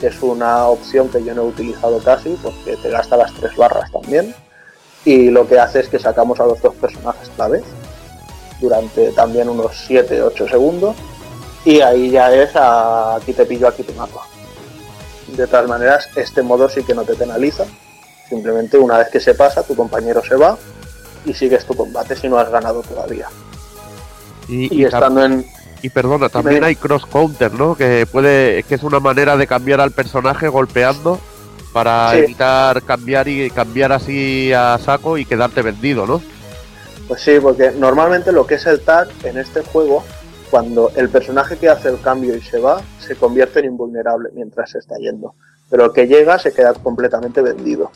que es una opción que yo no he utilizado casi porque te gasta las tres barras también. Y lo que hace es que sacamos a los dos personajes a la vez durante también unos 7-8 segundos. Y ahí ya es a aquí te pillo, aquí te mato. De todas maneras, este modo sí que no te penaliza. Simplemente una vez que se pasa, tu compañero se va y sigues tu combate si no has ganado todavía. Y, Y y tam- estando en, y perdona, también hay cross counter, ¿no? Que puede, que es una manera de cambiar al personaje golpeando para Sí. evitar cambiar y cambiar así a saco y quedarte vendido, ¿no? Pues sí, porque normalmente lo que es el tag en este juego, cuando el personaje que hace el cambio y se va, se convierte en invulnerable mientras se está yendo. Pero el que llega se queda completamente vendido.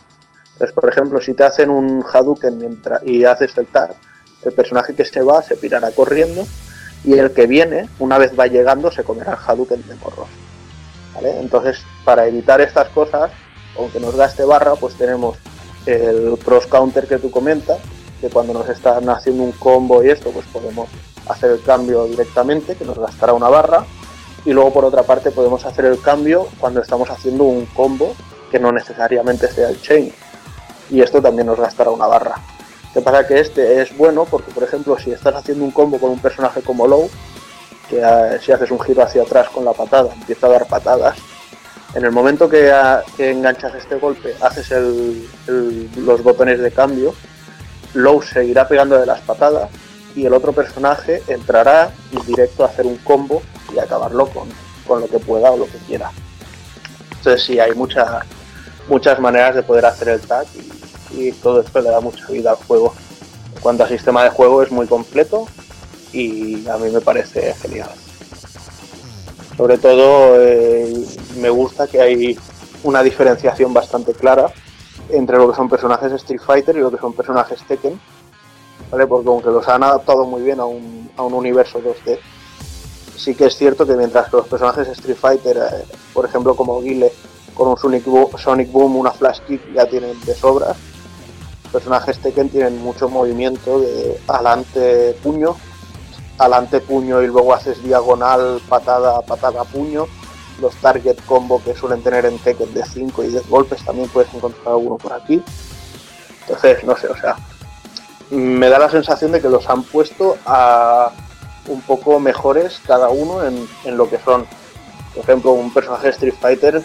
Entonces, por ejemplo, si te hacen un Hadouken mientras, y haces el tag, el personaje que se va se pirará corriendo y el que viene, una vez va llegando, se comerá el Hadouken de morros. Entonces, para evitar estas cosas, aunque nos gaste barra, pues tenemos el cross counter que tú comentas, que cuando nos están haciendo un combo y esto, pues podemos hacer el cambio directamente, que nos gastará una barra, y luego por otra parte podemos hacer el cambio cuando estamos haciendo un combo que no necesariamente sea el chain, y esto también nos gastará una barra. Que pasa que este es bueno porque, por ejemplo, si estás haciendo un combo con un personaje como Low, que eh, si haces un giro hacia atrás con la patada, empieza a dar patadas, en el momento que, ah, enganchas este golpe, haces los botones de cambio, Low seguirá pegando de las patadas y el otro personaje entrará directo a hacer un combo y acabarlo con, con lo que pueda o lo que quiera. Entonces sí, hay muchas muchas maneras de poder hacer el tag y, y todo esto le da mucha vida al juego. En cuanto a sistema de juego es muy completo y a mí me parece genial. Sobre todo eh, me gusta que hay una diferenciación bastante clara entre lo que son personajes Street Fighter y lo que son personajes Tekken, ¿vale? Porque aunque los han adaptado muy bien a un, a un universo 2D, sí que es cierto que mientras que los personajes Street Fighter, eh, por ejemplo como Guile, con un Sonic Boom, Sonic Boom, una Flash Kick ya tienen de sobras, personajes Tekken tienen mucho movimiento de adelante puño, adelante puño y luego haces diagonal, patada, patada, puño. Los target combo que suelen tener en Tekken de 5 y 10 golpes también puedes encontrar alguno por aquí. Entonces, no sé, o sea, me da la sensación de que los han puesto a un poco mejores cada uno en, en lo que son. Por ejemplo, un personaje Street Fighter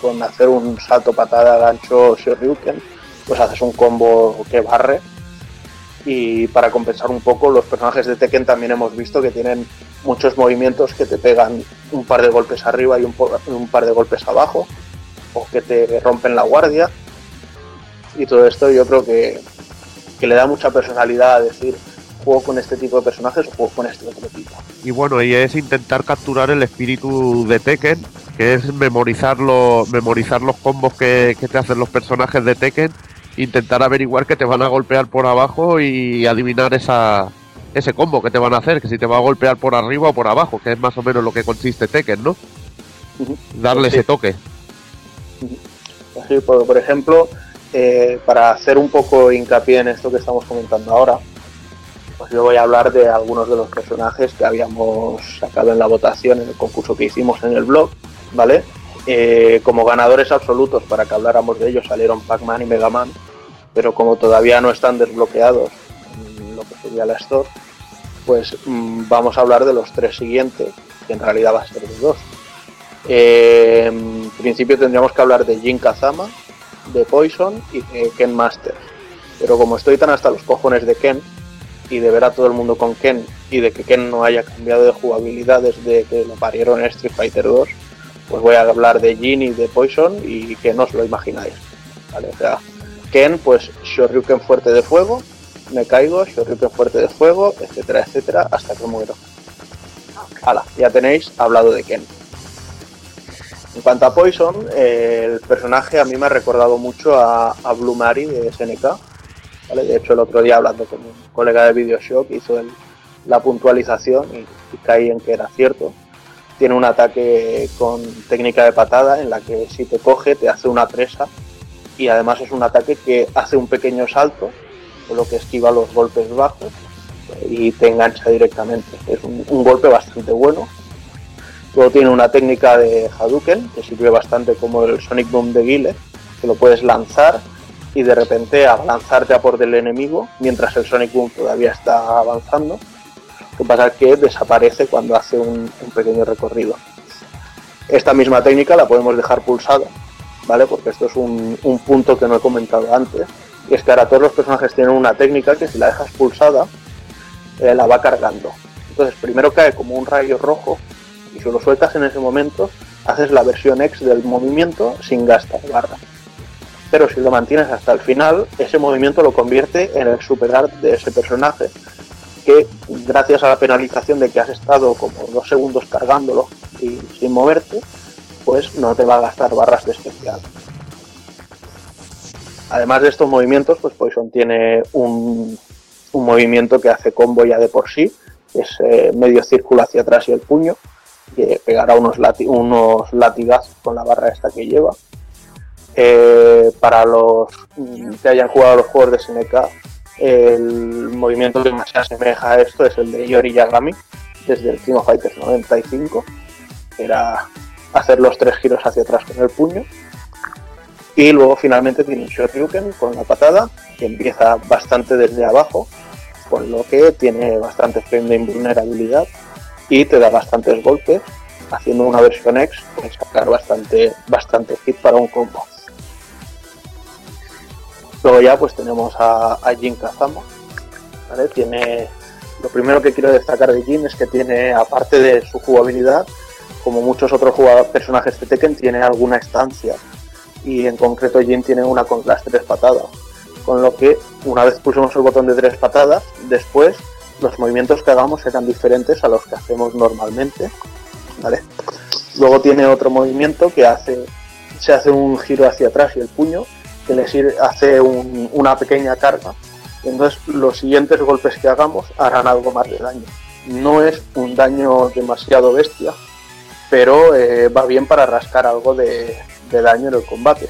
con hacer un salto patada gancho Shoryuken, pues haces un combo que barre y para compensar un poco los personajes de Tekken también hemos visto que tienen muchos movimientos que te pegan un par de golpes arriba y un, par de golpes abajo o que te rompen la guardia y todo esto yo creo que, que le da mucha personalidad a decir juego con este tipo de personajes o juego con este otro tipo. Y bueno, y es intentar capturar el espíritu de Tekken, que es memorizar los, memorizar los combos que, que te hacen los personajes de Tekken, intentar averiguar que te van a golpear por abajo y adivinar esa, ese combo que te van a hacer, que si te va a golpear por arriba o por abajo, que es más o menos lo que consiste Tekken, ¿no? Darle Sí. ese toque. Así, por, por ejemplo, eh, para hacer un poco hincapié en esto que estamos comentando ahora, pues yo voy a hablar de algunos de los personajes que habíamos sacado en la votación en el concurso que hicimos en el blog, ¿vale? Eh, como ganadores absolutos, para que habláramos de ellos, salieron Pac-Man y Mega Man, pero como todavía no están desbloqueados lo que sería la Store, pues mm, vamos a hablar de los tres siguientes, que en realidad va a ser de dos. Eh, en principio tendríamos que hablar de Jin Kazama, de Poison y de Ken Masters. Pero como estoy tan hasta los cojones de Ken y de ver a todo el mundo con Ken y de que Ken no haya cambiado de jugabilidad desde que lo parieron en Street Fighter 2, pues voy a hablar de Jin y de Poison y que no os lo imagináis. ¿vale? O Ken, pues Shoryuken fuerte de fuego, me caigo, Shoryuken fuerte de fuego, etcétera, etcétera, hasta que muero. Hala, ya tenéis hablado de Ken. En cuanto a Poison, el personaje a mí me ha recordado mucho a, a Blue Mary de SNK. De hecho, el otro día hablando con un colega de Videoshock hizo el- la puntualización y, y caí en que era cierto. Tiene un ataque con técnica de patada en la que si te coge te hace una presa y además es un ataque que hace un pequeño salto, con lo que esquiva los golpes bajos y te engancha directamente. Es un, golpe bastante bueno. Luego tiene una técnica de Hadouken que sirve bastante como el Sonic Boom de Guile, que lo puedes lanzar y de repente a lanzarte a por del enemigo mientras el Sonic Boom todavía está avanzando. Lo que pasa es que desaparece cuando hace un, un pequeño recorrido. Esta misma técnica la podemos dejar pulsada, ¿vale? Porque esto es un, un punto que no he comentado antes. Y es que ahora todos los personajes tienen una técnica que si la dejas pulsada, eh, la va cargando. Entonces primero cae como un rayo rojo y si lo sueltas en ese momento, haces la versión X del movimiento sin gastar barra. Pero si lo mantienes hasta el final, ese movimiento lo convierte en el super art de ese personaje, que gracias a la penalización de que has estado como dos segundos cargándolo y sin moverte, pues no te va a gastar barras de especial. Además de estos movimientos, pues Poison tiene un, un movimiento que hace combo ya de por sí, es eh, medio círculo hacia atrás y el puño, que pegará unos, unos latigazos con la barra esta que lleva. Eh, para los mm, que hayan jugado los juegos de SNK, el movimiento que más se asemeja a esto es el de Yori Yagami, desde el King of Fighters 95, que era hacer los tres giros hacia atrás con el puño. Y luego finalmente tiene un Shoryuken con la patada, que empieza bastante desde abajo, con lo que tiene bastante frame de invulnerabilidad y te da bastantes golpes. Haciendo una versión X, puedes sacar bastante, bastante hit para un combo. Luego ya pues tenemos a, a Jin Kazama. ¿vale? Tiene, lo primero que quiero destacar de Jin es que tiene, aparte de su jugabilidad, como muchos otros personajes de Tekken, tiene alguna estancia. Y en concreto Jin tiene una con las tres patadas. Con lo que una vez pulsamos el botón de tres patadas, después los movimientos que hagamos serán diferentes a los que hacemos normalmente. ¿vale? Luego tiene otro movimiento que hace, se hace un giro hacia atrás y el puño, que le sirve, hace un- una pequeña carga. Entonces los siguientes golpes que hagamos harán algo más de daño. No es un daño demasiado bestia, pero eh, va bien para rascar algo de, daño en el combate.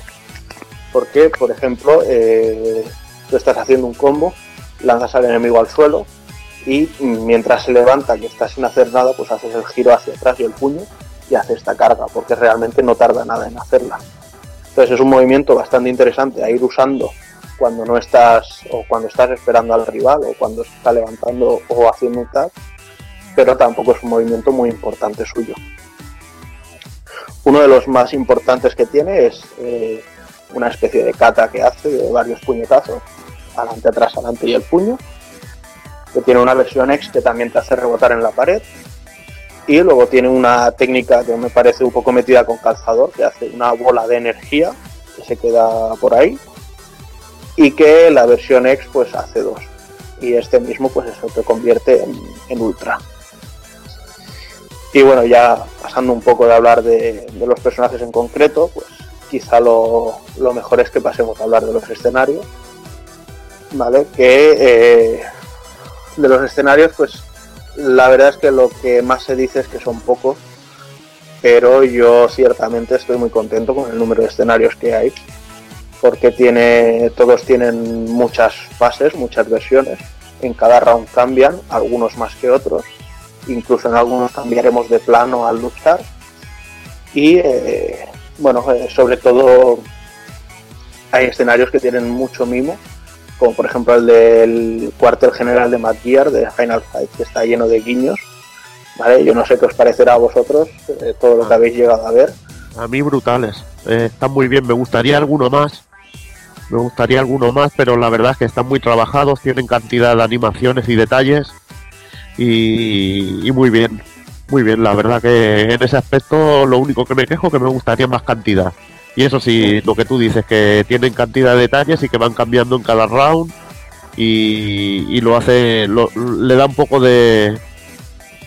Porque, por ejemplo, eh, tú estás haciendo un combo, lanzas al enemigo al suelo y mientras se levanta, que está sin hacer nada, pues haces el giro hacia atrás y el puño y hace esta carga, porque realmente no tarda nada en hacerla. Entonces es un movimiento bastante interesante a ir usando cuando no estás o cuando estás esperando al rival o cuando se está levantando o haciendo un tag, pero tampoco es un movimiento muy importante suyo. Uno de los más importantes que tiene es eh, una especie de kata que hace de varios puñetazos, adelante, atrás, adelante y el puño, que tiene una versión X que también te hace rebotar en la pared, y luego tiene una técnica que me parece un poco metida con calzador, que hace una bola de energía que se queda por ahí, y que la versión X pues hace dos. y este mismo pues eso te convierte en ultra. Y bueno, ya pasando un poco de hablar de, los personajes en concreto, pues quizá lo, lo mejor es que pasemos a hablar de los escenarios. ¿Vale? Que eh, de los escenarios, pues la verdad es que lo que más se dice es que son pocos, pero yo ciertamente estoy muy contento con el número de escenarios que hay, porque tiene, todos tienen muchas fases, muchas versiones, en cada round cambian, algunos más que otros, incluso en algunos cambiaremos de plano al luchar, y eh, bueno, eh, sobre todo hay escenarios que tienen mucho mimo, como por ejemplo el del cuartel general de Gear, de Final Fight, que está lleno de guiños. ¿vale? Yo no sé qué os parecerá a vosotros eh, todo lo que habéis llegado a ver. A mí brutales. Están muy bien. Me gustaría alguno más. Me gustaría alguno más, pero la verdad es que están muy trabajados, tienen cantidad de animaciones y detalles. Y, y muy bien. Muy bien, la verdad que en ese aspecto lo único que me quejo es que me gustaría más cantidad. Y eso sí, lo que tú dices, que tienen cantidad de detalles y que van cambiando en cada round y, y lo hace, lo- le da un poco de,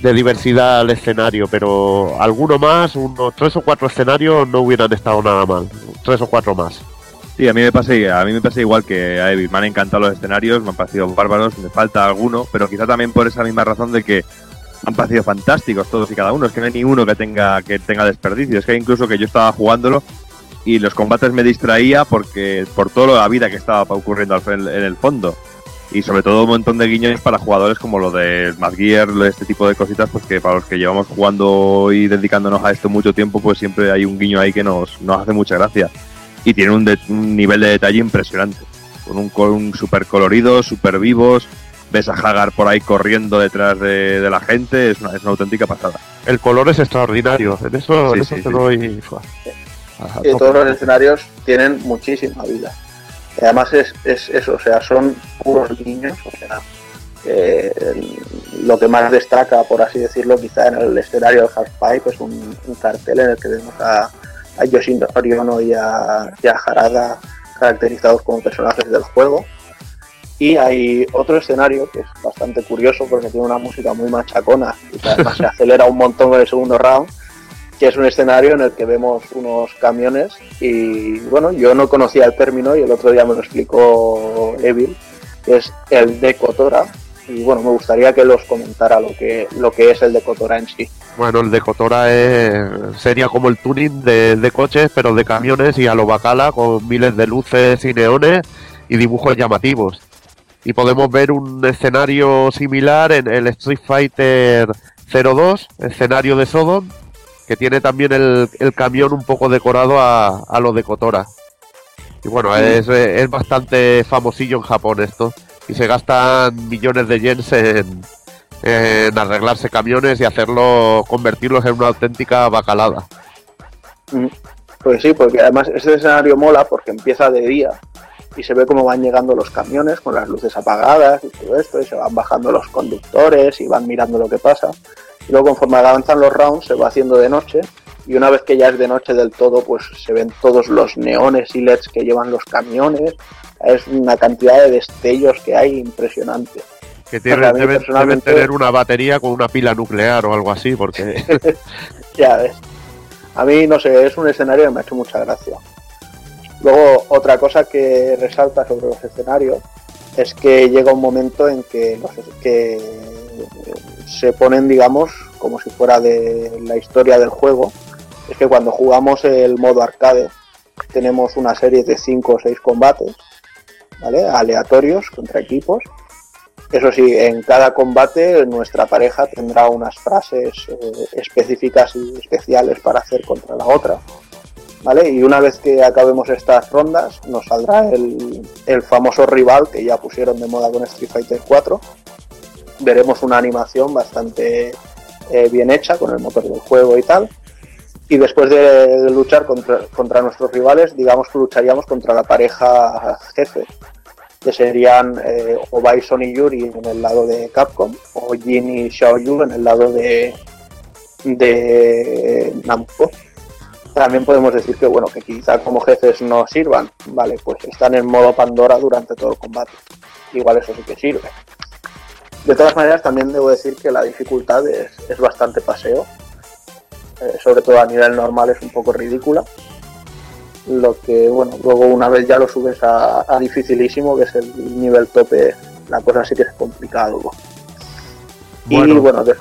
de diversidad al escenario, pero alguno más, unos tres o cuatro escenarios no hubieran estado nada mal, tres o cuatro más. Sí, a mí me pasa, a mí me pasa igual que a Evi. Me han encantado los escenarios, me han parecido bárbaros, me falta alguno, pero quizá también por esa misma razón de que han parecido fantásticos todos y cada uno. Es que no hay ni uno que tenga que tenga desperdicio. Es que incluso que yo estaba jugándolo y los combates me distraía porque por toda la vida que estaba ocurriendo en el fondo. Y sobre todo un montón de guiños para jugadores como lo de Mad Gear, este tipo de cositas, pues que para los que llevamos jugando y dedicándonos a esto mucho tiempo, pues siempre hay un guiño ahí que nos, nos hace mucha gracia y tiene un, de- un nivel de detalle impresionante. Con un, con un super colorido, super vivos. Ves a Hagar por ahí corriendo detrás de, de la gente. Es una, es una auténtica pasada. El color es extraordinario, en eso, en Sí, eso sí, te sí. doy... Y todos los escenarios tienen muchísima vida. Y además es, es eso, o sea, son puros niños, o sea, el- lo que más destaca, por así decirlo, quizá en el escenario del Half-Pipe es un, un cartel en el que vemos a, a Yoshinori Ono y a, y a Harada caracterizados como personajes del juego. Y hay otro escenario que es bastante curioso porque tiene una música muy machacona y que además se acelera un montón en el segundo round, que es un escenario en el que vemos unos camiones y bueno, yo no conocía el término y el otro día me lo explicó Evil, que es el decotora y bueno, me gustaría que los comentara lo que, lo que es el decotora en sí. Bueno, el de Cotora es- sería como el tuning de, de coches, pero de camiones y a lo bacala, con miles de luces y neones y dibujos llamativos. Y podemos ver un escenario similar en el Street Fighter 02, escenario de Sodom, que tiene también el, el camión un poco decorado a, a lo de Kotora. Y bueno, es, es bastante famosillo en Japón esto. Y se gastan millones de yens en, en arreglarse camiones y hacerlo, convertirlos en una auténtica bacalada. Mm, Pues sí, porque además este escenario mola porque empieza de día y se ve cómo van llegando los camiones con las luces apagadas y todo esto, y se van bajando los conductores y van mirando lo que pasa. Y luego conforme avanzan los rounds se va haciendo de noche y una vez que ya es de noche del todo, pues se ven todos los neones y LEDs que llevan los camiones. Es una cantidad de destellos que hay impresionante. Que tienen, deben, tener una batería con una pila nuclear o algo así, porque Ya ves. A mí, no sé, es un escenario que me ha hecho mucha gracia. Luego, otra cosa que resalta sobre los escenarios es que llega un momento en que, los, que se ponen, digamos, como si fuera de la historia del juego. Es que cuando jugamos el modo arcade, tenemos una serie de 5 o 6 combates, ¿vale? Aleatorios contra equipos. Eso sí, en cada combate nuestra pareja tendrá unas frases eh, específicas y especiales para hacer contra la otra. ¿Vale? Y una vez que acabemos estas rondas, nos saldrá el, el famoso rival que ya pusieron de moda con Street Fighter 4. Veremos una animación bastante eh, bien hecha con el motor del juego y tal. Y después de, luchar contra, contra nuestros rivales, digamos que lucharíamos contra la pareja jefe, que serían eh, o Bison y Yuri en el lado de Capcom, o Jin y Xiaoyu en el lado de, de Namco. También podemos decir que, bueno, que quizá como jefes no sirvan, vale, pues están en modo Pandora durante todo el combate. Igual eso sí que sirve. De todas maneras, también debo decir que la dificultad es, es bastante paseo. Eh, sobre todo a nivel normal es un poco ridícula. Lo que, bueno, luego una vez ya lo subes a, a dificilísimo, que es el nivel tope, la cosa sí que es complicado. y Bueno. bueno, des-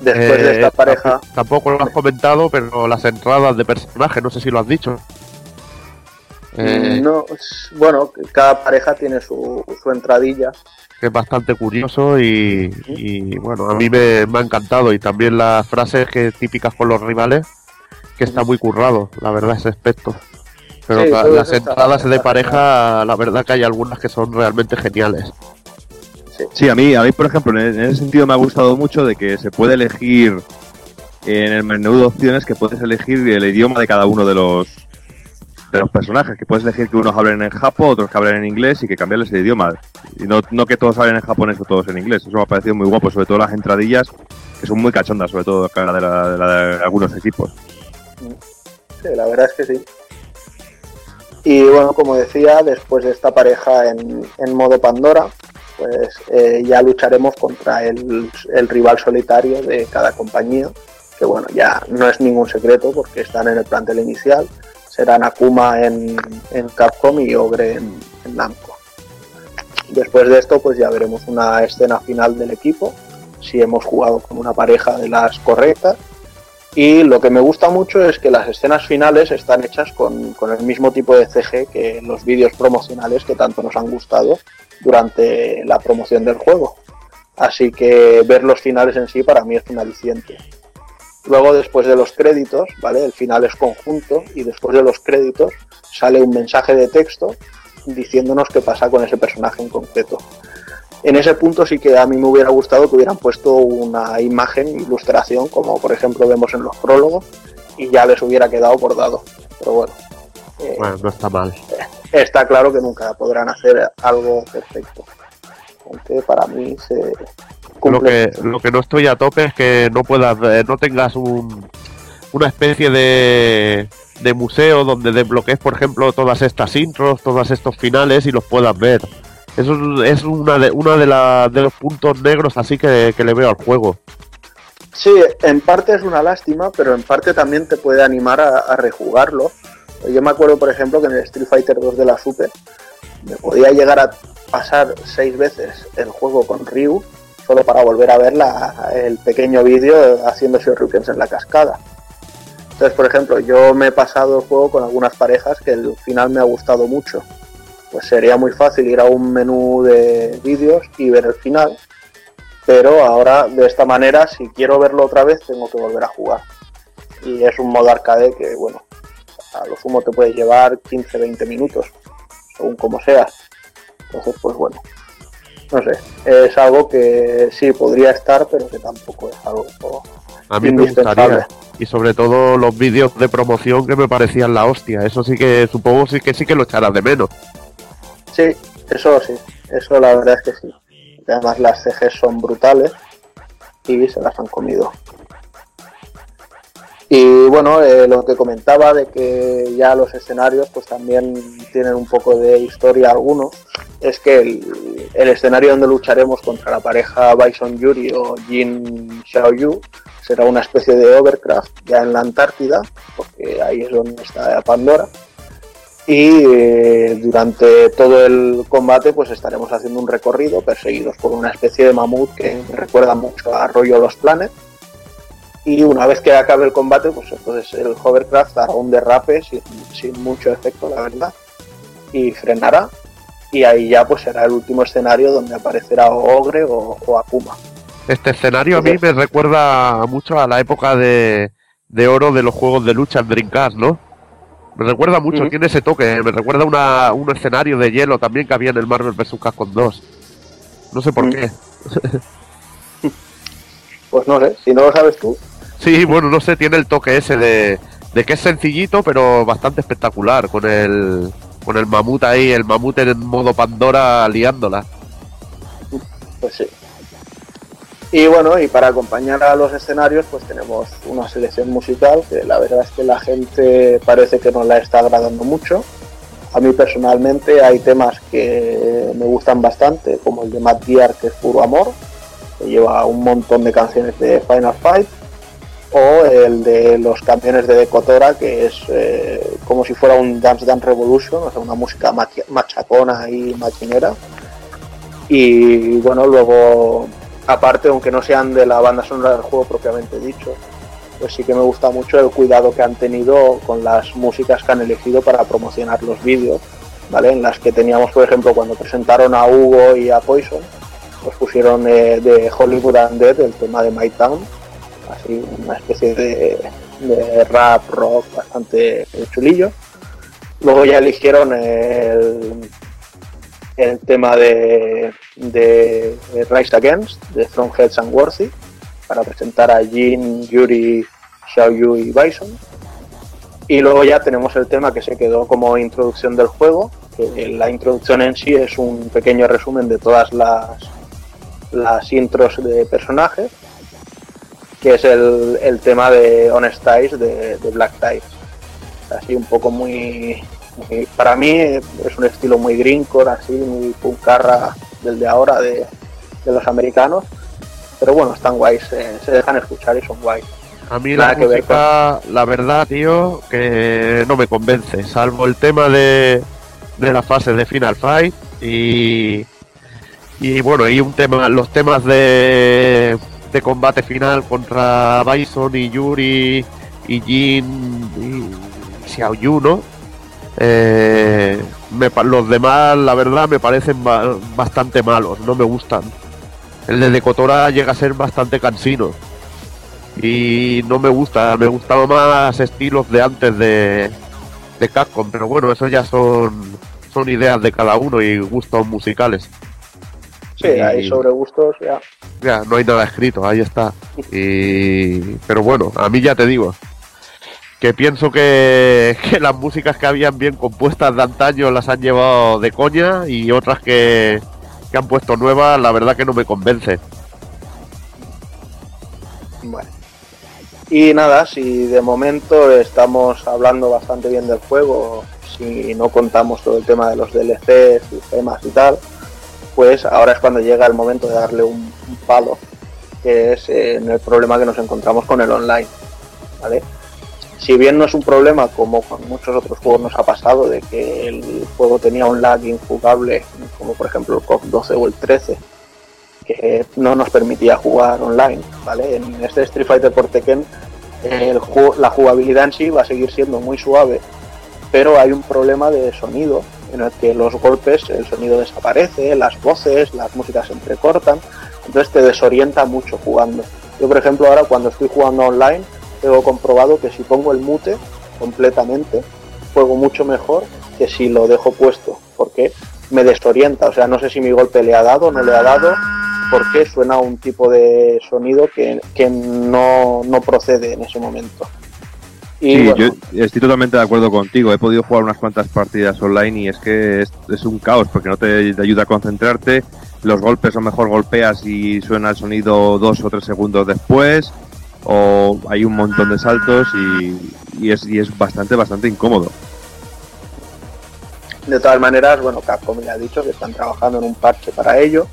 después de Eh, esta pareja... tamp- Tampoco lo has comentado, pero las entradas de personaje, no sé si lo has dicho. Eh, No, bueno, cada pareja tiene su, su entradilla. que es bastante curioso y, y, bueno, a mí me, me ha encantado y también las frases que típicas con los rivales, que está muy currado, la verdad, ese aspecto. Pero Sí, la- todo las entradas de pareja, la verdad que hay algunas que son realmente geniales. Sí, a mí, a mí, por ejemplo, en en ese sentido me ha gustado mucho de que se puede elegir en el menú de opciones que puedes elegir el idioma de cada uno de los de los personajes, que puedes elegir que unos hablen en japo, otros que hablen en inglés y que cambiarles el idioma. Y no, no que todos hablen en japonés o todos en inglés. Eso me ha parecido muy guapo, sobre todo las entradillas, que son muy cachondas, sobre todo la de, la- de la de algunos equipos. Sí, la verdad es que sí. Y bueno, como decía, después de esta pareja en, modo Pandora, pues eh, ya lucharemos contra el, el rival solitario de cada compañía, que bueno, ya no es ningún secreto porque están en el plantel inicial, serán Akuma en, en Capcom y Ogre en, en Namco. Después de esto, pues ya veremos una escena final del equipo, si hemos jugado con una pareja de las correctas y lo que me gusta mucho es que las escenas finales están hechas con, el mismo tipo de CG que los vídeos promocionales que tanto nos han gustado durante la promoción del juego. Así que ver los finales en sí para mí es un aliciente. Luego, después de los créditos, ¿vale? El final es conjunto y después de los créditos sale un mensaje de texto diciéndonos qué pasa con ese personaje en concreto. En ese punto sí que a mí me hubiera gustado que hubieran puesto una imagen, ilustración, como por ejemplo vemos en los prólogos, y ya les hubiera quedado bordado. Pero bueno, eh, Bueno, no está mal. está claro que nunca podrán hacer algo perfecto. Aunque para mí se Lo que, lo que no estoy a tope es que no puedas, eh, no tengas un, una especie de, de museo donde desbloquees, por ejemplo, todas estas intros, todos estos finales y los puedas ver. Eso es, una de, una de, la- de los puntos negros así que, que le veo al juego. Sí, en parte es una lástima, pero en parte también te puede animar a, a rejugarlo. Yo me acuerdo, por ejemplo, que en el Street Fighter 2 de la Super me podía llegar a pasar seis veces el juego con Ryu solo para volver a ver la- el pequeño vídeo haciendo Shoryukens en la cascada. Entonces, por ejemplo, yo me he pasado el juego con algunas parejas que el final me ha gustado mucho. Pues sería muy fácil ir a un menú de vídeos y ver el final, pero ahora de esta manera, si quiero verlo otra vez, tengo que volver a jugar. Y es un modo arcade que, bueno, a lo sumo te puede llevar 15-20 minutos, según como seas. Entonces, pues bueno, no sé, es algo que sí podría estar, pero que tampoco es algo A mí me indispensable. gustaría. Y sobre todo los vídeos de promoción que me parecían la hostia. Eso sí que supongo sí que sí que lo echarás de menos. Sí, eso sí, eso la verdad es que sí. Además las CGs son brutales y se las han comido. Y bueno, eh, lo que comentaba de que ya los escenarios pues también tienen un poco de historia algunos, es que el, el escenario donde lucharemos contra la pareja Bison Yuri o Jin Xiaoyu será una especie de Overcraft ya en la Antártida, porque ahí es donde está Pandora y eh, durante todo el combate pues estaremos haciendo un recorrido perseguidos por una especie de mamut que recuerda mucho a Rollo Los Planet. Y una vez que acabe el combate pues entonces el hovercraft hará un derrape sin, sin mucho efecto la verdad y frenará. Y ahí ya pues será el último escenario donde aparecerá Ogre o, o Akuma. Este escenario a mí me recuerda mucho a la época de, de oro de los juegos de lucha en Dreamcast, ¿no? Me recuerda mucho, tiene ese toque. Me recuerda una, un escenario de hielo también que había en el Marvel vs. Capcom 2. No sé por qué. pues no sé si no lo sabes tú Sí, bueno, no sé, tiene el toque ese de, de que es sencillito, pero bastante espectacular. Con el, con el mamut ahí, el mamut en modo Pandora liándola. pues sí Y bueno, y para acompañar a los escenarios, pues tenemos una selección musical que la verdad es que la gente parece que nos la está agradando mucho. A mí personalmente hay temas que me gustan bastante, como el de Matt Gear, que es puro amor, que lleva un montón de canciones de Final Fight, o el de los campeones de Decotora, que es eh, como si fuera un Dance Dance Revolution, o sea, una música machacona y machinera. Y bueno, luego, aparte, aunque no sean de la banda sonora del juego propiamente dicho, pues sí que me gusta mucho el cuidado que han tenido con las músicas que han elegido para promocionar los vídeos, ¿vale? En las que teníamos, por ejemplo, cuando presentaron a Hugo y a Poison, pues pusieron de Hollywood Undead el tema de My Town, así una especie de, de rap rock bastante chulillo. Luego ya eligieron el, el tema de, Rise Against, de Strongheads and Worthy, para presentar a Jin, Yuri, Xiaoyu y Bison. Y luego ya tenemos el tema que se quedó como introducción del juego, que la introducción en sí es un pequeño resumen de todas las, las intros de personajes, que es el, el tema de Honest Ties de, de Black Ties. Así un poco muy, muy- Para mí es un estilo muy greencore, así, muy puncarra del de ahora de, de los americanos. Pero bueno, están guays, se, se dejan escuchar y son guays. A mí Nada la que ver música, la verdad, tío, que no me convence, salvo el tema de, de la fase de Final Fight y, y bueno, y un tema, los temas de, de combate final contra Bison y Yuri y Jin y Xiaoyu, ¿no? Eh, me los demás, la verdad, me parecen ba- bastante malos, no me gustan. El de Decotora llega a ser bastante cansino y no me gusta, me gustaba más estilos de antes de, de Capcom, pero bueno, eso ya son, son ideas de cada uno y gustos musicales. Sí, Y- hay sobre gustos, ya. Ya, no hay nada escrito, ahí está. Y, pero bueno, a mí ya te digo, que pienso que, las músicas que habían bien compuestas de antaño las han llevado de coña y otras que, que han puesto nuevas, la verdad que no me convencen. Bueno. Y nada, si de momento estamos hablando bastante bien del juego, si no contamos todo el tema de los DLCs, sistemas y tal, pues ahora es cuando llega el momento de darle un, un palo, que es eh, en el problema que nos encontramos con el online. ¿vale? Si bien no es un problema como con muchos otros juegos nos ha pasado, de que el juego tenía un lag injugable, como por ejemplo el COF 12 o el 13, que no nos permitía jugar online. En este Street Fighter por Tekken la jugabilidad en sí va a seguir siendo muy suave, pero hay un problema de sonido en el que los golpes, el sonido desaparece, las voces, las músicas se entrecortan, entonces te desorienta mucho jugando. Yo por ejemplo ahora cuando estoy jugando online tengo comprobado que si pongo el mute completamente juego mucho mejor que si lo dejo puesto, porque me desorienta, o sea, no sé si mi golpe le ha dado o no le ha dado, porque suena un tipo de sonido que, que no, no procede en ese momento. Y Sí, bueno, yo estoy totalmente de acuerdo contigo. He podido jugar unas cuantas partidas online y es que es, es un caos porque no te, te ayuda a concentrarte. Los golpes, lo mejor golpeas y suena el sonido dos o tres segundos después. O hay un montón de saltos y, y es, y es bastante, bastante incómodo. de todas maneras, bueno, Capcom ya ha dicho que están trabajando en un parche para ello,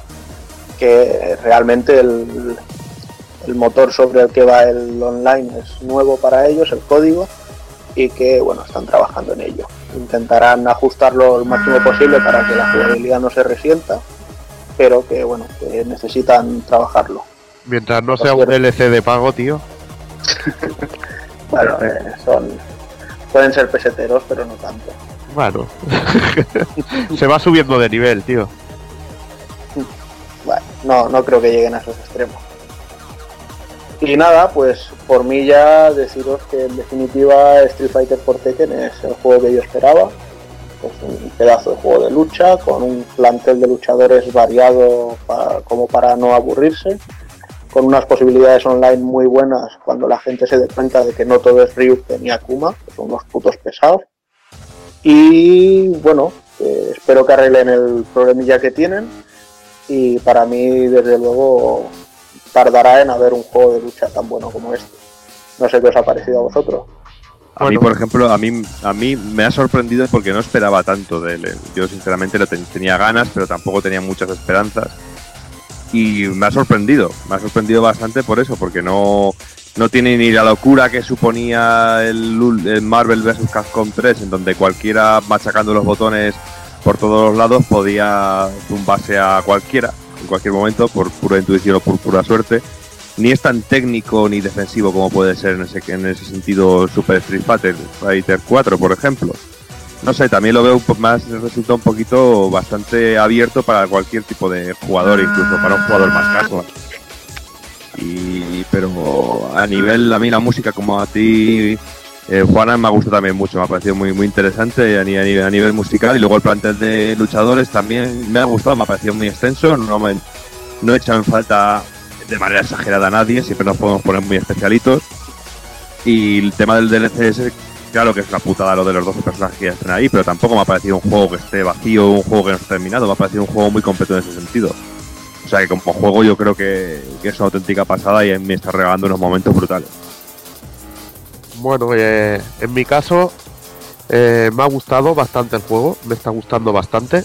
que realmente el, el motor sobre el que va el online es nuevo para ellos, el código, y que bueno, están trabajando en ello. Intentarán ajustarlo lo máximo posible para que la jugabilidad no se resienta, pero que bueno, que necesitan trabajarlo. Mientras no sea un DLC de pago, tío. Bueno, eh, son pueden ser peseteros, pero no tanto. Bueno, se va subiendo de nivel, tío. Bueno, no, no creo que lleguen a esos extremos. Y nada, pues por mí ya deciros que en definitiva Street Fighter por Tekken es el juego que yo esperaba. Es un pedazo de juego de lucha con un plantel de luchadores variado como para no aburrirse, con unas posibilidades online muy buenas cuando la gente se dé cuenta de que no todo es Ryuken ni Akuma, que son unos putos pesados. Y bueno, eh, espero que arreglen el problemilla que tienen y para mí desde luego tardará en haber un juego de lucha tan bueno como este. No sé qué os ha parecido a vosotros. A mí, por ejemplo, a mí, a mí me ha sorprendido porque no esperaba tanto de él. Yo sinceramente lo ten- tenía ganas, pero tampoco tenía muchas esperanzas. Y me ha sorprendido, me ha sorprendido bastante por eso, porque no, no tiene ni la locura que suponía el, el Marvel vs. Capcom 3, en donde cualquiera machacando los botones por todos los lados podía tumbarse a cualquiera en cualquier momento por pura intuición o por pura suerte ni es tan técnico ni defensivo como puede ser en ese, en ese sentido Super Street Fighter, Fighter 4, por ejemplo. No sé, también lo veo más, resulta un poquito bastante abierto para cualquier tipo de jugador, incluso para un jugador más casual. Y, pero a nivel, a mí la música como a ti, eh, Juana, me ha gustado también mucho, me ha parecido muy, muy interesante a, ni- a nivel, a nivel musical y luego el plantel de luchadores también me ha gustado, me ha parecido muy extenso, no, me, no he echado en falta de manera exagerada a nadie, siempre nos podemos poner muy especialitos. Y el tema del DLC claro que es una putada lo de los 12 personajes que ya están ahí, pero tampoco me ha parecido un juego que esté vacío, un juego que no esté terminado, me ha parecido un juego muy completo en ese sentido. O sea que como juego yo creo que, es una auténtica pasada y me está regalando unos momentos brutales. Bueno, eh, en mi caso eh, me ha gustado bastante el juego, me está gustando bastante.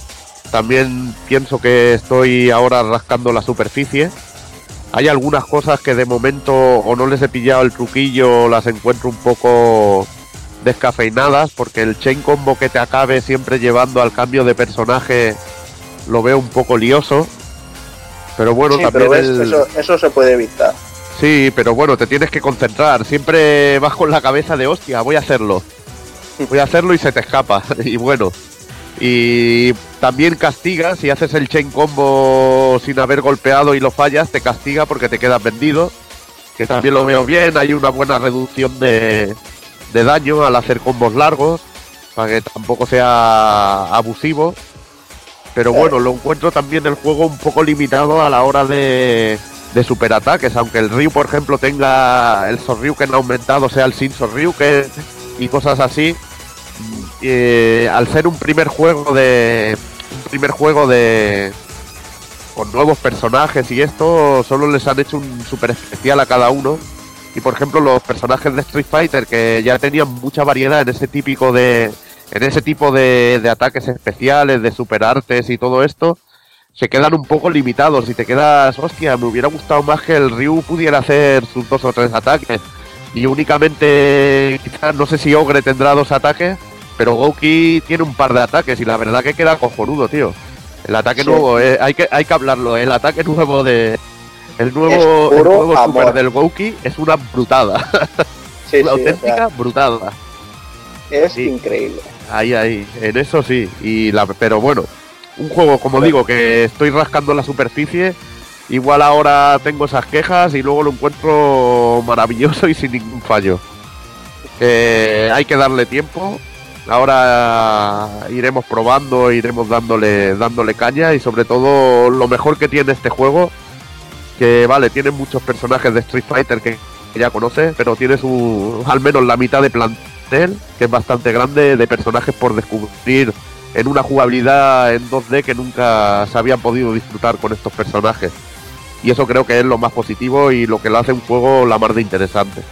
También pienso que estoy ahora rascando la superficie. Hay algunas cosas que de momento o no les he pillado el truquillo o las encuentro un poco descafeinadas porque el chain combo que te acabe siempre llevando al cambio de personaje lo veo un poco lioso. Pero bueno, sí, también pero ves, el- eso, eso se puede evitar. Sí, pero bueno, te tienes que concentrar. Siempre vas con la cabeza de hostia, voy a hacerlo. Voy a hacerlo y se te escapa. Y bueno. Y también castiga, si haces el chain combo sin haber golpeado y lo fallas, te castiga porque te quedas vendido. Que también lo veo bien, hay una buena reducción de, de daño al hacer combos largos, para que tampoco sea abusivo. Pero bueno, lo encuentro también el juego un poco limitado a la hora de, de superataques, aunque el Ryu, por ejemplo, tenga el Sorryuken aumentado, sea el Sin Sorryuken y cosas así. eh, al ser un primer juego de un primer juego de con nuevos personajes y esto solo les han hecho un super especial a cada uno y por ejemplo los personajes de Street Fighter que ya tenían mucha variedad en ese típico de en ese tipo de, de ataques especiales de superartes y todo esto se quedan un poco limitados y te quedas hostia me hubiera gustado más que el Ryu pudiera hacer sus dos o tres ataques y únicamente quizás no sé si Ogre tendrá dos ataques pero Gouki tiene un par de ataques y la verdad que queda cojonudo, tío. El ataque Sí. nuevo, eh, hay que hay que hablarlo, el ataque nuevo de el nuevo, el nuevo super del Gouki es una brutada, Sí, una sí, o auténtica sea, brutada. es Sí. increíble. Ahí, ahí, en eso sí. Y la, pero bueno, un juego, como digo, que estoy rascando la superficie. Igual ahora tengo esas quejas y luego lo encuentro maravilloso y sin ningún fallo. Eh, hay que darle tiempo. Ahora iremos probando, iremos dándole, dándole caña y sobre todo lo mejor que tiene este juego, que vale, tiene muchos personajes de Street Fighter que ya conoces, pero tiene su, al menos la mitad de plantel, que es bastante grande, de personajes por descubrir en una jugabilidad en 2D que nunca se habían podido disfrutar con estos personajes. Y eso creo que es lo más positivo y lo que lo hace un juego la más de interesante.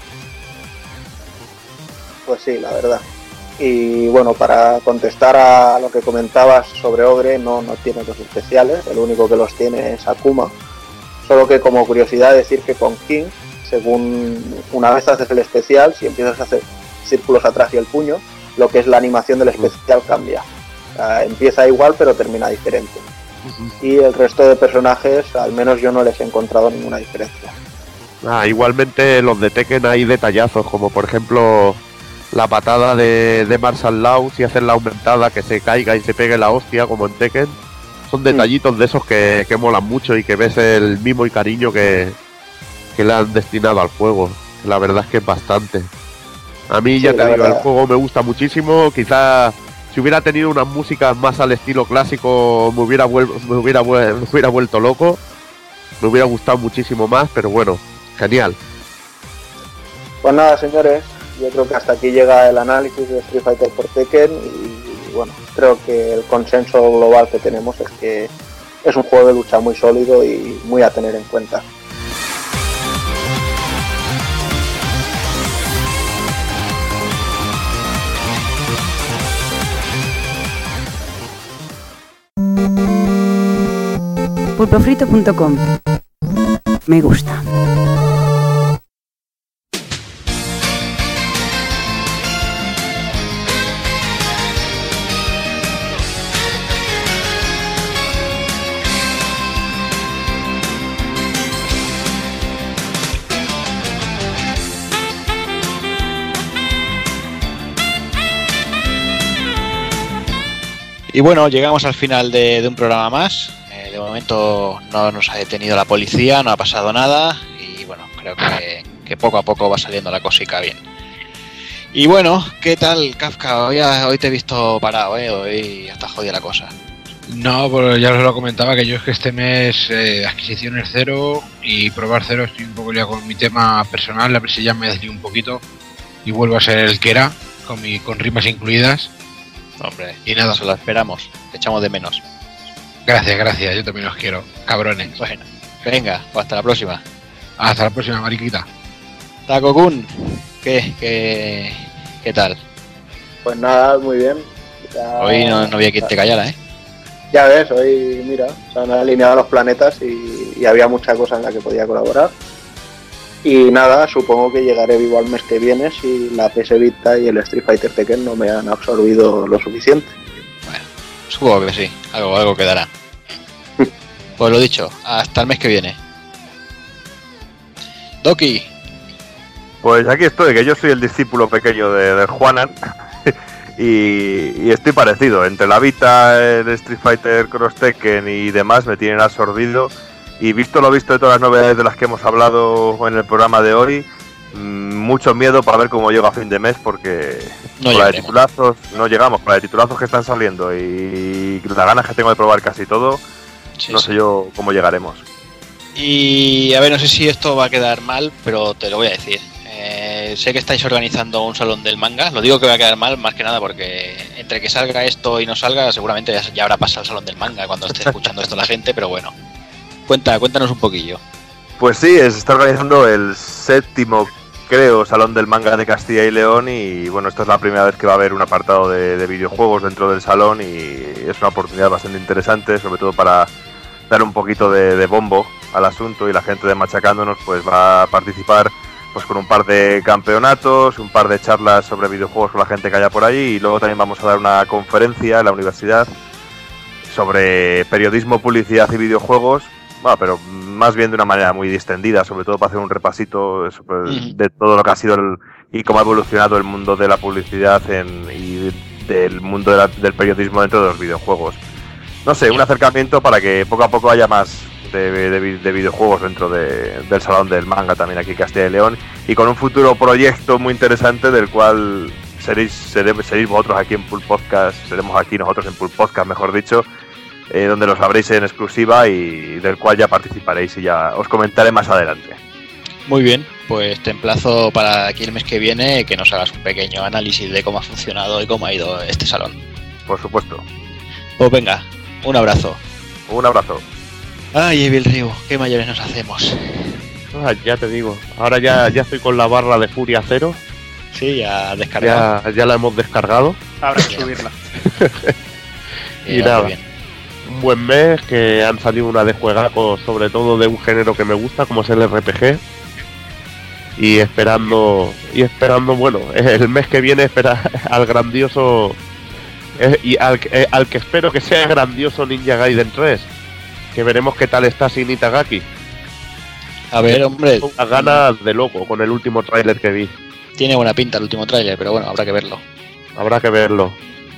Pues sí, la verdad. Y bueno, para contestar a lo que comentabas sobre Ogre, no, no tiene los especiales, el único que los tiene es Akuma. Solo que como curiosidad decir que con King, según una vez haces el especial, si empiezas a hacer círculos atrás y el puño, lo que es la animación del especial cambia. Empieza igual pero termina diferente. Y el resto de personajes, al menos yo no les he encontrado ninguna diferencia. Ah, igualmente los de Tekken hay detallazos, como por ejemplo la patada de, de Marshall Law, si haces la aumentada, que se caiga y se pegue la hostia, como en Tekken. Son detallitos de esos que, que molan mucho y que ves el mimo y cariño que, que le han destinado al juego. La verdad es que es bastante. A mí, ya Sí, te digo, el juego me gusta muchísimo. Quizás si hubiera tenido unas músicas más al estilo clásico, me hubiera, vuel- me hubiera, vuel- me hubiera vuelto loco. Me hubiera gustado muchísimo más, pero bueno, genial. Pues nada, señores, yo creo que hasta aquí llega el análisis de Street Fighter por Tekken y bueno, creo que el consenso global que tenemos es que es un juego de lucha muy sólido y muy a tener en cuenta. pulpofrito.com Me gusta. Y bueno, llegamos al final de, un programa más. Eh, de momento no nos ha detenido la policía, no ha pasado nada y bueno, creo que, poco a poco va saliendo la cosica bien. Y bueno, ¿qué tal Kafka? Hoy, hoy te he visto parado, ¿eh? Hoy está jodida la cosa. No, pues ya os lo comentaba que yo es que este mes eh, adquisiciones cero y probar cero estoy un poco ya con mi tema personal, a ver si ya me desligo un poquito y vuelvo a ser el que era, con, mi, con rimas incluidas. Hombre, Y nada. se lo esperamos, te echamos de menos. Gracias, gracias, yo también os quiero, cabrones. Bueno, venga, pues hasta la próxima. Hasta la próxima, mariquita. Taco-kun, ¿qué, qué, qué tal? Pues nada, muy bien. Ya- Hoy no, no había quien te callara, ¿eh? Ya ves, hoy, mira, se han alineado los planetas y, y había mucha cosa en la que podía colaborar. Y nada, supongo que llegaré vivo al mes que viene si la PS Vita y el Street Fighter Tekken no me han absorbido lo suficiente. Supongo que sí, algo, algo quedará. Pues lo dicho, hasta el mes que viene. Doki, Pues aquí estoy, que yo soy el discípulo pequeño de, de Juanan. y, y estoy parecido. Entre la Vita, el Street Fighter Cross Tekken y demás me tienen absorbido. Y visto lo visto de todas las novedades de las que hemos hablado en el programa de hoy, mm, mucho miedo para ver cómo llega a fin de mes porque No la de titulazos no llegamos, la de titulazos que están saliendo y las ganas que tengo de probar casi todo, Sí, no sí. sé yo cómo llegaremos. Y a ver, no sé si esto va a quedar mal, pero te lo voy a decir. Eh, sé que estáis organizando un salón del manga. Lo digo que va a quedar mal más que nada porque entre que salga esto y no salga, seguramente ya, ya habrá pasado el salón del manga cuando esté escuchando esto la gente, pero bueno. Cuenta, cuéntanos un poquillo. Pues sí, se está organizando el séptimo, creo, Salón del Manga de Castilla y León y bueno, esta es la primera vez que va a haber un apartado de, de videojuegos dentro del salón y es una oportunidad bastante interesante, sobre todo para dar un poquito de, de bombo al asunto y la gente de Machacándonos pues va a participar pues con un par de campeonatos, un par de charlas sobre videojuegos con la gente que haya por allí y luego también vamos a dar una conferencia en la universidad sobre periodismo, publicidad y videojuegos bueno, pero más bien de una manera muy distendida, sobre todo para hacer un repasito pues, de todo lo que ha sido el- y cómo ha evolucionado el mundo de la publicidad en- y del mundo de la- del periodismo dentro de los videojuegos. No sé, un acercamiento para que poco a poco haya más de, de vi- de videojuegos dentro de- del Salón del Manga también aquí en Castilla y León y con un futuro proyecto muy interesante del cual seréis, seré- seréis vosotros aquí en Pool Podcast, seremos aquí nosotros en Pool Podcast, mejor dicho, eh, donde lo sabréis en exclusiva y del cual ya participaréis y ya os comentaré más adelante. Muy bien, pues te emplazo para aquí el mes que viene que nos hagas un pequeño análisis de cómo ha funcionado y cómo ha ido este salón. Por supuesto. Pues venga, un abrazo. Un abrazo. Ay, Evil Ryu, qué mayores nos hacemos. Ah, ya te digo, ahora ya, ya estoy con la barra de Furia Cero, Sí, ya descargado. ya, ya la hemos descargado. Habrá que subirla. y Ya, nada. muy bien. Un buen mes, que han salido una de juegacos, sobre todo de un género que me gusta, como es el RPG. Y esperando, y esperando, bueno, el mes que viene espera al grandioso eh, y al, que- eh, al que espero que sea grandioso Ninja Gaiden 3. Que veremos qué tal está sin Itagaki. A ver, hombre, unas ganas de loco con el último tráiler que vi. tiene buena pinta el último tráiler, pero bueno, habrá que verlo. Habrá que verlo.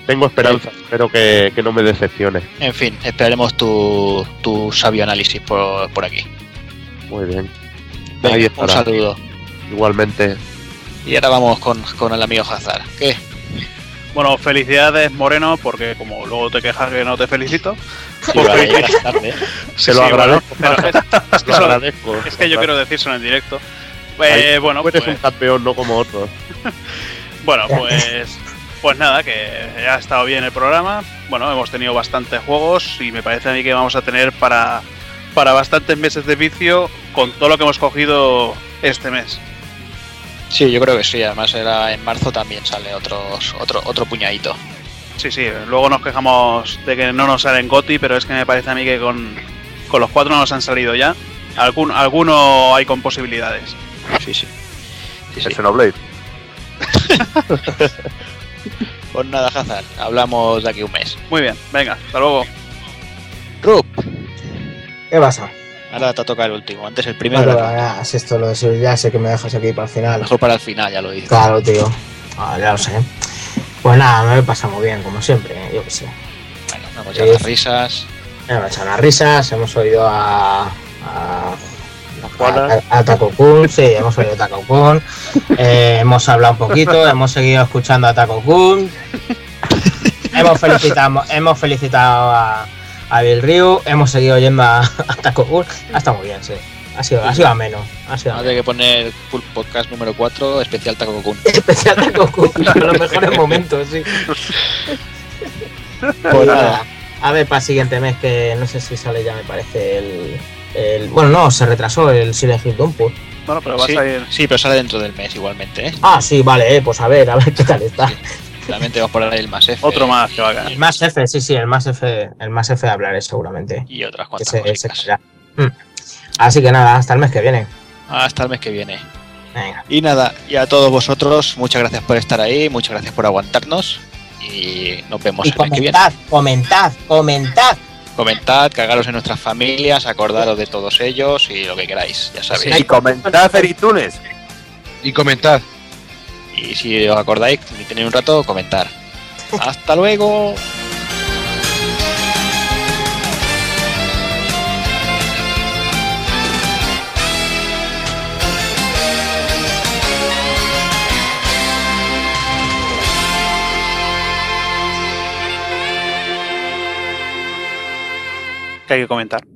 Tengo esperanza, espero que, que no me decepcione. En fin, esperaremos tu, tu sabio análisis por, por aquí. Muy bien. Venga, Ahí un saludo. Igualmente. Y ahora vamos con, con el amigo Hazard. ¿Qué? Bueno, felicidades Moreno, porque como luego te quejas que no te felicito. Sí, vale, llegas tarde. Se lo Sí, bueno, agradezco. pero es, es que lo agradezco. es que yo quiero decírselo en directo. Eh, Ahí, bueno, eres pues, un campeón, no como otros. bueno, pues, pues nada, que ha estado bien el programa. Bueno, hemos tenido bastantes juegos y me parece a mí que vamos a tener para, para bastantes meses de vicio con todo lo que hemos cogido este mes. Sí, yo creo que sí. Además, era en marzo también sale otros, otro, otro puñadito. Sí, sí, luego nos quejamos de que no nos salen GOTI, pero es que me parece a mí que con, Con los cuatro nos han salido ya. Algún, alguno hay con posibilidades. Sí, sí. Sí, sí. El Xenoblade. Pues nada, Hazard, hablamos de aquí un mes. Muy bien, venga, hasta luego. Rup, ¿Qué pasa? ahora te toca el último. Antes el primero. Bueno, ya, si esto lo de ya sé que me dejas aquí para el final. Mejor para el final, ya lo dices. Claro, tío. Ah, ya lo sé. Pues nada, me lo he pasado muy bien, como siempre, ¿eh? yo qué sé. Bueno, vamos ya Sí. las risas. Hemos echado unas risas, hemos oído a. a A, a Taco Kun, sí, hemos oído a Taco Kun, eh, hemos hablado un poquito, hemos seguido escuchando a Taco Kun, hemos felicitado, hemos felicitado a, a Bill Ryu, hemos seguido oyendo a, a Taco Kun, ha estado muy bien, sí, ha sido, ha sido ameno, ha sido que poner full podcast número 4, especial Taco Kun. especial Taco Kun, los mejores momentos, sí. Pues nada, a ver para el siguiente mes que no sé si sale ya me parece el, el bueno no, se retrasó el Silent Hill Downpour. Bueno, pero vas Sí, a ir. sí, pero sale dentro del mes igualmente, ¿eh? Ah, sí, vale, eh, pues a ver, a ver qué tal está. También te vamos a poner el más F. Otro más que va a El caer. más F, sí, sí, el más F, el más F hablaré seguramente. Y otras cuantas caerá. Mm. Así que nada, hasta el mes que viene. Hasta el mes que viene. Venga. Y nada, y a todos vosotros, muchas gracias por estar ahí, muchas gracias por aguantarnos. Y nos vemos Y el mes que viene. comentad, comentad, comentad. Comentad, cagaros en nuestras familias, acordaros de todos ellos y lo que queráis, ya sabéis. Y comentad Feritunes. Y comentad. Y si os acordáis tenéis un rato, comentar. Hasta luego. Que comentar.